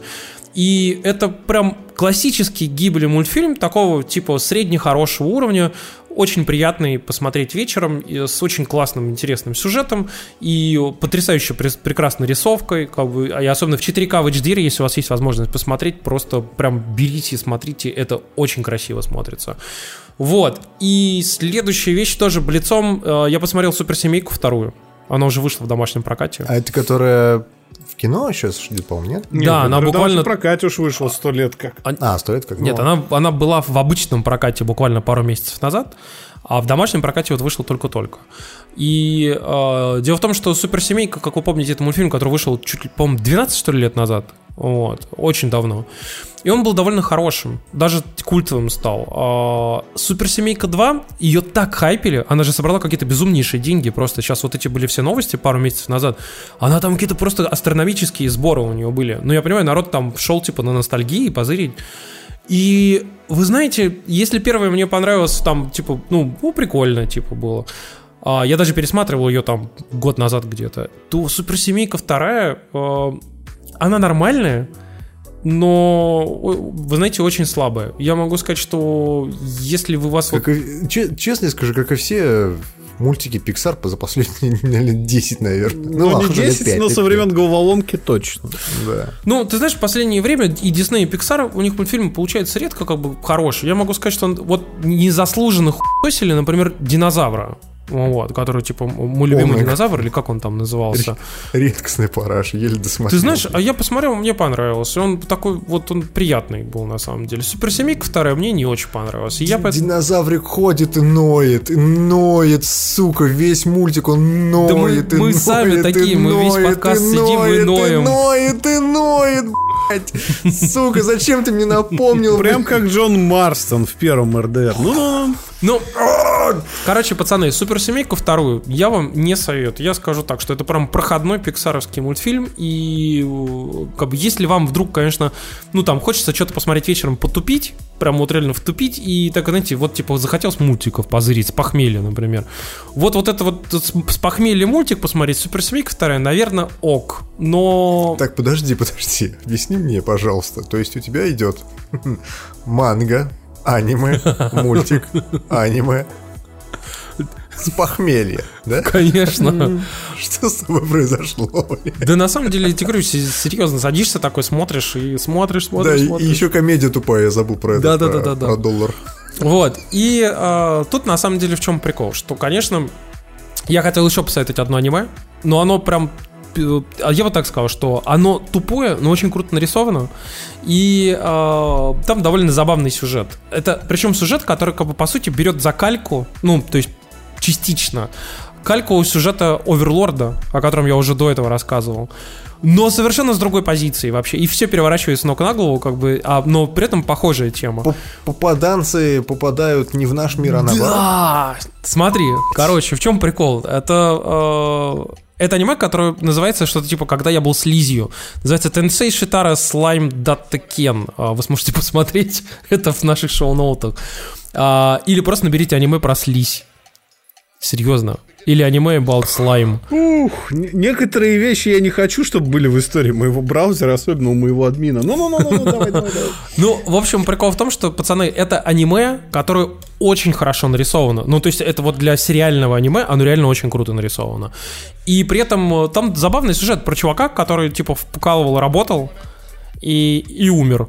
И это прям классический гибли мультфильм такого типа средне-хорошего уровня, очень приятный посмотреть вечером, с очень классным, интересным сюжетом и потрясающе прекрасной рисовкой, как бы, и особенно в 4К в HDR, если у вас есть возможность посмотреть, просто прям берите, смотрите, это очень красиво смотрится. Вот. И следующая вещь тоже блицом. э, Я посмотрел Суперсемейку вторую. Она уже вышла в домашнем прокате. А это которая в кино сейчас ждет, по-моему, нет? Нет, да, она буквально- в прокате уж вышло сто лет как. А, стоит как Нет, ну, она, она была в обычном прокате буквально пару месяцев назад, а в домашнем прокате вот вышла только-только. И э, дело в том, что «Суперсемейка», как вы помните, это мультфильм, который вышел чуть ли, по-моему, 12, что ли, лет назад. Вот, очень давно. И он был довольно хорошим, даже культовым стал. А, «Суперсемейка 2», ее так хайпили, она же собрала какие-то безумнейшие деньги, просто сейчас вот эти были все новости пару месяцев назад, она там какие-то просто астрономические сборы у нее были. Ну, я понимаю, народ там шел типа на ностальгии, позырить. И вы знаете, если первое мне понравилось, там, типа, ну, ну, прикольно, типа, было. А, я даже пересматривал ее там год назад где-то. То суперсемейка вторая, э, она нормальная, но, вы знаете, очень слабая. Я могу сказать, что если вы вас... вот- Как и- че- честно скажу, как и все мультики Pixar за последние лет 10, наверное. Ну, ладно, не лет 10, пять, но лет со времен головоломки точно. Да. Ну, ты знаешь, в последнее время и Disney, и Pixar, у них мультфильмы получаются редко как бы хорошие. Я могу сказать, что он вот незаслуженно хуесили, например, динозавра. Вот, который, типа, мой любимый Омега. динозавр, или как он там назывался. Редкостный параш, еле досмотрел. Ты знаешь, а я посмотрел, мне понравился. Он такой, вот он приятный был на самом деле. Суперсемейка вторая мне не очень понравилась. И я поэтому... Динозаврик ходит и ноет, и ноет, сука, весь мультик он ноет, Да мы- и мы ноет, сами и такие, мы весь ноет, подкаст и сидим и ноет, ноем. И ноет, и ноет, блядь. Сука, зачем ты мне напомнил? Прям как Джон Марстон в первом РДР. Ну, Ну, короче, пацаны, суперсемейку вторую я вам не советую. Я скажу так, что это прям проходной пиксаровский мультфильм. И э, как бы если вам вдруг, конечно, ну там хочется что-то посмотреть вечером, потупить, прям вот реально втупить, и так, знаете, вот типа захотелось мультиков позырить, с похмелья, например. Вот вот это вот с похмелья мультик посмотреть, суперсемейка вторая, наверное, ок. Но... Так, подожди, подожди. Объясни мне, пожалуйста. То есть у тебя идет манга, аниме, мультик, аниме с похмелья, да? Конечно. Что с тобой произошло? Да на самом деле, я тебе говорю, се- серьезно, садишься такой, смотришь и смотришь, Да, смотришь, и, смотришь. и еще комедия тупая, я забыл про это. Да, да, про- да, да, да. Про доллар. Вот. И э, тут на самом деле в чем прикол? Что, конечно, я хотел еще посоветовать одно аниме, но оно прям. А Я вот так сказал, что оно тупое, но очень круто нарисовано. И э, там довольно забавный сюжет. Это причем сюжет, который, как бы, по сути, берет за кальку, ну, то есть частично, кальку сюжета Оверлорда, о котором я уже до этого рассказывал. Но совершенно с другой позиции вообще. И все переворачивается ног на голову, как бы, а, но при этом похожая тема. Поп- Попаданцы попадают не в наш мир, а наоборот. Да! Смотри, короче, в чем прикол? Это, э, это аниме, которое называется что-то типа «Когда я был слизью». Называется Shitara Slime Datta Ken. А, Вы сможете посмотреть это в наших шоу-ноутах. А, Или просто наберите аниме про слизь. Серьезно. Или аниме about slime. Ух, некоторые вещи я не хочу, чтобы были в истории моего браузера, особенно у моего админа. Ну-ну-ну, давай, давай, давай. Ну, в общем, прикол в том, что, пацаны, это аниме, которое очень хорошо нарисовано. Ну, то есть это вот для сериального аниме, оно реально очень круто нарисовано. И при этом э, там забавный сюжет про чувака, который, типа, вкалывал, работал и, и умер.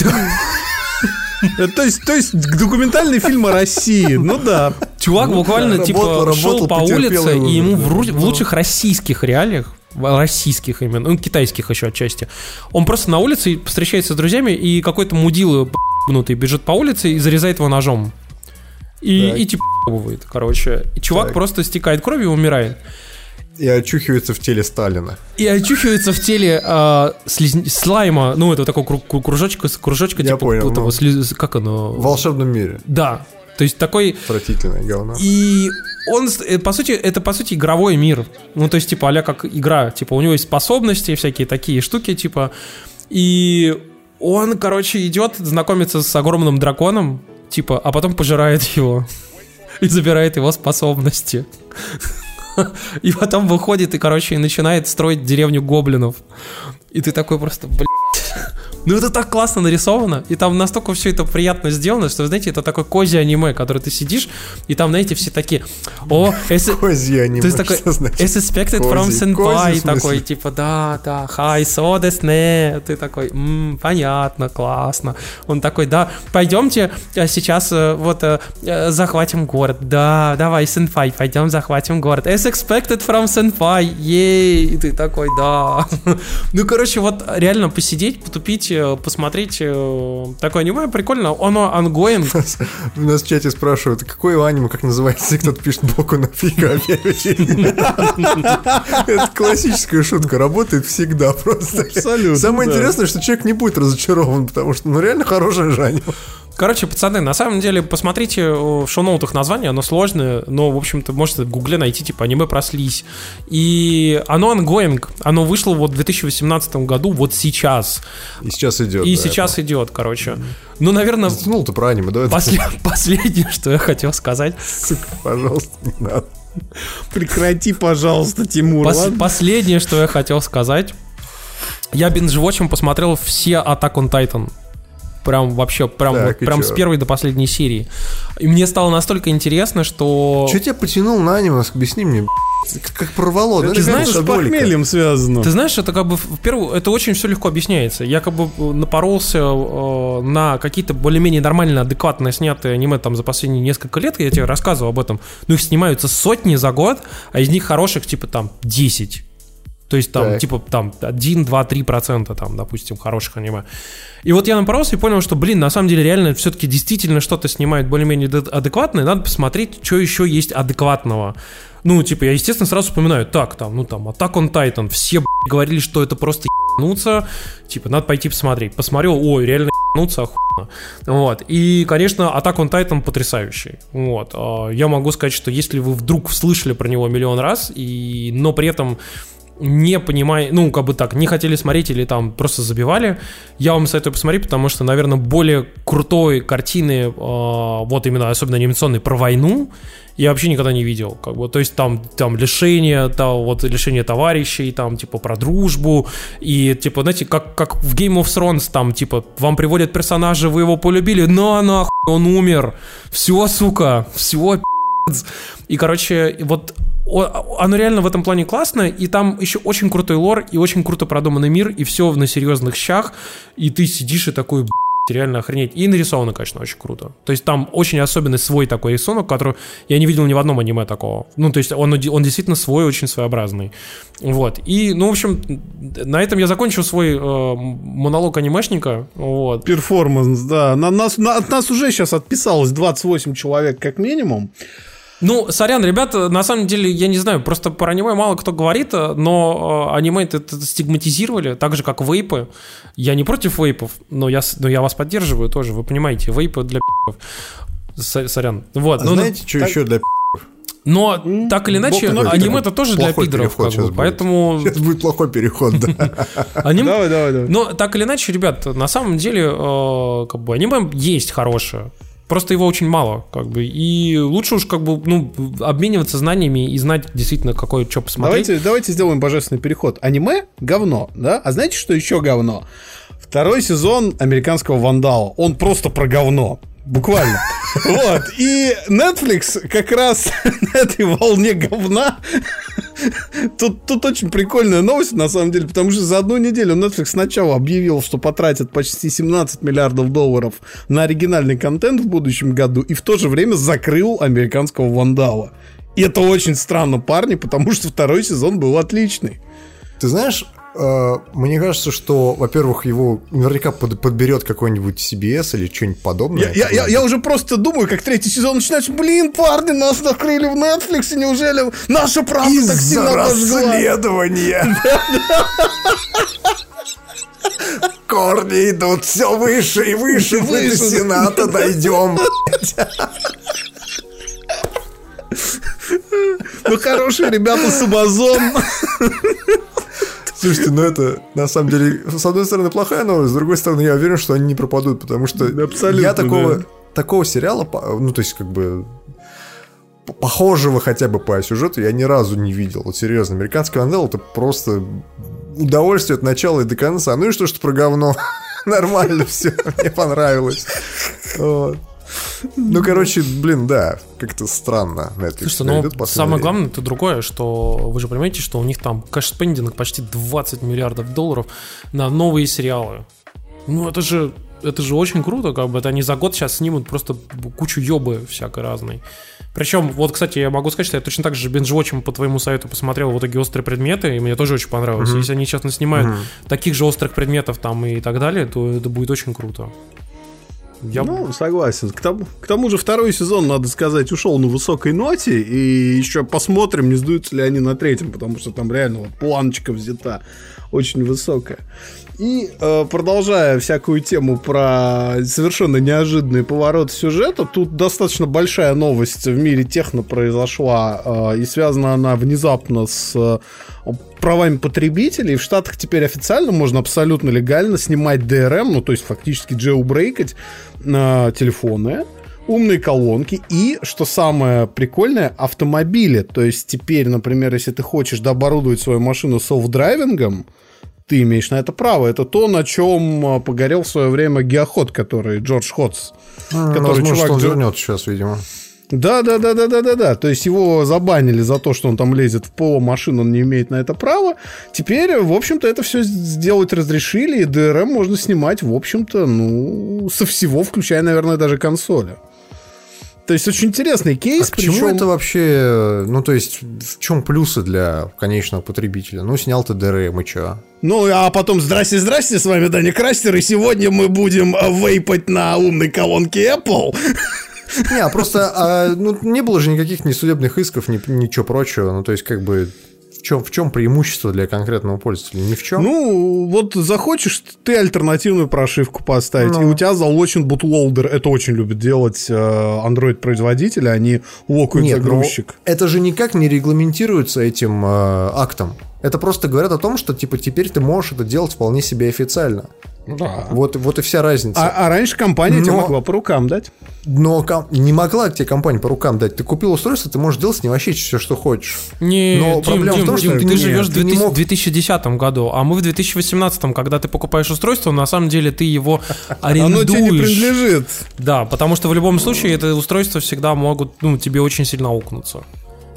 То есть, то есть документальный фильм о России. Ну да. Чувак буквально, да, типа, работал, шел по улице, и ему в, лучших российских реалиях, российских именно, ну, китайских еще отчасти, он просто на улице встречается с друзьями, и какой-то мудила ебнутый бежит по улице и зарезает его ножом. И, Так. и типа ебывает, короче. И чувак Так. просто стекает кровью и умирает. И очухивается в теле Сталина. И очухивается в теле а, слизн- слайма, ну, это такой кру- кружочка, кружочка, Я типа, понял, этого ну. слиз- как оно? В волшебном мире. Да, то есть такой Отвратительное говно. И он, э, по сути, это, по сути, игровой мир. Ну, то есть, типа, а как игра. Типа, у него есть способности, всякие такие штуки, типа. И он, короче, идет знакомиться с огромным драконом, типа, а потом пожирает его и забирает его способности. И потом выходит и, короче, и начинает строить деревню гоблинов. И ты такой просто, блядь. Ну это так классно нарисовано, и там настолько все это приятно сделано, что, знаете, это такой козий аниме, который ты сидишь, и там, знаете, все такие, о, Козий аниме, то есть такой, as expected from senpai, такой, типа, да, да, hi, so desu ne. ты такой, «М, понятно, классно. Он такой, да, пойдемте э, сейчас э, вот э, захватим город, да, давай, senpai, пойдем захватим город, as expected from senpai, ей, ты такой, да. Ну, короче, вот реально посидеть, потупить, посмотреть э, такое аниме, прикольно, оно ongoing, У нас в чате спрашивают, какое аниме, как называется, и кто-то пишет Боку на фига. Это классическая шутка, работает всегда просто. Абсолютно, Самое интересное, что человек не будет разочарован, потому что, ну, реально хорошее же аниме. Короче, пацаны, на самом деле, посмотрите э, в шоу-ноутах название, оно сложное, но, в общем-то, можете в гугле найти, типа, аниме прослись. И оно ongoing, оно вышло вот в 2018 году, вот сейчас. И сейчас идет. И да, сейчас идет, короче. Ну, наверное, это. Ну, ты про аниме, давай. после- последнее, что я хотел сказать. Сука, пожалуйста, не надо. Прекрати, пожалуйста, Тимур. Пос- ладно? последнее, что я хотел сказать. Я бинж-вотчем посмотрел все Attack on Titan. Прям вообще, прям, Так, вот, прям чё? с первой до последней серии. И мне стало настолько интересно, что... Что тебя потянул на аниме? Объясни мне, как, порвало, да? Это знаешь, с похмельем связано. Ты знаешь, это как бы в первую, это очень все легко объясняется. Я как бы э, напоролся э, на какие-то более-менее нормально, адекватно снятые аниме там за последние несколько лет, я тебе рассказывал об этом. Но их снимаются сотни за год, а из них хороших типа там 10. То есть там, Так. типа, там 1, 2, 3 процента, там, допустим, хороших аниме. И вот я напоролся и понял, что, блин, на самом деле реально все-таки действительно что-то снимают более-менее ад- адекватное, надо посмотреть, что еще есть адекватного. Ну, типа, я, естественно, сразу вспоминаю, так, там, ну, там, Attack on Titan, все, б***ь, говорили, что это просто ебануться, типа, надо пойти посмотреть. Посмотрел, ой, реально ебануться, охуенно. Вот, и, конечно, Attack on Titan потрясающий. Вот, А, я могу сказать, что если вы вдруг слышали про него миллион раз, и, но при этом не понимая, ну, как бы так, не хотели смотреть или там просто забивали, я вам советую посмотреть, потому что, наверное, более крутой картины, э, вот именно, особенно анимационной, про войну, я вообще никогда не видел, как бы, то есть там, там лишение, там, вот лишение товарищей, там, типа, про дружбу, и, типа, знаете, как, как в Game of Thrones, там, типа, вам приводят персонажа, вы его полюбили, но нахуй, он умер, все, сука, все, и, короче, вот оно реально в этом плане классно, и там еще очень крутой лор, и очень круто продуманный мир, и все на серьезных щах, и ты сидишь и такой, «Б***ь, реально охренеть. И нарисовано, конечно, очень круто. То есть там очень особенный свой такой рисунок, который я не видел ни в одном аниме такого. Ну, то есть он, он действительно свой, очень своеобразный. Вот. И, ну, в общем, на этом я закончил свой э, монолог анимешника. Вот. Перформанс, да. На нас, на- от нас уже сейчас отписалось 28 человек как минимум. Ну, сорян, ребята, на самом деле, я не знаю, просто про аниме мало кто говорит, но э, аниме это, стигматизировали, так же, как вейпы. Я не против вейпов, но я, но я вас поддерживаю тоже, вы понимаете, вейпы для пи***ов. Со- Сорян. Вот. А ну, знаете, что так- еще для но так или иначе, Бог, ну, аниме это тоже для пидоров, как сейчас бы, будет. поэтому Сейчас будет плохой переход, да. аниме... Давай, давай, давай. Но так или иначе, ребят, на самом деле, э, как бы аниме есть хорошее. Просто его очень мало, как бы. И лучше уж как бы, ну, обмениваться знаниями и знать действительно, какое что посмотреть. Давайте, давайте сделаем божественный переход. Аниме — говно, да? А знаете, что еще говно? Второй сезон американского вандала. Он просто про говно. Буквально. Вот. И Netflix как раз на этой волне говна. Тут, тут очень прикольная новость, на самом деле, потому что за одну неделю Netflix сначала объявил, что потратит почти 17 миллиардов долларов на оригинальный контент в будущем году, и в то же время закрыл американского вандала. И это очень странно, парни, потому что второй сезон был отличный. Ты знаешь, мне кажется, что, во-первых, его наверняка под- подберет какой-нибудь CBS или что-нибудь подобное. Я, я- я- я уже просто думаю, как третий сезон начинается. Блин, парни, нас накрыли в Netflix, неужели наша правда так сильно Из-за расследования. Корни идут все выше и выше, мы до. Сената дойдем. Ну, хорошие ребята с Amazon. Слушайте, ну это на самом деле, с одной стороны, плохая новость, с другой стороны, я уверен, что они не пропадут, потому что Абсолютно, я такого, да. такого сериала, ну то есть как бы похожего хотя бы по сюжету я ни разу не видел. Вот серьезно, американский вандал это просто удовольствие от начала и до конца. Ну и что, что про говно? Нормально все, мне понравилось. Вот. Ну, короче, блин, да, как-то странно Netflix Слушайте, себя ну самое время. главное это другое, что вы же понимаете, что у них там кэш-спендинг почти 20 миллиардов долларов на новые сериалы. Ну это же это же очень круто, как бы это они за год сейчас снимут просто кучу ёбы всякой разной. Причем, вот, кстати, я могу сказать, что я точно так же бинж-вотчем по твоему совету посмотрел в итоге «Острые предметы», и мне тоже очень понравилось. Если они сейчас снимают таких же острых предметов там и так далее, то это будет очень круто. Я Ну, согласен. К тому, к тому же второй сезон, надо сказать, ушел на высокой ноте, и еще посмотрим, не сдуются ли они на третьем, потому что там реально вот планочка взята очень высокая. И э, продолжая всякую тему про совершенно неожиданный поворот сюжета, тут достаточно большая новость в мире техно произошла, э, и связана она внезапно с э, правами потребителей. В Штатах теперь официально можно абсолютно легально снимать DRM, ну то есть фактически джеубрейкать на телефоны, умные колонки и, что самое прикольное, автомобили. То есть теперь, например, если ты хочешь дооборудовать свою машину self-driving ом, ты имеешь на это право. Это то, на чем а, погорел в свое время Geohot, который Джордж Хотц. М, который Возможно, чувак что он вернется сейчас, видимо. Да, да, да, да, да, да, да. То есть его забанили за то, что он там лезет в ПО машин, он не имеет на это права. Теперь, в общем-то, это все сделать разрешили, и DRM можно снимать, в общем-то, ну, со всего, включая, наверное, даже консоли. То есть очень интересный кейс. А почему причем- это вообще, ну то есть, в чем плюсы для конечного потребителя? Ну, снял ты DRM, и чё? Ну, а потом здрасте, здрасте, с вами Даня Крастер, и сегодня мы будем а, вейпать на умной колонке Apple. Не, а просто, а, ну, не было же никаких ни судебных исков, ни, ничего прочего. Ну, то есть, как бы, в чем, в чем преимущество для конкретного пользователя? Ни в чем. Ну, вот захочешь ты альтернативную прошивку поставить, Ну. и у тебя залочен бутлоудер. Это очень любят делать э, Android-производители, они локают Нет, ну, загрузчик. это же никак не регламентируется этим э, актом. Это просто говорят о том, что, типа, теперь ты можешь это делать вполне себе официально. Да. Вот, вот и вся разница. А, а раньше компания тебе Но- могла по рукам дать. Но ком- не могла тебе компания по рукам дать. Ты купил устройство, ты можешь делать с ним вообще все, что хочешь. Не, Но Дим, проблема в Дим, том, что Дим, ты ты не- живешь в ты не 2000 мог- 2010 году, а мы в 2018, когда ты покупаешь устройство, на самом деле ты его Оно тебе не арендуешь. принадлежит. Да, потому что в любом случае это устройство всегда могут, ну, тебе очень сильно аукнуться.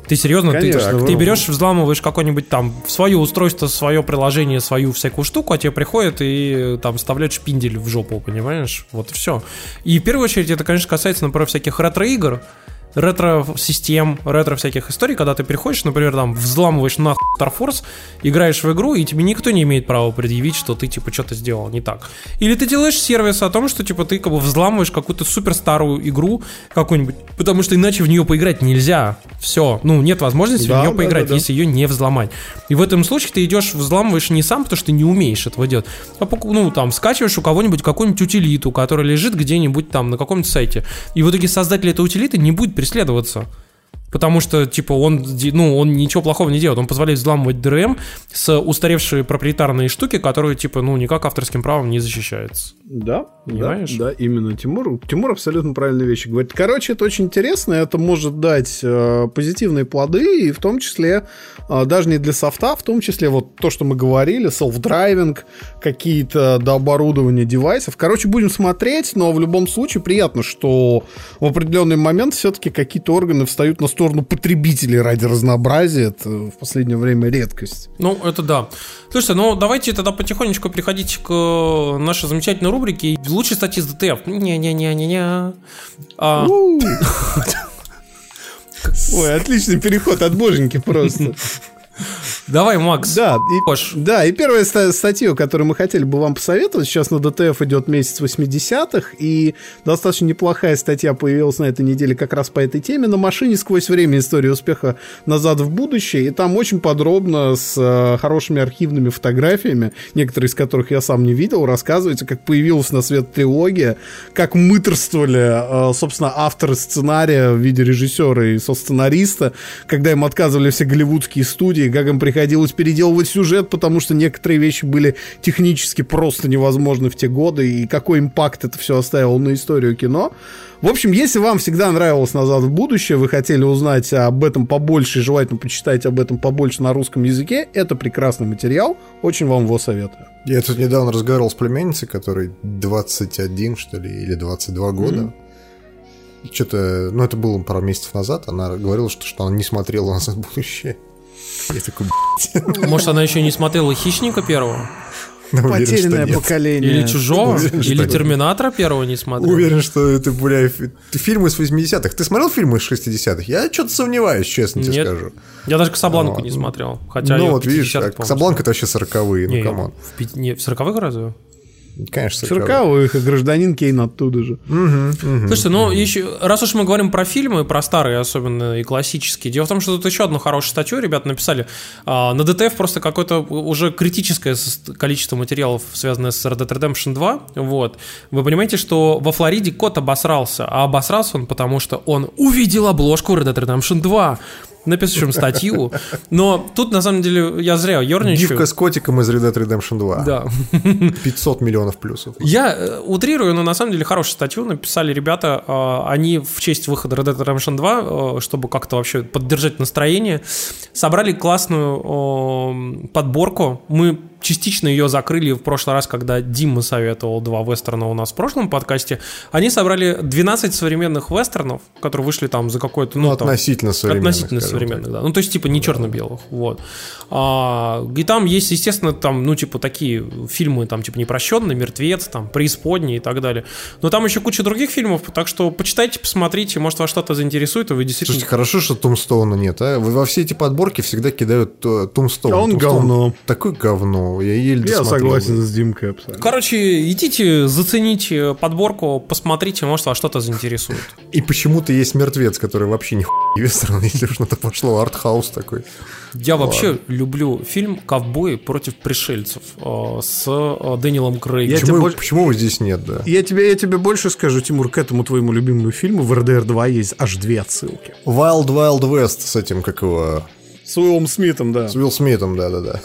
Ты серьезно, ты, Конечно, ты ну. берешь, взламываешь какое-нибудь там свое устройство, свое приложение, свою всякую штуку, а тебе приходит и там вставляет шпиндель в жопу, понимаешь? Вот все. И в первую очередь это, конечно, касается, например, всяких ретро-игр, ретро-систем, ретро-всяких историй, когда ты приходишь, например, там, взламываешь нахуй Star Force, играешь в игру, и тебе никто не имеет права предъявить, что ты, типа, что-то сделал не так. Или ты делаешь сервис о том, что, типа, ты, как бы, взламываешь какую-то супер старую игру какую-нибудь, потому что иначе в нее поиграть нельзя. Все. Ну, нет возможности Да, в нее да, поиграть, да, да. если ее не взломать. И в этом случае ты идешь, взламываешь не сам, потому что ты не умеешь этого делать, а, ну, там, скачиваешь у кого-нибудь какую-нибудь утилиту, которая лежит где-нибудь там на каком-нибудь сайте. И в итоге создатель этой утилиты не будет преследоваться. Потому что, типа, он, ну, он ничего плохого не делает. Он позволяет взламывать DRM с устаревшие проприетарные штуки, которые, типа, ну, никак авторским правом не защищается. Да, Понимаешь? да, да, именно. Тимур, Тимур абсолютно правильные вещи говорит. Короче, это очень интересно, это может дать э, позитивные плоды, и в том числе, э, даже не для софта, в том числе вот то, что мы говорили, self-driving, какие-то дооборудования девайсов. Короче, будем смотреть, но в любом случае приятно, что в определенный момент все-таки какие-то органы встают на сторону потребителей ради разнообразия. Это в последнее время редкость. Ну, это да. Слушайте, ну давайте тогда потихонечку переходить к э, нашей замечательной рубрике «Лучшие статьи с ДТФ». Не-не-не-не-не. А, Ой, отличный переход от боженьки просто. Давай, Макс. Да, и, Кош. да, и первая ста- статья, которую мы хотели бы вам посоветовать, сейчас на DTF идет месяц 80-х, и достаточно неплохая статья появилась на этой неделе как раз по этой теме. На машине сквозь время история успеха назад в будущее, и там очень подробно с э, хорошими архивными фотографиями, некоторые из которых я сам не видел, рассказывается, как появилась на свет трилогия, как мыторствовали, э, собственно, авторы сценария в виде режиссера и со-сценариста, когда им отказывали все голливудские студии, как им приходилось переделывать сюжет, потому что некоторые вещи были технически просто невозможны в те годы, и какой импакт это все оставило на историю кино. В общем, если вам всегда нравилось «Назад в будущее», вы хотели узнать об этом побольше, и желательно почитать об этом побольше на русском языке, это прекрасный материал, очень вам его советую. Я тут недавно разговаривал с племянницей, которой 21, что ли, или 22 года. Что-то, ну это было пару месяцев назад, она говорила, что, что она не смотрела «Назад в будущее». Я такой, Может, она еще не смотрела «Хищника» первого? «Блин, уверен, что Потерянное нет». поколение. Или «Чужого»? Уверен, что Или нет. «Терминатора» первого не смотрела? Уверен, что это, бля, фи- фильмы из 80-х. Ты смотрел фильмы из 60-х? Я что-то сомневаюсь, честно тебе Нет. скажу. Я даже «Касабланку» Вот. не смотрел. Хотя ну я вот видишь, 50-х, а Касабланка это вообще 40-е, Не, ну come on. в, не, в 40-х разве? Конечно, 40-х, и гражданин Кейн оттуда же. Слушайте, ну еще, раз уж мы говорим про фильмы, про старые особенно и классические, дело в том, что тут еще одну хорошую статью ребята написали. А, на DTF просто какое-то уже критическое количество материалов, связанное с Red Dead Redemption 2. Вот. Вы понимаете, что во Флориде кот обосрался, а обосрался он потому, что он увидел обложку Red Dead Redemption 2 напишем статью, но тут на самом деле я зря ерничаю. Гифка с котиком из Red Dead Redemption 2. Да. 500 миллионов плюсов. Я э, утрирую, но на самом деле хорошую статью написали ребята. э, Они в честь выхода Red Dead Redemption 2, э, чтобы как-то вообще поддержать настроение, собрали классную подборку. Мы частично ее закрыли в прошлый раз, когда Дима советовал два вестерна у нас в прошлом подкасте. Они собрали 12 современных вестернов, которые вышли там за какой-то... Ну, Ну, там, относительно современных. Относительно современных, так. да. Ну, то есть, типа, не черно-белых. Вот. А, и там есть, естественно, там, ну, типа, такие фильмы, там, типа, «Непрощенный», «Мертвец», там, «Преисподний» и так далее. Но там еще куча других фильмов, так что почитайте, посмотрите, может, вас что-то заинтересует, и вы действительно... Слушайте, хорошо, что Тумстоуна нет, а? Вы во все эти подборки всегда кидают э, Тумстоун. А он Тумстоун говно. Такое говно. Я еле Я согласен с Димкой абсолютно. Короче, идите, зацените подборку, посмотрите, может, вас что-то заинтересует. И почему-то есть мертвец, который вообще не хуй вестерн, если уж на то пошло, артхаус такой. Я вообще люблю фильм «Ковбои против пришельцев» э, с э, Дэниелом Крейгом. Я Почему, больше- почему его здесь нет, да? Я тебе, я тебе больше скажу, Тимур, к этому твоему любимому фильму в РДР 2 есть аж две отсылки. Wild Wild West с этим, как его, С Уиллом Смитом, да. с Уилл Смитом, да-да-да.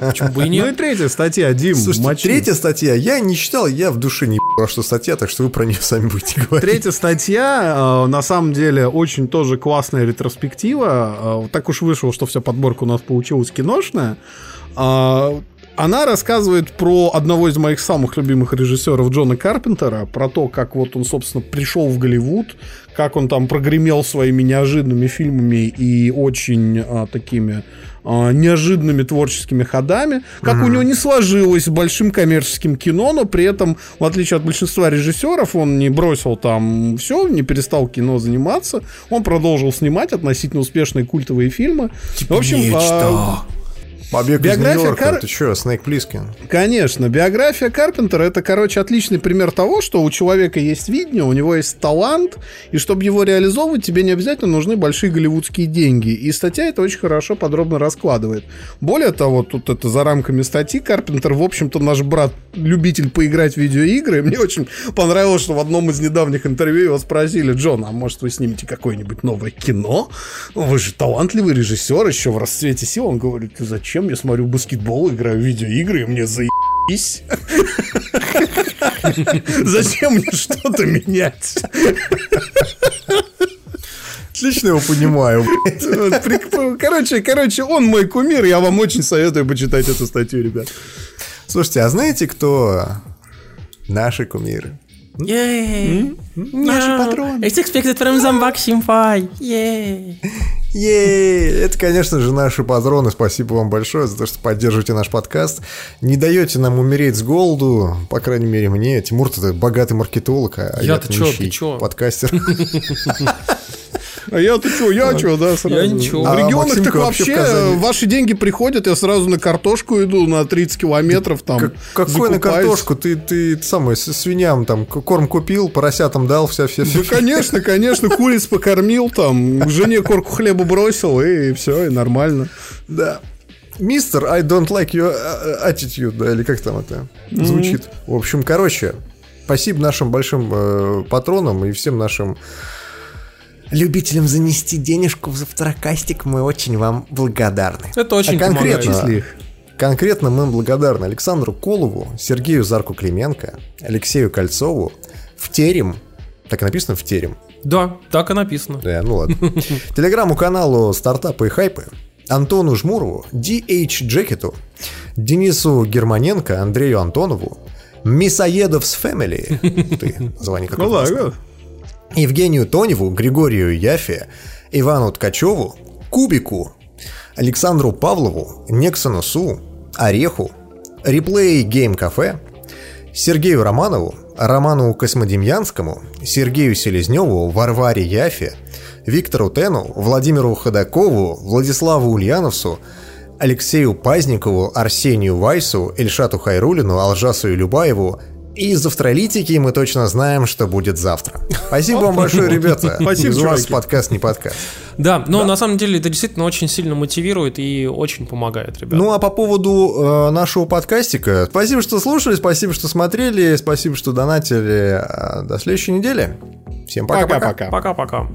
Почему бы и Ну и нет? третья статья, Дим, Слушайте, мочи. третья статья, я не читал, я в душе не про что статья, так что вы про нее сами будете говорить. Третья статья, э, на самом деле, очень тоже классная ретроспектива. Э, так уж вышло, что вся подборка у нас получилась киношная. Она рассказывает про одного из моих самых любимых режиссеров Джона Карпентера, про то, как вот он, собственно, пришел в Голливуд, как он там прогремел своими неожиданными фильмами и очень а, такими а, неожиданными творческими ходами, как у него не сложилось с большим коммерческим кино, но при этом, в отличие от большинства режиссеров, он не бросил там все, не перестал кино заниматься, он продолжил снимать относительно успешные культовые фильмы. в общем, а, Побег Биография из Нью-Йорка, Кар- ты что, Снейк Плискин? Конечно, биография Карпентера это, короче, отличный пример того, что у человека есть видение, у него есть талант, и чтобы его реализовывать, тебе не обязательно нужны большие голливудские деньги. И статья это очень хорошо подробно раскладывает. Более того, тут это за рамками статьи Карпентер, в общем-то, наш брат любитель поиграть в видеоигры. Мне очень понравилось, что в одном из недавних интервью его спросили, Джон, а может вы снимете какое-нибудь новое кино? Вы же талантливый режиссер, еще в расцвете сил. Он говорит, «Ты зачем? Я смотрю баскетбол, играю в видеоигры, и мне заебись. Зачем мне что-то менять? Отлично его понимаю. Короче, короче, он мой кумир, я вам очень советую почитать эту статью, ребят. Слушайте, а знаете, кто наши кумиры? Yay! Наши патроны. It's expected from Zambak Simpai. Yay! Ей! Это, конечно же, наши патроны. Спасибо вам большое за то, что поддерживаете наш подкаст. Не даете нам умереть с голоду, по крайней мере, мне. Тимур, ты богатый маркетолог, а Я-то я чё, ты чё? подкастер. А я-то что, я что, да, сразу. Я ничего. В А регионах так вообще ваши деньги приходят, я сразу на картошку иду на 30 километров там. Как- Какой на картошку? Ты, ты самый, с- свиням там корм купил, поросятам дал, вся, вся, Да, конечно, конечно, куриц покормил там, жене корку хлеба бросил, и все, и нормально. Да. Мистер, I don't like your uh, attitude, да, или как там это звучит. В общем, короче, спасибо нашим большим э, патронам и всем нашим любителям занести денежку в завтракастик. Мы очень вам благодарны. Это очень А конкретно, помогает. Конкретно мы благодарны Александру Колову, Сергею Зарку Клименко, Алексею Кольцову, в терем, так и написано в терем, Да, так и написано. Да, ну ладно. Телеграмму-каналу «Стартапы и хайпы», Антону Жмурову, DH Джекету, Денису Германенко, Андрею Антонову, Мисоедовс Фэмили, ты, название Ну какое ладно. Евгению Тоневу, Григорию Яфе, Ивану Ткачеву, Кубику, Александру Павлову, Нексону Су, Ореху, Реплей Гейм Кафе, Сергею Романову, Роману Космодемьянскому, Сергею Селезневу, Варваре Яфе, Виктору Тену, Владимиру Ходакову, Владиславу Ульяновсу, Алексею Пазникову, Арсению Вайсу, Эльшату Хайрулину, Алжасу Любаеву. И из австралитики мы точно знаем, что будет завтра. Спасибо вам большое, ребята. Спасибо, Без вас подкаст не подкаст. Да, но на самом деле это действительно очень сильно мотивирует и очень помогает, ребят. Ну а по поводу э, нашего подкастика, спасибо, что слушали, спасибо, что смотрели, спасибо, что донатили. Э, До следующей недели. Всем. Пока-пока. Пока-пока.